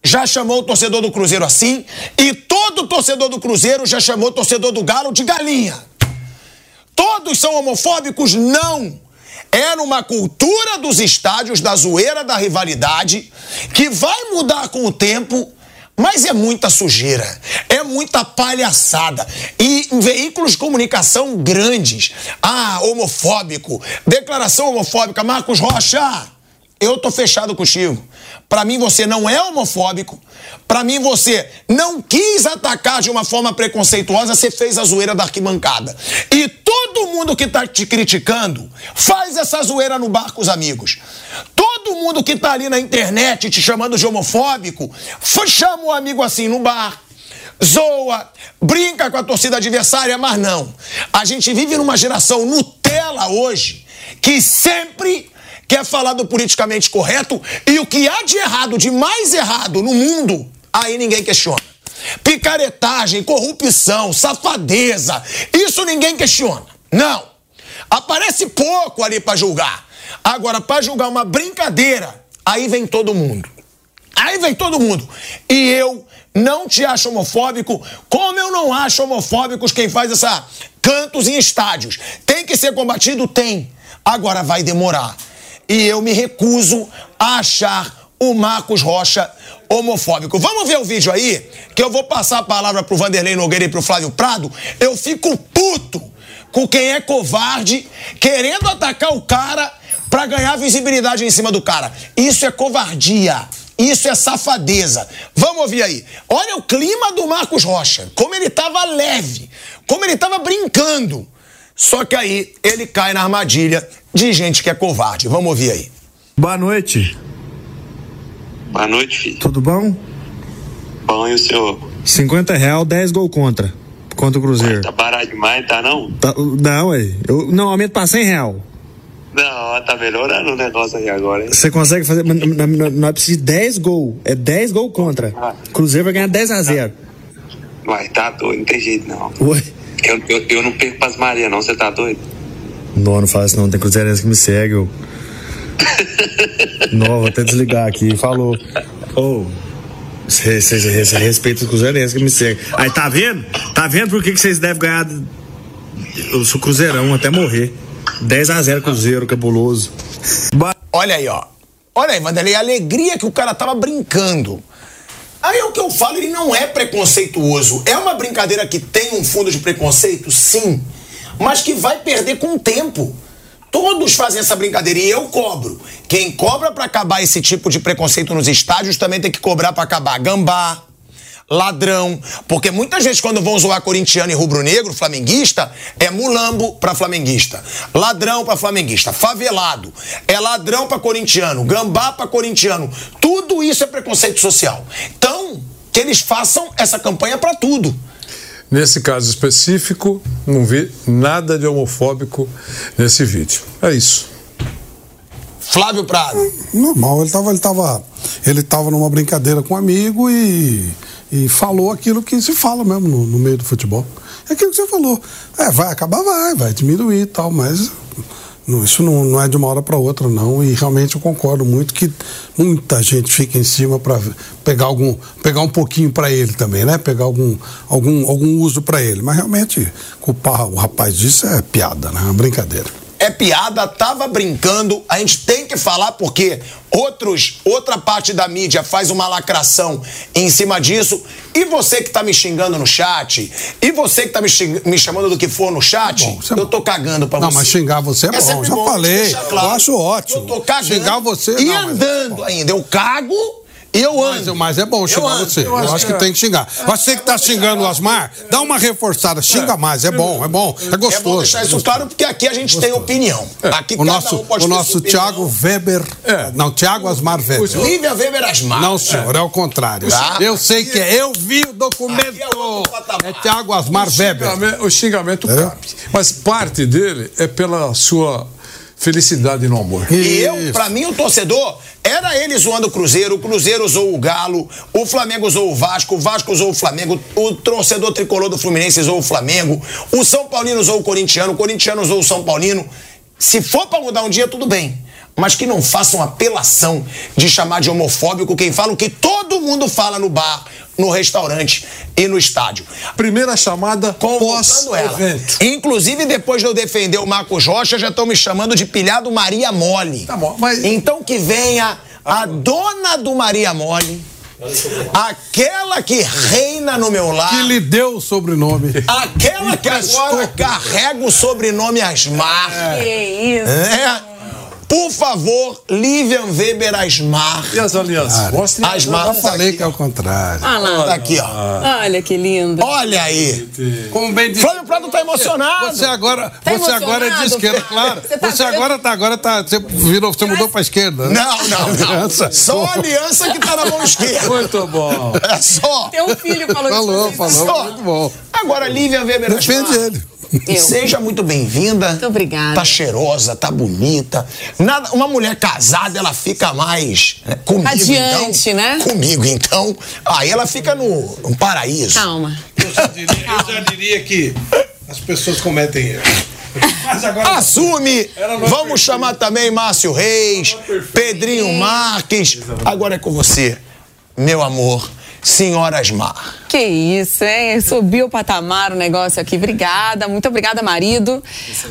Speaker 2: já chamou o torcedor do Cruzeiro assim e todo torcedor do Cruzeiro já chamou o torcedor do Galo de galinha. Todos são homofóbicos? Não. É numa cultura dos estádios, da zoeira, da rivalidade, que vai mudar com o tempo, mas é muita sujeira, é muita palhaçada. E em veículos de comunicação grandes, ah, homofóbico, declaração homofóbica, Marcos Rocha, eu tô fechado contigo. Para mim você não é homofóbico. Para mim você não quis atacar de uma forma preconceituosa, você fez a zoeira da arquibancada. E todo mundo que tá te criticando faz essa zoeira no bar com os amigos. Todo mundo que tá ali na internet te chamando de homofóbico, chama o amigo assim no bar zoa, brinca com a torcida adversária, mas não. A gente vive numa geração Nutella hoje que sempre quer falar do politicamente correto e o que há de errado, de mais errado no mundo, aí ninguém questiona. Picaretagem, corrupção, safadeza, isso ninguém questiona. Não. Aparece pouco ali para julgar. Agora, para julgar uma brincadeira, aí vem todo mundo. Aí vem todo mundo. E eu não te acho homofóbico, como eu não acho homofóbicos quem faz essa cantos em estádios. Tem que ser combatido? Tem. Agora vai demorar e eu me recuso a achar o Marcos Rocha homofóbico. Vamos ver o vídeo aí, que eu vou passar a palavra pro Vanderlei Nogueira e pro Flávio Prado. Eu fico puto com quem é covarde, querendo atacar o cara para ganhar visibilidade em cima do cara. Isso é covardia. Isso é safadeza. Vamos ouvir aí. Olha o clima do Marcos Rocha. Como ele tava leve. Como ele tava brincando. Só que aí ele cai na armadilha de gente que é covarde. Vamos ouvir aí.
Speaker 6: Boa noite.
Speaker 7: Boa noite, filho.
Speaker 6: Tudo bom?
Speaker 7: Bom, e o senhor?
Speaker 6: 50 real, 10 gol contra. Contra o Cruzeiro.
Speaker 7: Tá barato demais, tá não?
Speaker 6: Tá, não, ué. Eu, não, aumento pra 100 real.
Speaker 7: Não, tá melhorando o negócio aí agora, hein?
Speaker 6: Você consegue fazer. mas n- n- Nós precisamos de 10 gols. É 10 gols contra. Cruzeiro vai ganhar 10 a 0.
Speaker 7: Mas tá doido, não tem jeito não.
Speaker 6: Ué.
Speaker 7: Eu, eu, eu não perco pras Maria, não, você tá doido?
Speaker 6: Não, não fala isso não. Tem cruzeirense que me segue. Eu. não, vou até desligar aqui. Falou. Ô. Você respeita os cruzeirenses que me seguem. Aí, tá vendo? Tá vendo por que, que vocês devem ganhar? Eu sou cruzeirão até morrer. 10 a 0 Cruzeiro, cabuloso.
Speaker 2: Olha aí, ó. Olha aí, Vanderlei, a alegria que o cara tava brincando. Aí é o que eu falo, ele não é preconceituoso. É uma brincadeira que tem um fundo de preconceito, sim, mas que vai perder com o tempo. Todos fazem essa brincadeira e eu cobro. Quem cobra pra acabar esse tipo de preconceito nos estádios também tem que cobrar pra acabar gambá, ladrão, porque muitas vezes quando vão zoar corintiano e rubro-negro, flamenguista, é mulambo pra flamenguista, ladrão pra flamenguista, favelado, é ladrão pra corintiano, gambá pra corintiano. Tudo isso é preconceito social. Então, que eles façam essa campanha pra tudo.
Speaker 1: Nesse caso específico, não vi nada de homofóbico nesse vídeo. É isso.
Speaker 2: Flávio Prado.
Speaker 3: Normal, ele tava, ele tava, ele tava numa brincadeira com um amigo e, e falou aquilo que se fala mesmo no, no meio do futebol. É aquilo que você falou. É, vai acabar, vai, vai diminuir e tal, mas isso não, não é de uma hora para outra, não. E realmente eu concordo muito que muita gente fica em cima para pegar algum, pegar um pouquinho para ele também, né? Pegar algum, algum, algum uso para ele. Mas realmente culpar o rapaz disso é piada, né? É uma brincadeira.
Speaker 2: É piada, tava brincando, a gente tem que falar porque outros, outra parte da mídia faz uma lacração em cima disso. E você que tá me xingando no chat, e você que tá me, xing- me chamando do que for no chat,
Speaker 3: Bom, isso é
Speaker 2: eu
Speaker 3: bom.
Speaker 2: tô cagando pra
Speaker 3: Não,
Speaker 2: você.
Speaker 3: mas xingar você é bom,
Speaker 2: sempre
Speaker 3: já falei.
Speaker 2: deixa claro.
Speaker 3: Eu acho ótimo.
Speaker 2: Eu tô cagando.
Speaker 3: Xingar você,
Speaker 2: E
Speaker 3: não, mas-
Speaker 2: andando ainda. Eu cago eu ando.
Speaker 3: mas é bom xingar você. Eu, acho que, tem que xingar. Você que tá xingando o Asmar, dá uma reforçada, xinga mais. É bom, é bom. É
Speaker 2: É bom
Speaker 3: gostoso.
Speaker 2: deixar isso claro porque aqui a gente tem opinião. Aqui
Speaker 3: O
Speaker 2: cada
Speaker 3: nosso,
Speaker 2: um pode
Speaker 3: o nosso. Thiago Weber. Não, Thiago Asmar Weber.
Speaker 2: Lívia Weber Asmar.
Speaker 3: Não, senhor, é o contrário.
Speaker 2: Tá.
Speaker 3: Eu sei que é. Eu vi o documento.
Speaker 2: É.
Speaker 3: É Thiago Asmar Weber.
Speaker 1: Xingamento- O xingamento cabe. Mas parte dele é pela sua felicidade no amor.
Speaker 2: E eu, pra mim, o torcedor, era ele zoando o Cruzeiro, o Cruzeiro usou o Galo, o Flamengo usou o Vasco, o Vasco usou o Flamengo, o torcedor tricolor do Fluminense usou o Flamengo, o São Paulino usou o corintiano, o corintiano usou o São Paulino. Se for pra mudar um dia, tudo bem. Mas que não façam apelação de chamar de homofóbico quem fala o que todo mundo fala no bar, no restaurante e no estádio.
Speaker 1: Primeira chamada pós-evento.
Speaker 2: Inclusive, depois de eu defender o Marcos Rocha, já estão me chamando de pilhado Maria Mole.
Speaker 1: Tá bom, mas-
Speaker 2: Então que venha a dona do Maria Mole, aquela que reina no meu lar,
Speaker 3: Que lhe deu o sobrenome.
Speaker 2: aquela que agora carrega o sobrenome Asmar.
Speaker 8: Que isso.
Speaker 2: É. Por favor, Livian Weber Asmar.
Speaker 1: E as alianças? Mostre
Speaker 2: Asmar
Speaker 3: Eu
Speaker 2: tá
Speaker 3: falei que é o contrário.
Speaker 8: Olha lá.
Speaker 2: tá aqui, ó.
Speaker 8: Olha que lindo.
Speaker 2: Olha aí.
Speaker 3: Como bem disse.
Speaker 2: Flávio Prado tá emocionado.
Speaker 3: Você agora,
Speaker 8: Tá
Speaker 3: você agora é de esquerda, claro.
Speaker 8: Você tá
Speaker 3: Você agora tá, agora tá, você virou, você mudou pra esquerda. né?
Speaker 2: Não, não, não.
Speaker 3: Aliança.
Speaker 2: Só a aliança que tá na mão esquerda.
Speaker 1: Muito bom.
Speaker 2: É só.
Speaker 8: Teu filho falou
Speaker 3: Falou,
Speaker 8: isso.
Speaker 3: falou,
Speaker 2: Só.
Speaker 3: muito bom.
Speaker 2: Agora, Lívia Weber
Speaker 3: Defende
Speaker 2: Asmar,
Speaker 3: ele.
Speaker 8: Eu.
Speaker 2: Seja muito bem-vinda.
Speaker 8: Muito obrigada.
Speaker 2: Tá cheirosa, tá bonita. Nada, uma mulher casada, ela fica mais né, comigo.
Speaker 8: Radiante,
Speaker 2: então,
Speaker 8: né?
Speaker 2: Comigo, então. Aí ela fica no, no paraíso.
Speaker 8: Calma.
Speaker 3: Eu já diria, eu já diria que as pessoas cometem erros. Mas agora.
Speaker 2: Assume!
Speaker 3: É
Speaker 2: Vamos
Speaker 3: perfeita.
Speaker 2: chamar também Márcio Reis, Pedrinho Marques. Agora é com você, meu amor, senhora Asmar.
Speaker 8: Que isso, hein? Subiu o patamar o negócio aqui. Obrigada, muito obrigada, marido.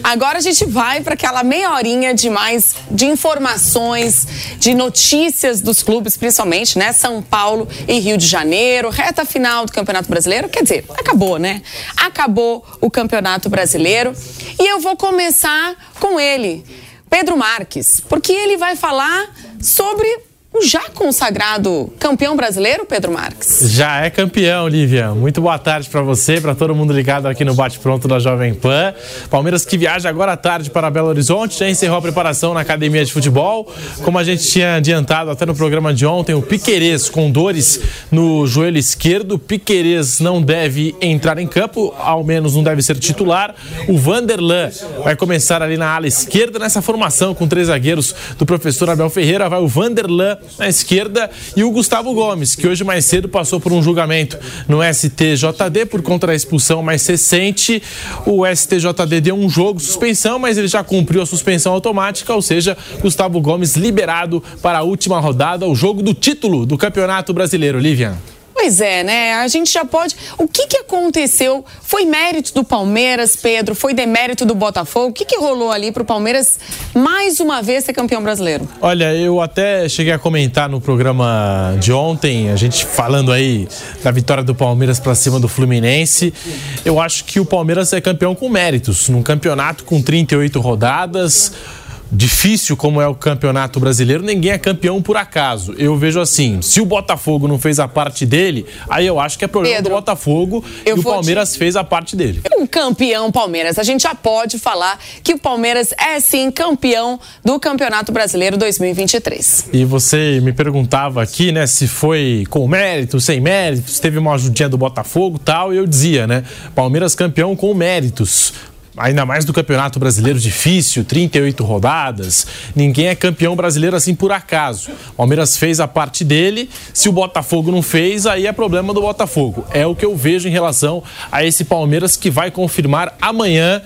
Speaker 8: Agora a gente vai para aquela meia horinha de mais de informações, de notícias dos clubes, principalmente, né? São Paulo e Rio de Janeiro, reta final do Campeonato Brasileiro. Quer dizer, acabou, né? Acabou o Campeonato Brasileiro. E eu vou começar com ele, Pedro Marques, porque ele vai falar sobre já consagrado campeão brasileiro, Pedro Marques?
Speaker 9: Já é campeão, Lívia. Muito boa tarde para você, para todo mundo ligado aqui no Bate Pronto da Jovem Pan. Palmeiras que viaja agora à tarde para Belo Horizonte, já encerrou a preparação na academia de futebol. Como a gente tinha adiantado até no programa de ontem, o Piquerez com dores no joelho esquerdo. Piquerez não deve entrar em campo, ao menos não deve ser titular. O Vanderlan vai começar ali na ala esquerda nessa formação com três zagueiros do professor Abel Ferreira. Vai o Vanderlan na esquerda e o Gustavo Gomes, que hoje mais cedo passou por um julgamento no STJD por conta da expulsão mais recente. O STJD deu um jogo suspensão, mas ele já cumpriu a suspensão automática, ou seja, Gustavo Gomes liberado para a última rodada, o jogo do título do Campeonato Brasileiro. Livian.
Speaker 8: Pois é, né? A gente já pode. O que, que aconteceu? Foi mérito do Palmeiras, Pedro? Foi demérito do Botafogo? O que, que rolou ali para o Palmeiras mais uma vez ser campeão brasileiro?
Speaker 9: Olha, eu até cheguei a comentar no programa de ontem, a gente falando aí da vitória do Palmeiras para cima do Fluminense. Eu acho que o Palmeiras é campeão com méritos, num campeonato com 38 rodadas difícil como é o campeonato brasileiro, ninguém é campeão por acaso. Eu vejo assim, se o Botafogo não fez a parte dele, aí eu acho que é problema Pedro, do Botafogo e o Palmeiras te... fez a parte dele.
Speaker 8: Um campeão Palmeiras, a gente já pode falar que o Palmeiras é sim campeão do Campeonato Brasileiro 2023.
Speaker 9: E você me perguntava aqui, né, se foi com mérito, sem méritos, teve uma ajudinha do Botafogo, tal, e eu dizia, né, Palmeiras campeão com méritos ainda mais do Campeonato Brasileiro difícil, 38 rodadas. Ninguém é campeão brasileiro assim por acaso. O Palmeiras fez a parte dele, se o Botafogo não fez, aí é problema do Botafogo. É o que eu vejo em relação a esse Palmeiras que vai confirmar amanhã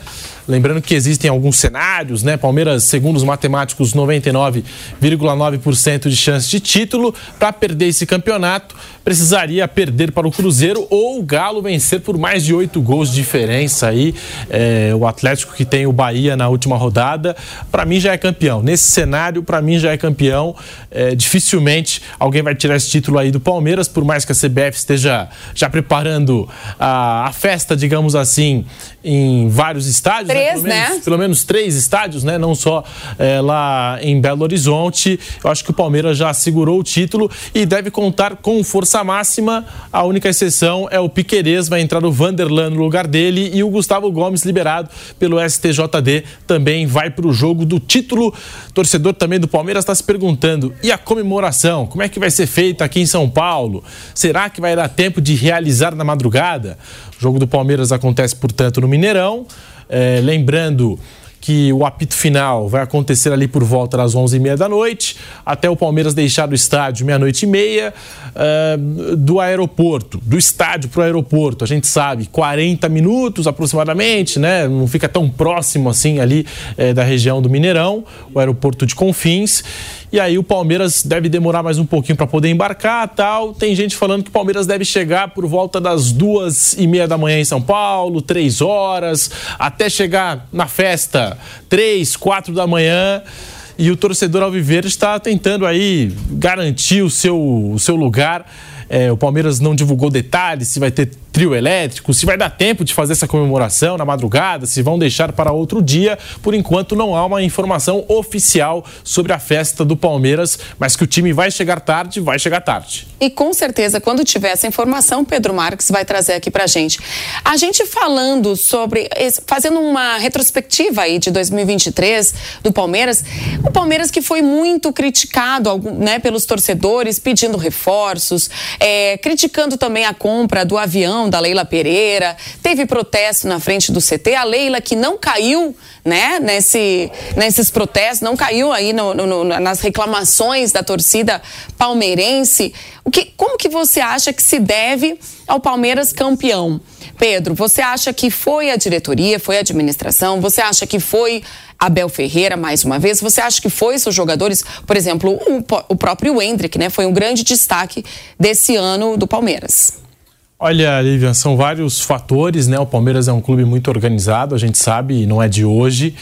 Speaker 9: Lembrando que existem alguns cenários, né? Palmeiras, segundo os matemáticos, 99,9% de chance de título. Para perder esse campeonato, precisaria perder para o Cruzeiro ou o Galo vencer por mais de oito gols de diferença aí. É, o Atlético que tem o Bahia na última rodada, para mim já é campeão. Nesse cenário, para mim já é campeão. É, dificilmente alguém vai tirar esse título aí do Palmeiras, por mais que a CBF esteja já preparando a, a festa, digamos assim, em vários estádios.
Speaker 8: Né? Três,
Speaker 9: né? Pelo menos,
Speaker 8: né?
Speaker 9: pelo menos três estádios, né? Não só é, lá em Belo Horizonte. Eu acho que o Palmeiras já segurou o título e deve contar com força máxima. A única exceção é o Piquerez, vai entrar o Vanderlan no lugar dele e o Gustavo Gomes, liberado pelo STJD, também vai para o jogo do título. Torcedor também do Palmeiras está se perguntando: e a comemoração? Como é que vai ser feita aqui em São Paulo? Será que vai dar tempo de realizar na madrugada? O jogo do Palmeiras acontece, portanto, no Mineirão. É, lembrando que o apito final vai acontecer ali por volta das 11h30 da noite, até o Palmeiras deixar do estádio meia-noite e meia, uh, do aeroporto, do estádio para o aeroporto, a gente sabe, 40 minutos aproximadamente, né? Não fica tão próximo assim ali eh, da região do Mineirão, o aeroporto de Confins. E aí o Palmeiras deve demorar mais um pouquinho para poder embarcar tal. Tem gente falando que o Palmeiras deve chegar por volta das duas e meia da manhã em São Paulo, três horas, até chegar na festa três, quatro da manhã e o torcedor alviverde está tentando aí garantir o seu, o seu lugar. É, o Palmeiras não divulgou detalhes se vai ter trio elétrico, se vai dar tempo de fazer essa comemoração na madrugada, se vão deixar para outro dia. Por enquanto, não há uma informação oficial sobre a festa do Palmeiras, mas que o time vai chegar tarde, vai chegar tarde.
Speaker 8: E com certeza, quando tiver essa informação, Pedro Marques vai trazer aqui para gente. A gente falando sobre, fazendo uma retrospectiva aí de 2023 do Palmeiras, o Palmeiras que foi muito criticado né, pelos torcedores, pedindo reforços, é, criticando também a compra do avião da Leila Pereira, teve protesto na frente do CT. A Leila que não caiu né, nesse, nesses protestos, não caiu aí no, no, nas reclamações da torcida palmeirense. O que, como que você acha que se deve ao Palmeiras campeão? Pedro, você acha que foi a diretoria, foi a administração? Você acha que foi Abel Ferreira, mais uma vez? Você acha que foi seus jogadores? Por exemplo, o, o próprio Hendrick, né? Foi um grande destaque desse ano do Palmeiras.
Speaker 9: Olha, Lívia, são vários fatores, né? O Palmeiras é um clube muito organizado, a gente sabe, e não é de hoje.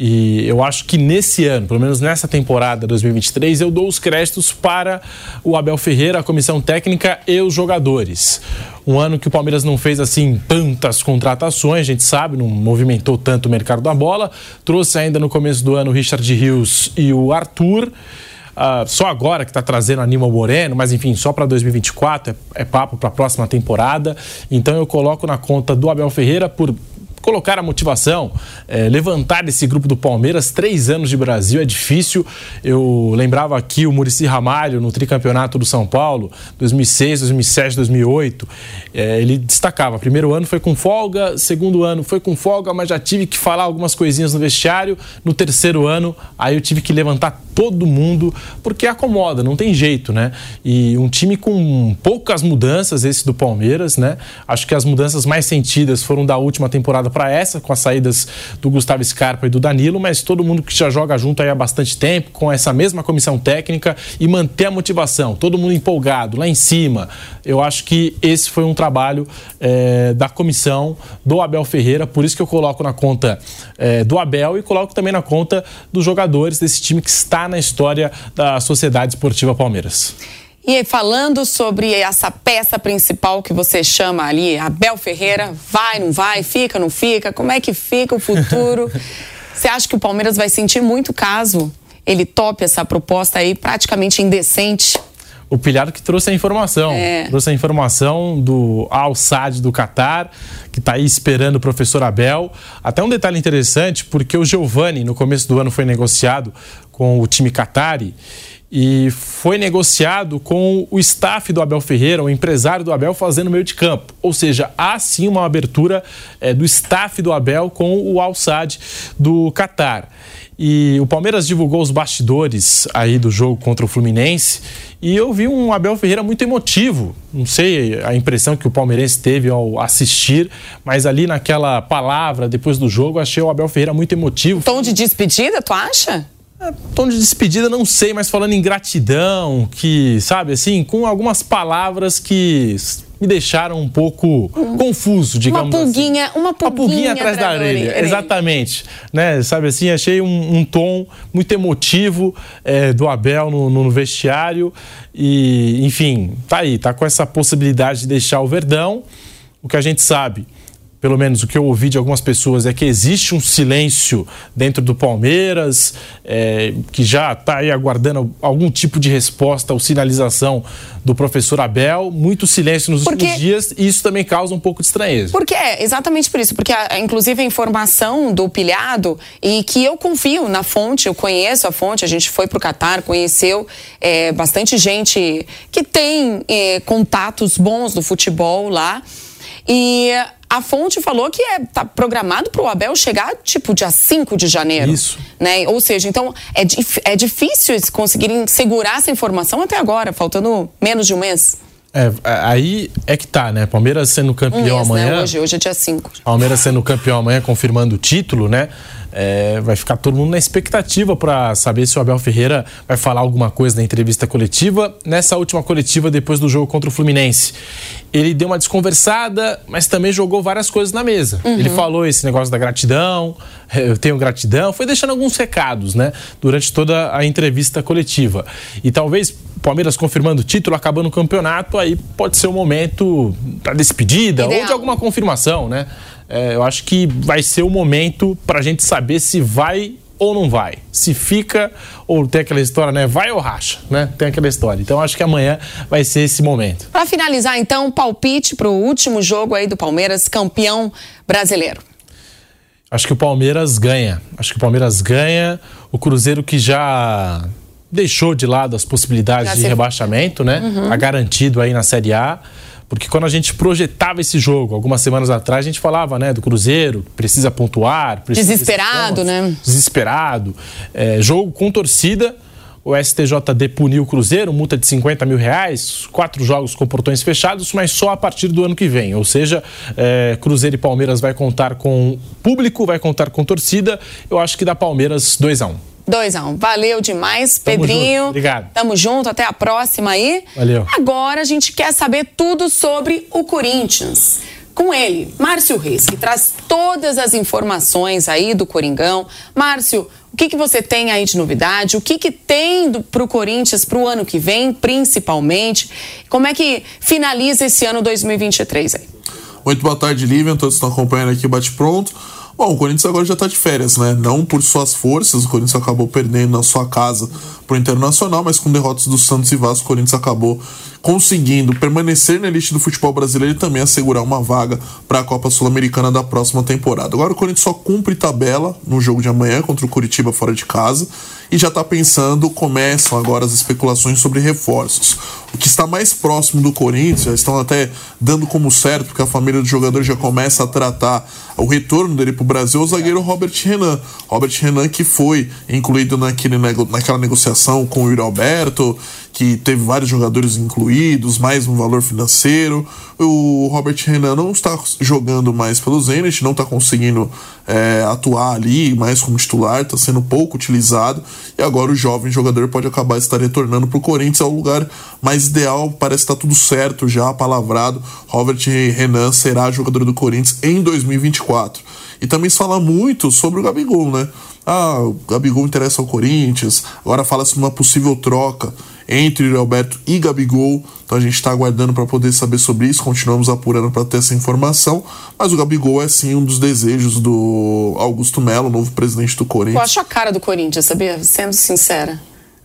Speaker 9: E eu acho que nesse ano, pelo menos nessa temporada 2023, eu dou os créditos para o Abel Ferreira, a comissão técnica e os jogadores. Um ano que o Palmeiras não fez assim tantas contratações, a gente sabe, não movimentou tanto o mercado da bola. Trouxe ainda no começo do ano o Richard Rios e o Arthur. uh, só agora que está trazendo Aníbal Moreno, mas enfim, só para 2024, é, é papo para a próxima temporada. Então eu coloco na conta do Abel Ferreira por colocar a motivação, é, levantar esse grupo do Palmeiras. Três anos de Brasil é difícil. Eu lembrava aqui o Murici Ramalho no tricampeonato do São Paulo, 2006, 2007, 2008. É, ele destacava: primeiro ano foi com folga, segundo ano foi com folga, mas já tive que falar algumas coisinhas no vestiário. No terceiro ano, aí eu tive que levantar todo mundo, porque acomoda, não tem jeito, né? E um time com poucas mudanças, esse do Palmeiras, né? Acho que as mudanças mais sentidas foram da última temporada essa, com as saídas do Gustavo Scarpa e do Danilo, mas todo mundo que já joga junto aí há bastante tempo, com essa mesma comissão técnica e manter a motivação, todo mundo empolgado, lá em cima. Eu acho que esse foi um trabalho é, da comissão do Abel Ferreira, por isso que eu coloco na conta é, do Abel e coloco também na conta dos jogadores desse time que está na história da Sociedade Esportiva Palmeiras.
Speaker 8: E falando sobre essa peça principal que você chama ali, Abel Ferreira, vai, não vai, fica, não fica, como é que fica o futuro? você acha que o Palmeiras vai sentir muito caso ele tope essa proposta aí praticamente indecente?
Speaker 9: O Pilhado que trouxe a informação. É. Trouxe a informação do Al-Sad do Catar, que está aí esperando o professor Abel. Até um detalhe interessante, porque o Giovani, no começo do ano, foi negociado com o time Qatari e foi negociado com o staff do Abel Ferreira, o empresário do Abel, fazendo meio de campo. Ou seja, há sim uma abertura é, do staff do Abel com o Al-Sad do Qatar. E o Palmeiras divulgou os bastidores aí do jogo contra o Fluminense e eu vi um Abel Ferreira muito emotivo. Não sei a impressão que o palmeirense teve ao assistir, mas ali naquela palavra depois do jogo, achei o Abel Ferreira muito emotivo.
Speaker 8: Tom de despedida, tu acha?
Speaker 9: É, tom de despedida, não sei, mas falando em gratidão, que, sabe, assim, com algumas palavras que me deixaram um pouco confuso, digamos
Speaker 8: uma pulguinha,
Speaker 9: assim.
Speaker 8: Uma pulguinha, uma pulguinha
Speaker 9: atrás da orelha. Exatamente. Né? Sabe assim, achei um, um tom muito emotivo é, do Abel no, no, vestiário. E, enfim, tá aí, tá com essa possibilidade de deixar o Verdão. O que a gente sabe pelo menos o que eu ouvi de algumas pessoas, é que existe um silêncio dentro do Palmeiras, é, que já está aí aguardando algum tipo de resposta ou sinalização do professor Abel. Muito silêncio nos porque, últimos dias e isso também causa um pouco de estranheza.
Speaker 8: Porque é, exatamente por isso. Porque, a, inclusive, a informação do pilhado, e que eu confio na fonte, eu conheço a fonte, a gente foi para o Catar, conheceu é, bastante gente que tem é, contatos bons do futebol lá. E a fonte falou que é tá programado para o Abel chegar tipo dia 5 de janeiro.
Speaker 9: Isso.
Speaker 8: Né? Ou seja, então é, é difícil eles conseguirem segurar essa informação até agora, faltando menos de um mês.
Speaker 9: É, aí é que tá, né? Palmeiras sendo campeão um mês, amanhã.
Speaker 8: Né? Hoje, hoje é dia 5.
Speaker 9: Palmeiras sendo campeão amanhã, confirmando o título, né? É, vai ficar todo mundo na expectativa para saber se o Abel Ferreira vai falar alguma coisa na entrevista coletiva. Nessa última coletiva, depois do jogo contra o Fluminense, ele deu uma desconversada, mas também jogou várias coisas na mesa. Uhum. Ele falou esse negócio da gratidão, eu tenho gratidão, foi deixando alguns recados, né, durante toda a entrevista coletiva. E talvez Palmeiras confirmando o título, acabando o campeonato, aí pode ser o momento da despedida Ideal. ou de alguma confirmação, né? É, eu acho que vai ser o momento para a gente saber se vai ou não vai. Se fica ou tem aquela história, né? Vai ou racha, né? Tem aquela história. Então acho que amanhã vai ser esse momento.
Speaker 8: Para finalizar, então, palpite para o último jogo aí do Palmeiras, campeão brasileiro.
Speaker 9: Acho que o Palmeiras ganha. Acho que o Palmeiras ganha. O Cruzeiro que já deixou de lado as possibilidades já de rebaixamento, né? Uhum. Tá garantido aí na Série A. Porque quando a gente projetava esse jogo, algumas semanas atrás, a gente falava, né, do Cruzeiro, precisa pontuar. Precisa
Speaker 8: Desesperado, né?
Speaker 9: Desesperado. É, jogo com torcida. O STJD puniu o Cruzeiro, multa de 50 mil reais, quatro jogos com portões fechados, mas só a partir do ano que vem. Ou seja, é, Cruzeiro e Palmeiras vai contar com público, vai contar com torcida. Eu acho que dá Palmeiras 2 a 1 um.
Speaker 8: 2 a 1 um. Valeu demais, Tamo Pedrinho.
Speaker 9: Junto. Obrigado.
Speaker 8: Tamo junto, até a próxima aí.
Speaker 9: Valeu.
Speaker 8: Agora a gente quer saber tudo sobre o Corinthians. Com ele, Márcio Reis, que traz todas as informações aí do Coringão. Márcio, o que, que você tem aí de novidade? O que, que tem para o Corinthians para o ano que vem, principalmente? Como é que finaliza esse ano 2023 aí?
Speaker 10: Muito boa tarde, Lívia. Todos estão acompanhando aqui o Bate Pronto. Bom, o Corinthians agora já está de férias, né? Não por suas forças, o Corinthians acabou perdendo na sua casa pro Internacional, mas com derrotas do Santos e Vasco, o Corinthians acabou conseguindo permanecer na elite do futebol brasileiro e também assegurar uma vaga para a Copa Sul-Americana da próxima temporada. Agora o Corinthians só cumpre tabela no jogo de amanhã contra o Curitiba fora de casa e já está pensando, começam agora as especulações sobre reforços. Que está mais próximo do Corinthians, estão até dando como certo, porque a família do jogador já começa a tratar o retorno dele para o Brasil, é o zagueiro Robert Renan. Robert Renan que foi incluído naquele, naquela negociação com o Yuri Alberto, que teve vários jogadores incluídos, mais um valor financeiro. O Robert Renan não está jogando mais pelo Zenit, não está conseguindo é, atuar ali mais como titular, está sendo pouco utilizado. E agora o jovem jogador pode acabar estar retornando para o Corinthians, é o lugar mais ideal, parece estar tá tudo certo já, palavrado. Robert Renan será jogador do Corinthians em 2024. E também se fala muito sobre o Gabigol, né? Ah, o Gabigol interessa ao Corinthians, agora fala-se uma possível troca entre o Alberto e Gabigol. Então a gente está aguardando para poder saber sobre isso, continuamos apurando para ter essa informação. Mas o Gabigol é sim um dos desejos do Augusto Melo, novo presidente do Corinthians. Eu
Speaker 8: acho a cara do Corinthians, sabia? Sendo sincera.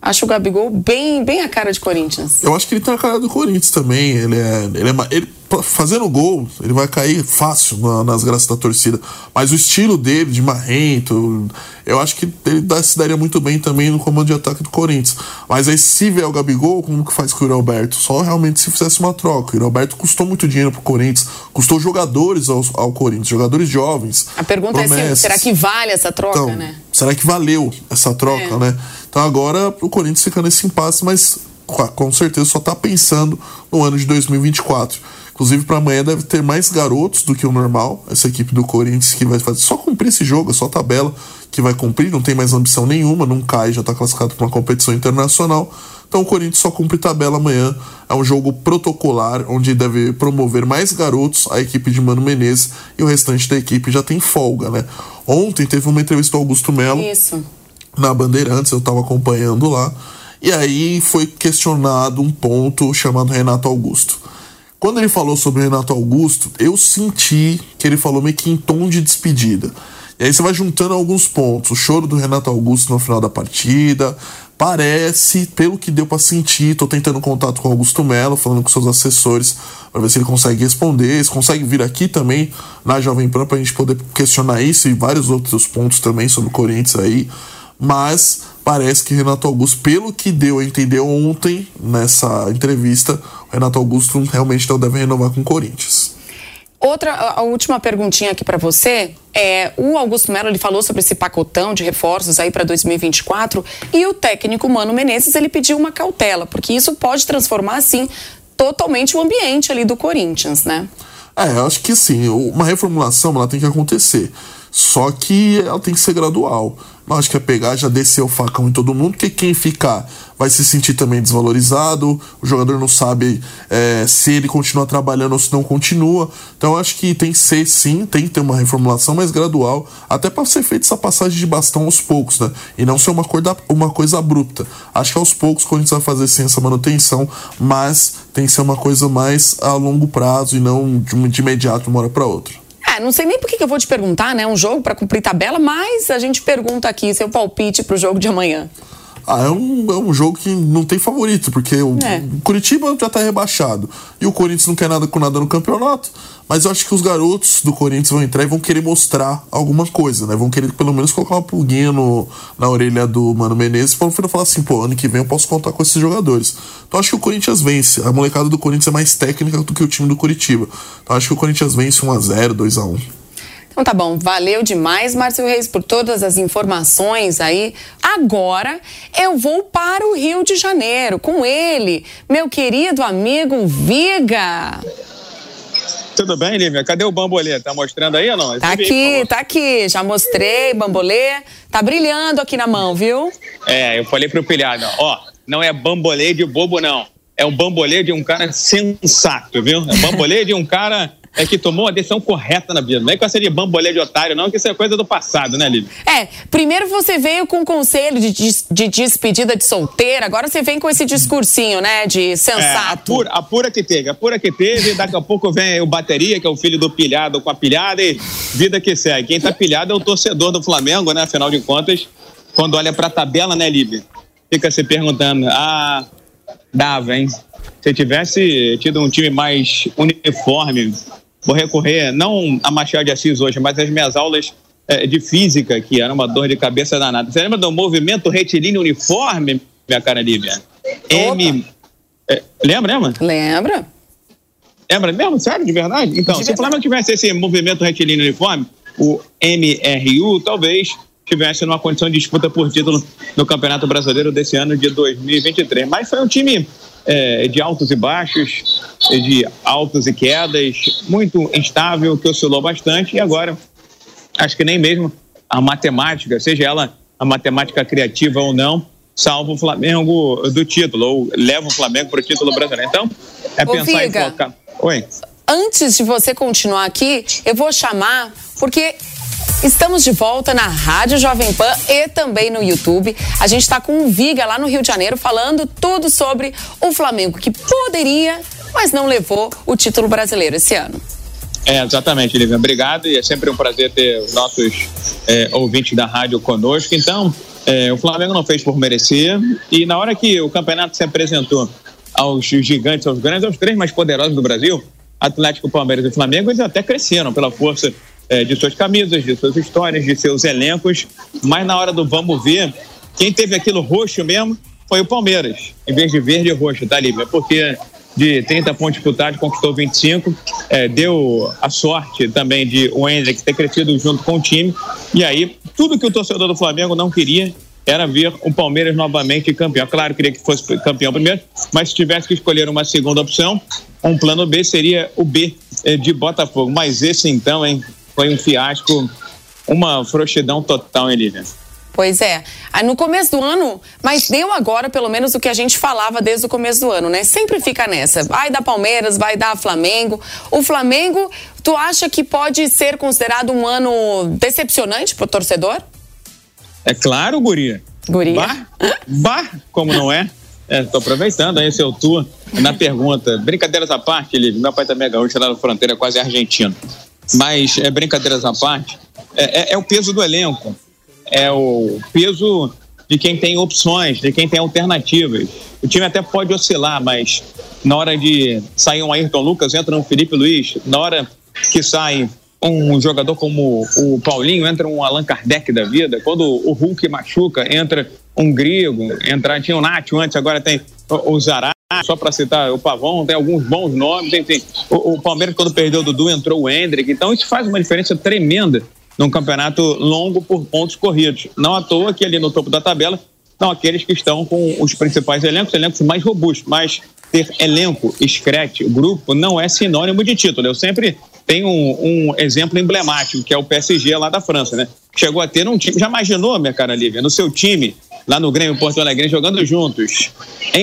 Speaker 8: Acho o Gabigol bem, bem a cara de Corinthians.
Speaker 10: Eu acho que ele tem a cara do Corinthians também. Ele é. Ele é ele, fazendo gol, ele vai cair fácil na, nas graças da torcida. Mas o estilo dele, de marrento, eu acho que ele dá, se daria muito bem também no comando de ataque do Corinthians. Mas aí, se vier o Gabigol, como que faz com o Yuri Alberto? Só realmente se fizesse uma troca. O Yuri Alberto custou muito dinheiro pro Corinthians, custou jogadores ao, ao Corinthians, jogadores jovens.
Speaker 8: A pergunta promessas. é: se, será que vale essa troca, então, né?
Speaker 10: Será que valeu essa troca, é. né? Então agora o Corinthians fica nesse impasse, mas com certeza só está pensando no ano de 2024. Inclusive, para amanhã deve ter mais garotos do que o normal. Essa equipe do Corinthians que vai fazer só cumprir esse jogo, é só tabela que vai cumprir, não tem mais ambição nenhuma, não cai, já está classificado para uma competição internacional. Então o Corinthians só cumpre tabela amanhã. É um jogo protocolar, onde deve promover mais garotos a equipe de Mano Menezes e o restante da equipe já tem folga, né? Ontem teve uma entrevista do Augusto Melo.
Speaker 8: Isso.
Speaker 10: Na Bandeirantes, eu estava acompanhando lá. E aí foi questionado um ponto chamado Renato Augusto. Quando ele falou sobre o Renato Augusto, eu senti que ele falou meio que em tom de despedida. E aí você vai juntando alguns pontos. O choro do Renato Augusto no final da partida. Parece, pelo que deu para sentir, tô tentando contato com o Augusto Melo, falando com seus assessores, para ver se ele consegue responder, se consegue vir aqui também na Jovem Pan pra gente poder questionar isso e vários outros pontos também sobre o Corinthians aí. Mas parece que Renato Augusto, pelo que deu a entender ontem nessa entrevista, o Renato Augusto realmente não deve renovar com o Corinthians.
Speaker 8: Outra, a última perguntinha aqui para você é o Augusto Melo ele falou sobre esse pacotão de reforços aí para 2024 e o técnico Mano Menezes ele pediu uma cautela porque isso pode transformar assim totalmente o ambiente ali do Corinthians, né?
Speaker 10: É, eu acho que sim. Uma reformulação ela tem que acontecer. Só que ela tem que ser gradual. Não acho que é pegar, já descer o facão em todo mundo, porque quem ficar vai se sentir também desvalorizado, o jogador não sabe é, se ele continua trabalhando ou se não continua. Então acho que tem que ser sim, tem que ter uma reformulação mais gradual, até para ser feita essa passagem de bastão aos poucos, né? E não ser uma, coisa, uma coisa abrupta. Acho que aos poucos a gente vai fazer sim essa manutenção, mas tem que ser uma coisa mais a longo prazo e não de, de imediato uma hora para outra.
Speaker 8: É, não sei nem por que eu vou te perguntar, né? Um jogo para cumprir tabela, mas a gente pergunta aqui seu palpite para o jogo de amanhã.
Speaker 10: Ah, é um, é um jogo que não tem favorito, porque o, é. Curitiba já tá rebaixado. E o Corinthians não quer nada com nada no campeonato. Mas eu acho que os garotos do Corinthians vão entrar e vão querer mostrar alguma coisa, né? Vão querer pelo menos colocar uma pulguinha no, na orelha do Mano Menezes para falar assim, pô, ano que vem eu posso contar com esses jogadores. Então acho que o Corinthians vence. A molecada do Corinthians é mais técnica do que o time do Curitiba. Então acho que o Corinthians vence 1x0, 2x1.
Speaker 8: Então tá bom, valeu demais, Márcio Reis, por todas as informações aí. Agora eu vou para o Rio de Janeiro com ele, meu querido amigo Viga.
Speaker 11: Tudo bem, Lívia? Cadê o bambolê? Tá mostrando aí ou não?
Speaker 8: Tá aqui, tá aqui. Já mostrei, bambolê. Tá brilhando aqui na mão, viu?
Speaker 11: É, eu falei pro pilhado, ó, não é bambolê de bobo, não. É um bambolê de um cara sensato, viu? É bambolê de um cara é que tomou a decisão correta na vida. Não é com essa de bambolê de otário, não, que isso é coisa do passado, né, Lívia?
Speaker 8: É, primeiro você veio com o conselho de, des- de despedida de solteira, agora você vem com esse discursinho, né, de
Speaker 11: É, a,
Speaker 8: sensato.
Speaker 11: pura, a pura que teve, a pura que teve, daqui a pouco vem o bateria, que é o filho do pilhado com a pilhada, e vida que segue. Quem tá pilhado é o torcedor do Flamengo, né? Afinal de contas, quando olha pra tabela, né, Lívia? Fica se perguntando, ah, dava, hein? Se tivesse tido um time mais uniforme, vou recorrer não a Machado de Assis hoje, mas às minhas aulas eh, de física, que era uma dor de cabeça danada. Você lembra do movimento retilíneo uniforme, minha cara Lívia? M. eh, lembra, lembra?
Speaker 8: Lembra?
Speaker 11: Lembra mesmo? Sério, de verdade? Então,
Speaker 8: De
Speaker 11: se o Flamengo tivesse esse movimento retilíneo uniforme, o MRU, talvez tivesse numa condição de disputa por título no Campeonato Brasileiro desse ano de 2023. Mas foi um time eh, de altos e baixos, de altos e quedas, muito instável, que oscilou bastante e agora acho que nem mesmo a matemática, seja ela a matemática criativa ou não, salva o Flamengo do título, ou leva o Flamengo para o título brasileiro. Então, é
Speaker 8: Ô,
Speaker 11: pensar
Speaker 8: Viga.
Speaker 11: em colocar. Oi.
Speaker 8: Antes de você continuar aqui, eu vou chamar, porque estamos de volta na Rádio Jovem Pan e também no YouTube. A gente está com o Viga lá no Rio de Janeiro falando tudo sobre o Flamengo, que poderia, mas não levou o título brasileiro esse ano.
Speaker 11: É, exatamente, Lívia. Obrigado e é sempre um prazer ter os nossos é, ouvintes da rádio conosco. Então, é, o Flamengo não fez por merecer e na hora que o campeonato se apresentou aos gigantes, aos grandes, aos três mais poderosos do Brasil, Atlético, Palmeiras e Flamengo, eles até cresceram pela força é, de suas camisas, de suas histórias, de seus elencos, mas na hora do vamos ver, quem teve aquilo roxo mesmo foi o Palmeiras, em vez de verde e roxo, tá, Lívia? Porque de 30 pontos disputados, conquistou 25. É, deu a sorte também de o Hendrick ter crescido junto com o time. E aí, tudo que o torcedor do Flamengo não queria era ver o Palmeiras novamente campeão. Claro, queria que fosse campeão primeiro, mas se tivesse que escolher uma segunda opção, um plano B seria o B eh, de Botafogo. Mas esse então, hein, foi um fiasco, uma frouxidão total, hein, Lívia?
Speaker 8: Pois é. Aí no começo do ano, mas deu agora pelo menos o que a gente falava desde o começo do ano, né? Sempre fica nessa. Vai dar Palmeiras, vai dar Flamengo. O Flamengo, tu acha que pode ser considerado um ano decepcionante pro torcedor?
Speaker 11: É claro, guria.
Speaker 8: Guria.
Speaker 11: Bah, bah, como não é? É, tô aproveitando aí seu tour na pergunta. Brincadeiras à parte, Lívia, meu pai também é gaúcho lá na fronteira, quase argentino. Mas, é, brincadeiras à parte, é, é- é o peso do elenco. É o peso de quem tem opções, de quem tem alternativas. O time até pode oscilar, mas na hora de sair um Ayrton Lucas, entra um Felipe Luiz. Na hora que sai um jogador como o Paulinho, entra um Allan Kardec da vida. Quando o Hulk machuca, entra um Grego. Entra, tinha o Nacho antes, agora tem o Zará. Só para citar o Pavão, tem alguns bons nomes. Enfim, o, o Palmeiras, quando perdeu o Dudu, entrou o Hendrick. Então, isso faz uma diferença tremenda num campeonato longo por pontos corridos. Não à toa que ali no topo da tabela são aqueles que estão com os principais elencos, elencos mais robustos. Mas ter elenco, escrete, grupo, não é sinônimo de título. Eu sempre tenho um, um exemplo emblemático, que é o PSG lá da França, né? Chegou a ter um time. Já imaginou, minha cara Lívia, no seu time, lá no Grêmio Porto Alegre, jogando juntos,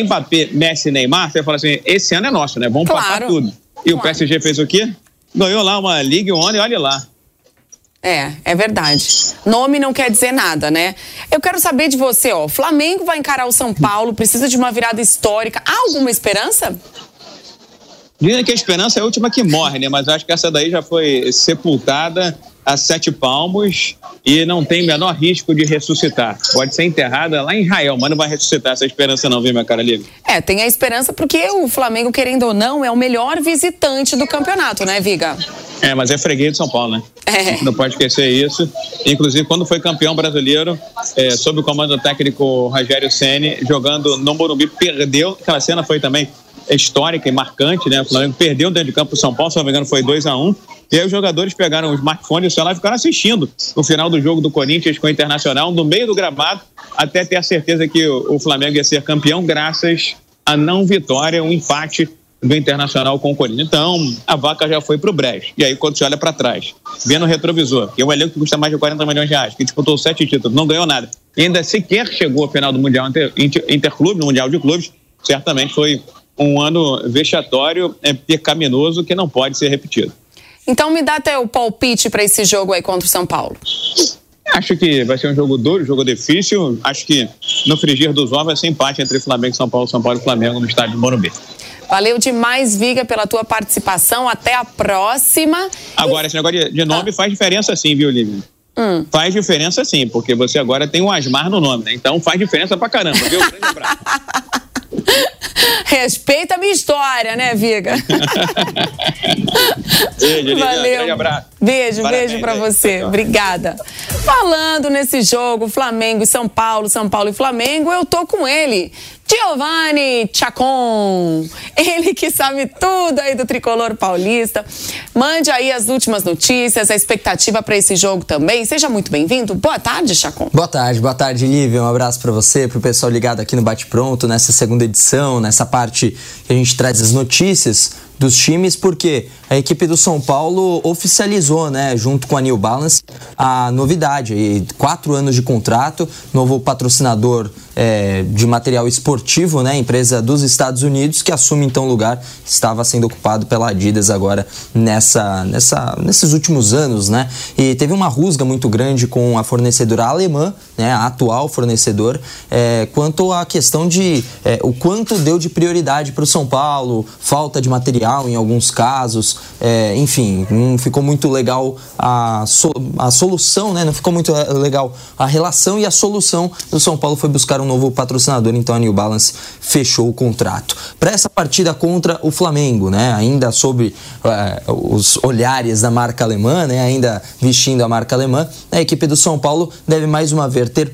Speaker 11: Mbappé, Messi e Neymar, você fala assim: esse ano é nosso, né? Vamos
Speaker 8: Claro.
Speaker 11: passar tudo. E o PSG fez o quê? Ganhou lá uma Ligue One olha lá.
Speaker 8: É, é verdade. Nome não quer dizer nada, né? Eu quero saber de você, ó. O Flamengo vai encarar o São Paulo, precisa de uma virada histórica. Há alguma esperança?
Speaker 11: Dizem que a esperança é a última que morre, né? Mas acho que essa daí já foi sepultada a sete palmos e não tem o menor risco de ressuscitar. Pode ser enterrada lá em Israel, mas não vai ressuscitar essa esperança não, viu, minha cara livre?
Speaker 8: É, tem a esperança porque o Flamengo, querendo ou não, é o melhor visitante do campeonato, né, Viga?
Speaker 11: É, mas é freguês de São Paulo, né?
Speaker 8: É.
Speaker 11: Não pode esquecer isso. Inclusive, quando foi campeão brasileiro, é, sob o comando técnico Rogério Ceni, jogando no Morumbi, perdeu. Aquela cena foi também histórica e marcante, né? O Flamengo perdeu dentro de campo o São Paulo, se não me engano, foi 2 a 1 E aí os jogadores pegaram o smartphone e o celular e ficaram assistindo o final do jogo do Corinthians com o Internacional, no meio do gramado, até ter a certeza que o Flamengo ia ser campeão, graças à não vitória, um empate do Internacional com o Corinthians. Então, a vaca já foi pro brejo. E aí, quando você olha para trás, vendo o retrovisor, que é um elenco que custa mais de 40 milhões de reais, que disputou sete títulos, não ganhou nada, e ainda sequer chegou à final do Mundial Inter, Inter, Interclube, no Mundial de Clubes, certamente foi um ano vexatório, é, pecaminoso, que não pode ser repetido.
Speaker 8: Então me dá até o palpite para esse jogo aí contra o São Paulo.
Speaker 11: Acho que vai ser um jogo duro, um jogo difícil. Acho que no frigir dos ovos vai ser empate entre Flamengo e São Paulo, São Paulo e Flamengo no estádio do Morumbi.
Speaker 8: Valeu demais, Viga, pela tua participação. Até a próxima.
Speaker 11: Agora, esse negócio de, de nome ah. faz diferença sim, viu, Lívia? Hum. Faz diferença sim, porque você agora tem um Asmar no nome, né? Então faz diferença pra caramba, viu?
Speaker 8: Respeita a minha história, né, Viga?
Speaker 11: beijo, Valeu. Grande abraço.
Speaker 8: Beijo, Parabéns, beijo pra você. Obrigada. Falando nesse jogo, Flamengo e São Paulo, São Paulo e Flamengo, eu tô com ele. Giovanni Chacon, ele que sabe tudo aí do tricolor paulista. Mande aí as últimas notícias, a expectativa para esse jogo também. Seja muito bem-vindo. Boa tarde, Chacon.
Speaker 12: Boa tarde, boa tarde, Lívia. Um abraço para você, para o pessoal ligado aqui no Bate Pronto, nessa segunda edição, nessa parte que a gente traz as notícias dos times, porque a equipe do São Paulo oficializou, né, junto com a New Balance, a novidade. E quatro anos de contrato, novo patrocinador é, de material esportivo, né, empresa dos Estados Unidos, que assume então o lugar que estava sendo ocupado pela Adidas agora nessa, nessa, nesses últimos anos, né? E teve uma rusga muito grande com a fornecedora alemã, né, a atual fornecedor, é, quanto à questão de é, o quanto deu de prioridade para o São Paulo, falta de material em alguns casos, é, enfim, não ficou muito legal a, so, a solução, né? Não ficou muito legal a relação e a solução do São Paulo foi buscar um novo patrocinador, então a New Balance fechou o contrato. Para essa partida contra o Flamengo, né? Ainda sobre é, os olhares da marca alemã, né? Ainda vestindo a marca alemã, a equipe do São Paulo deve mais uma vez ter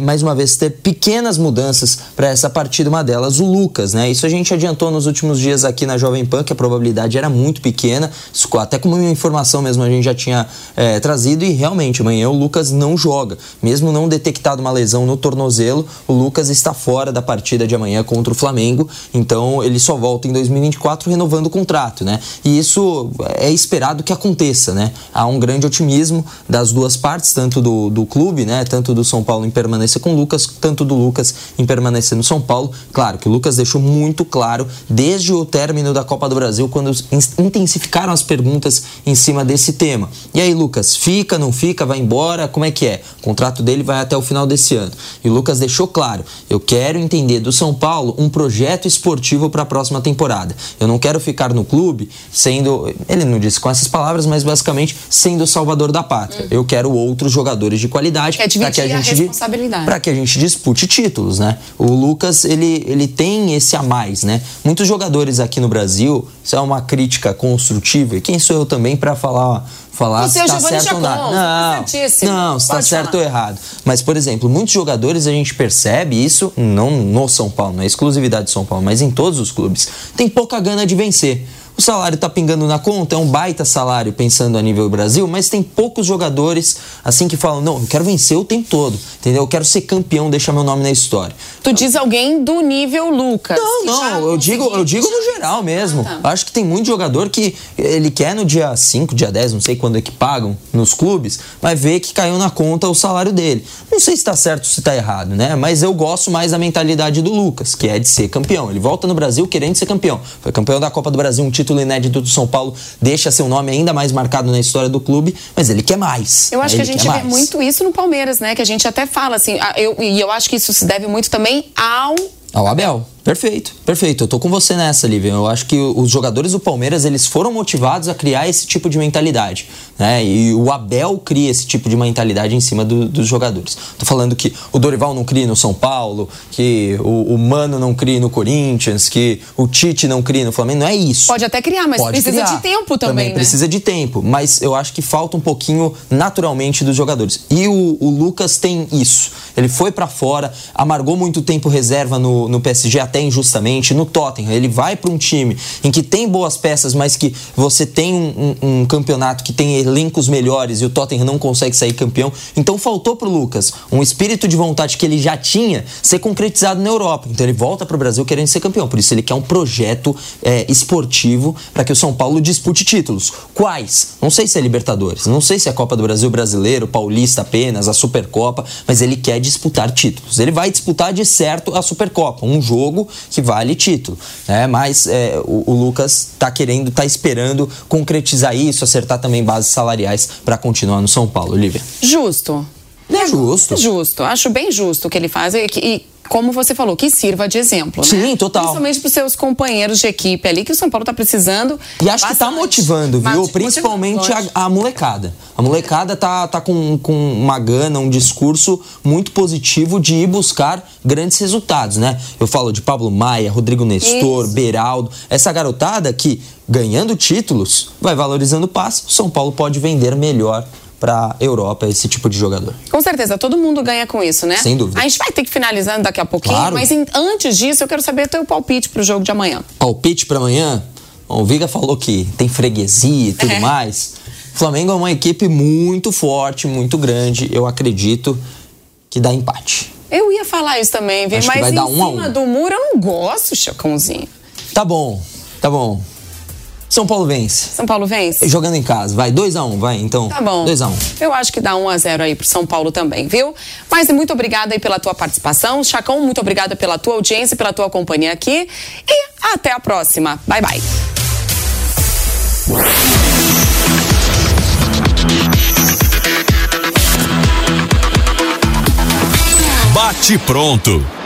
Speaker 12: mais uma vez, ter pequenas mudanças para essa partida, uma delas o Lucas, né? Isso a gente adiantou nos últimos dias aqui na Jovem Pan, que a probabilidade era muito pequena, até como uma informação mesmo a gente já tinha é, trazido, e realmente amanhã o Lucas não joga. Mesmo não detectado uma lesão no tornozelo, o Lucas está fora da partida de amanhã contra o Flamengo, então ele só volta em 2024 renovando o contrato, né? E isso é esperado que aconteça, né? Há um grande otimismo das duas partes, tanto do, do clube, né? Tanto do São Paulo em permanecer com o Lucas, tanto do Lucas em permanecer no São Paulo. Claro que o Lucas deixou muito claro desde o término da Copa do Brasil, quando intensificaram as perguntas em cima desse tema. E aí, Lucas, fica, não fica, vai embora? Como é que é? O contrato dele vai até o final desse ano. E o Lucas deixou claro: eu quero entender do São Paulo um projeto esportivo para a próxima temporada. Eu não quero ficar no clube sendo. Ele não disse com essas palavras, mas basicamente sendo o salvador da pátria. Uhum. Eu quero outros jogadores de qualidade
Speaker 8: para que a gente
Speaker 12: responsabilidade. Para que a gente dispute títulos, né? O Lucas, ele, ele tem esse a mais, né? Muitos jogadores aqui no Brasil, isso é uma crítica construtiva, e quem sou eu também para falar falar
Speaker 8: Você, se está certo ou não.
Speaker 12: Não, não se está certo ou errado. Mas, por exemplo, muitos jogadores a gente percebe isso, não no São Paulo, não é exclusividade de São Paulo, mas em todos os clubes, tem pouca gana de vencer o salário está pingando na conta, é um baita salário pensando a nível Brasil, mas tem poucos jogadores assim que falam: não, eu quero vencer o tempo todo, entendeu? Eu quero ser campeão, deixar meu nome na história.
Speaker 8: Tu diz alguém do nível Lucas?
Speaker 12: Não, não, eu digo, eu digo no geral mesmo. Ah, tá. Acho que tem muito jogador que ele quer no dia 5, dia 10, não sei quando é que pagam nos clubes, mas vê que caiu na conta o salário dele. Não sei se está certo ou se está errado, né? Mas eu gosto mais da mentalidade do Lucas, que é de ser campeão. Ele volta no Brasil querendo ser campeão. Foi campeão da Copa do Brasil, um título título inédito do São Paulo deixa seu nome ainda mais marcado na história do clube, mas ele quer mais.
Speaker 8: Eu acho
Speaker 12: que
Speaker 8: a gente vê muito isso no Palmeiras, né? Que a gente até fala assim, eu, e eu acho que isso se deve muito também ao
Speaker 12: ao Abel. Perfeito, perfeito. Eu tô com você nessa, Lívia. Eu acho que os jogadores do Palmeiras, eles foram motivados a criar esse tipo de mentalidade, né? E o Abel cria esse tipo de mentalidade em cima do, dos jogadores. Tô falando que o Dorival não cria no São Paulo, que o, o, Mano não cria no Corinthians, que o Tite não cria no Flamengo. Não é isso.
Speaker 8: Pode até criar, mas Pode precisa criar. de tempo também, Também né?
Speaker 12: precisa de tempo, mas eu acho que falta um pouquinho naturalmente dos jogadores. E o, o Lucas tem isso. Ele foi para fora, amargou muito tempo reserva no, no PSG, até injustamente, no Tottenham. Ele vai para um time em que tem boas peças, mas que você tem um, um, um campeonato que tem elencos melhores e o Tottenham não consegue sair campeão. Então faltou pro Lucas um espírito de vontade que ele já tinha ser concretizado na Europa. Então ele volta pro Brasil querendo ser campeão. Por isso ele quer um projeto é, esportivo para que o São Paulo dispute títulos. Quais? Não sei se é Libertadores, não sei se é Copa do Brasil Brasileiro, Paulista apenas, a Supercopa, mas ele quer disputar títulos. Ele vai disputar de certo a Supercopa, um jogo que vale título. Né? Mas é, o, o, Lucas está querendo, está esperando concretizar isso, acertar também bases salariais para continuar no São Paulo, Olivia.
Speaker 8: Justo.
Speaker 12: É justo.
Speaker 8: Justo. Acho bem justo o que ele faz. E, e como você falou, que sirva de exemplo.
Speaker 12: Sim,
Speaker 8: né?
Speaker 12: total.
Speaker 8: Principalmente para os seus companheiros de equipe ali, que o São Paulo está precisando.
Speaker 12: E acho que está motivando, viu? Principalmente a, a, molecada. A molecada tá, tá com, com uma gana, um discurso muito positivo de ir buscar grandes resultados, né? Eu falo de Pablo Maia, Rodrigo Nestor, Isso. Beraldo, essa garotada que, ganhando títulos, vai valorizando o passe. O São Paulo pode vender melhor para Europa esse tipo de jogador.
Speaker 8: Com certeza, todo mundo ganha com isso, né?
Speaker 12: Sem dúvida.
Speaker 8: A gente vai ter que finalizar daqui a pouquinho, claro. mas em, antes disso eu quero saber o teu palpite para o jogo de amanhã.
Speaker 12: Palpite para amanhã? Bom, o Viga falou que tem freguesia e tudo é. mais. O Flamengo é uma equipe muito forte, muito grande. Eu acredito que dá empate.
Speaker 8: Eu ia falar isso também, viu?
Speaker 12: Acho
Speaker 8: mas
Speaker 12: vai
Speaker 8: em
Speaker 12: dar um
Speaker 8: cima
Speaker 12: um.
Speaker 8: do muro eu não gosto, Chacãozinho.
Speaker 12: Tá bom, tá bom. São Paulo vence.
Speaker 8: São Paulo vence?
Speaker 12: Jogando em casa. Vai, 2x1, um, vai, então.
Speaker 8: Tá bom.
Speaker 12: 2x1. Um.
Speaker 8: Eu acho que dá 1x0 um aí pro São Paulo também, viu? Mas muito obrigada aí pela tua participação. Chacão, muito obrigada pela tua audiência, pela tua companhia aqui. E até a próxima. Bye, bye.
Speaker 13: Bate pronto.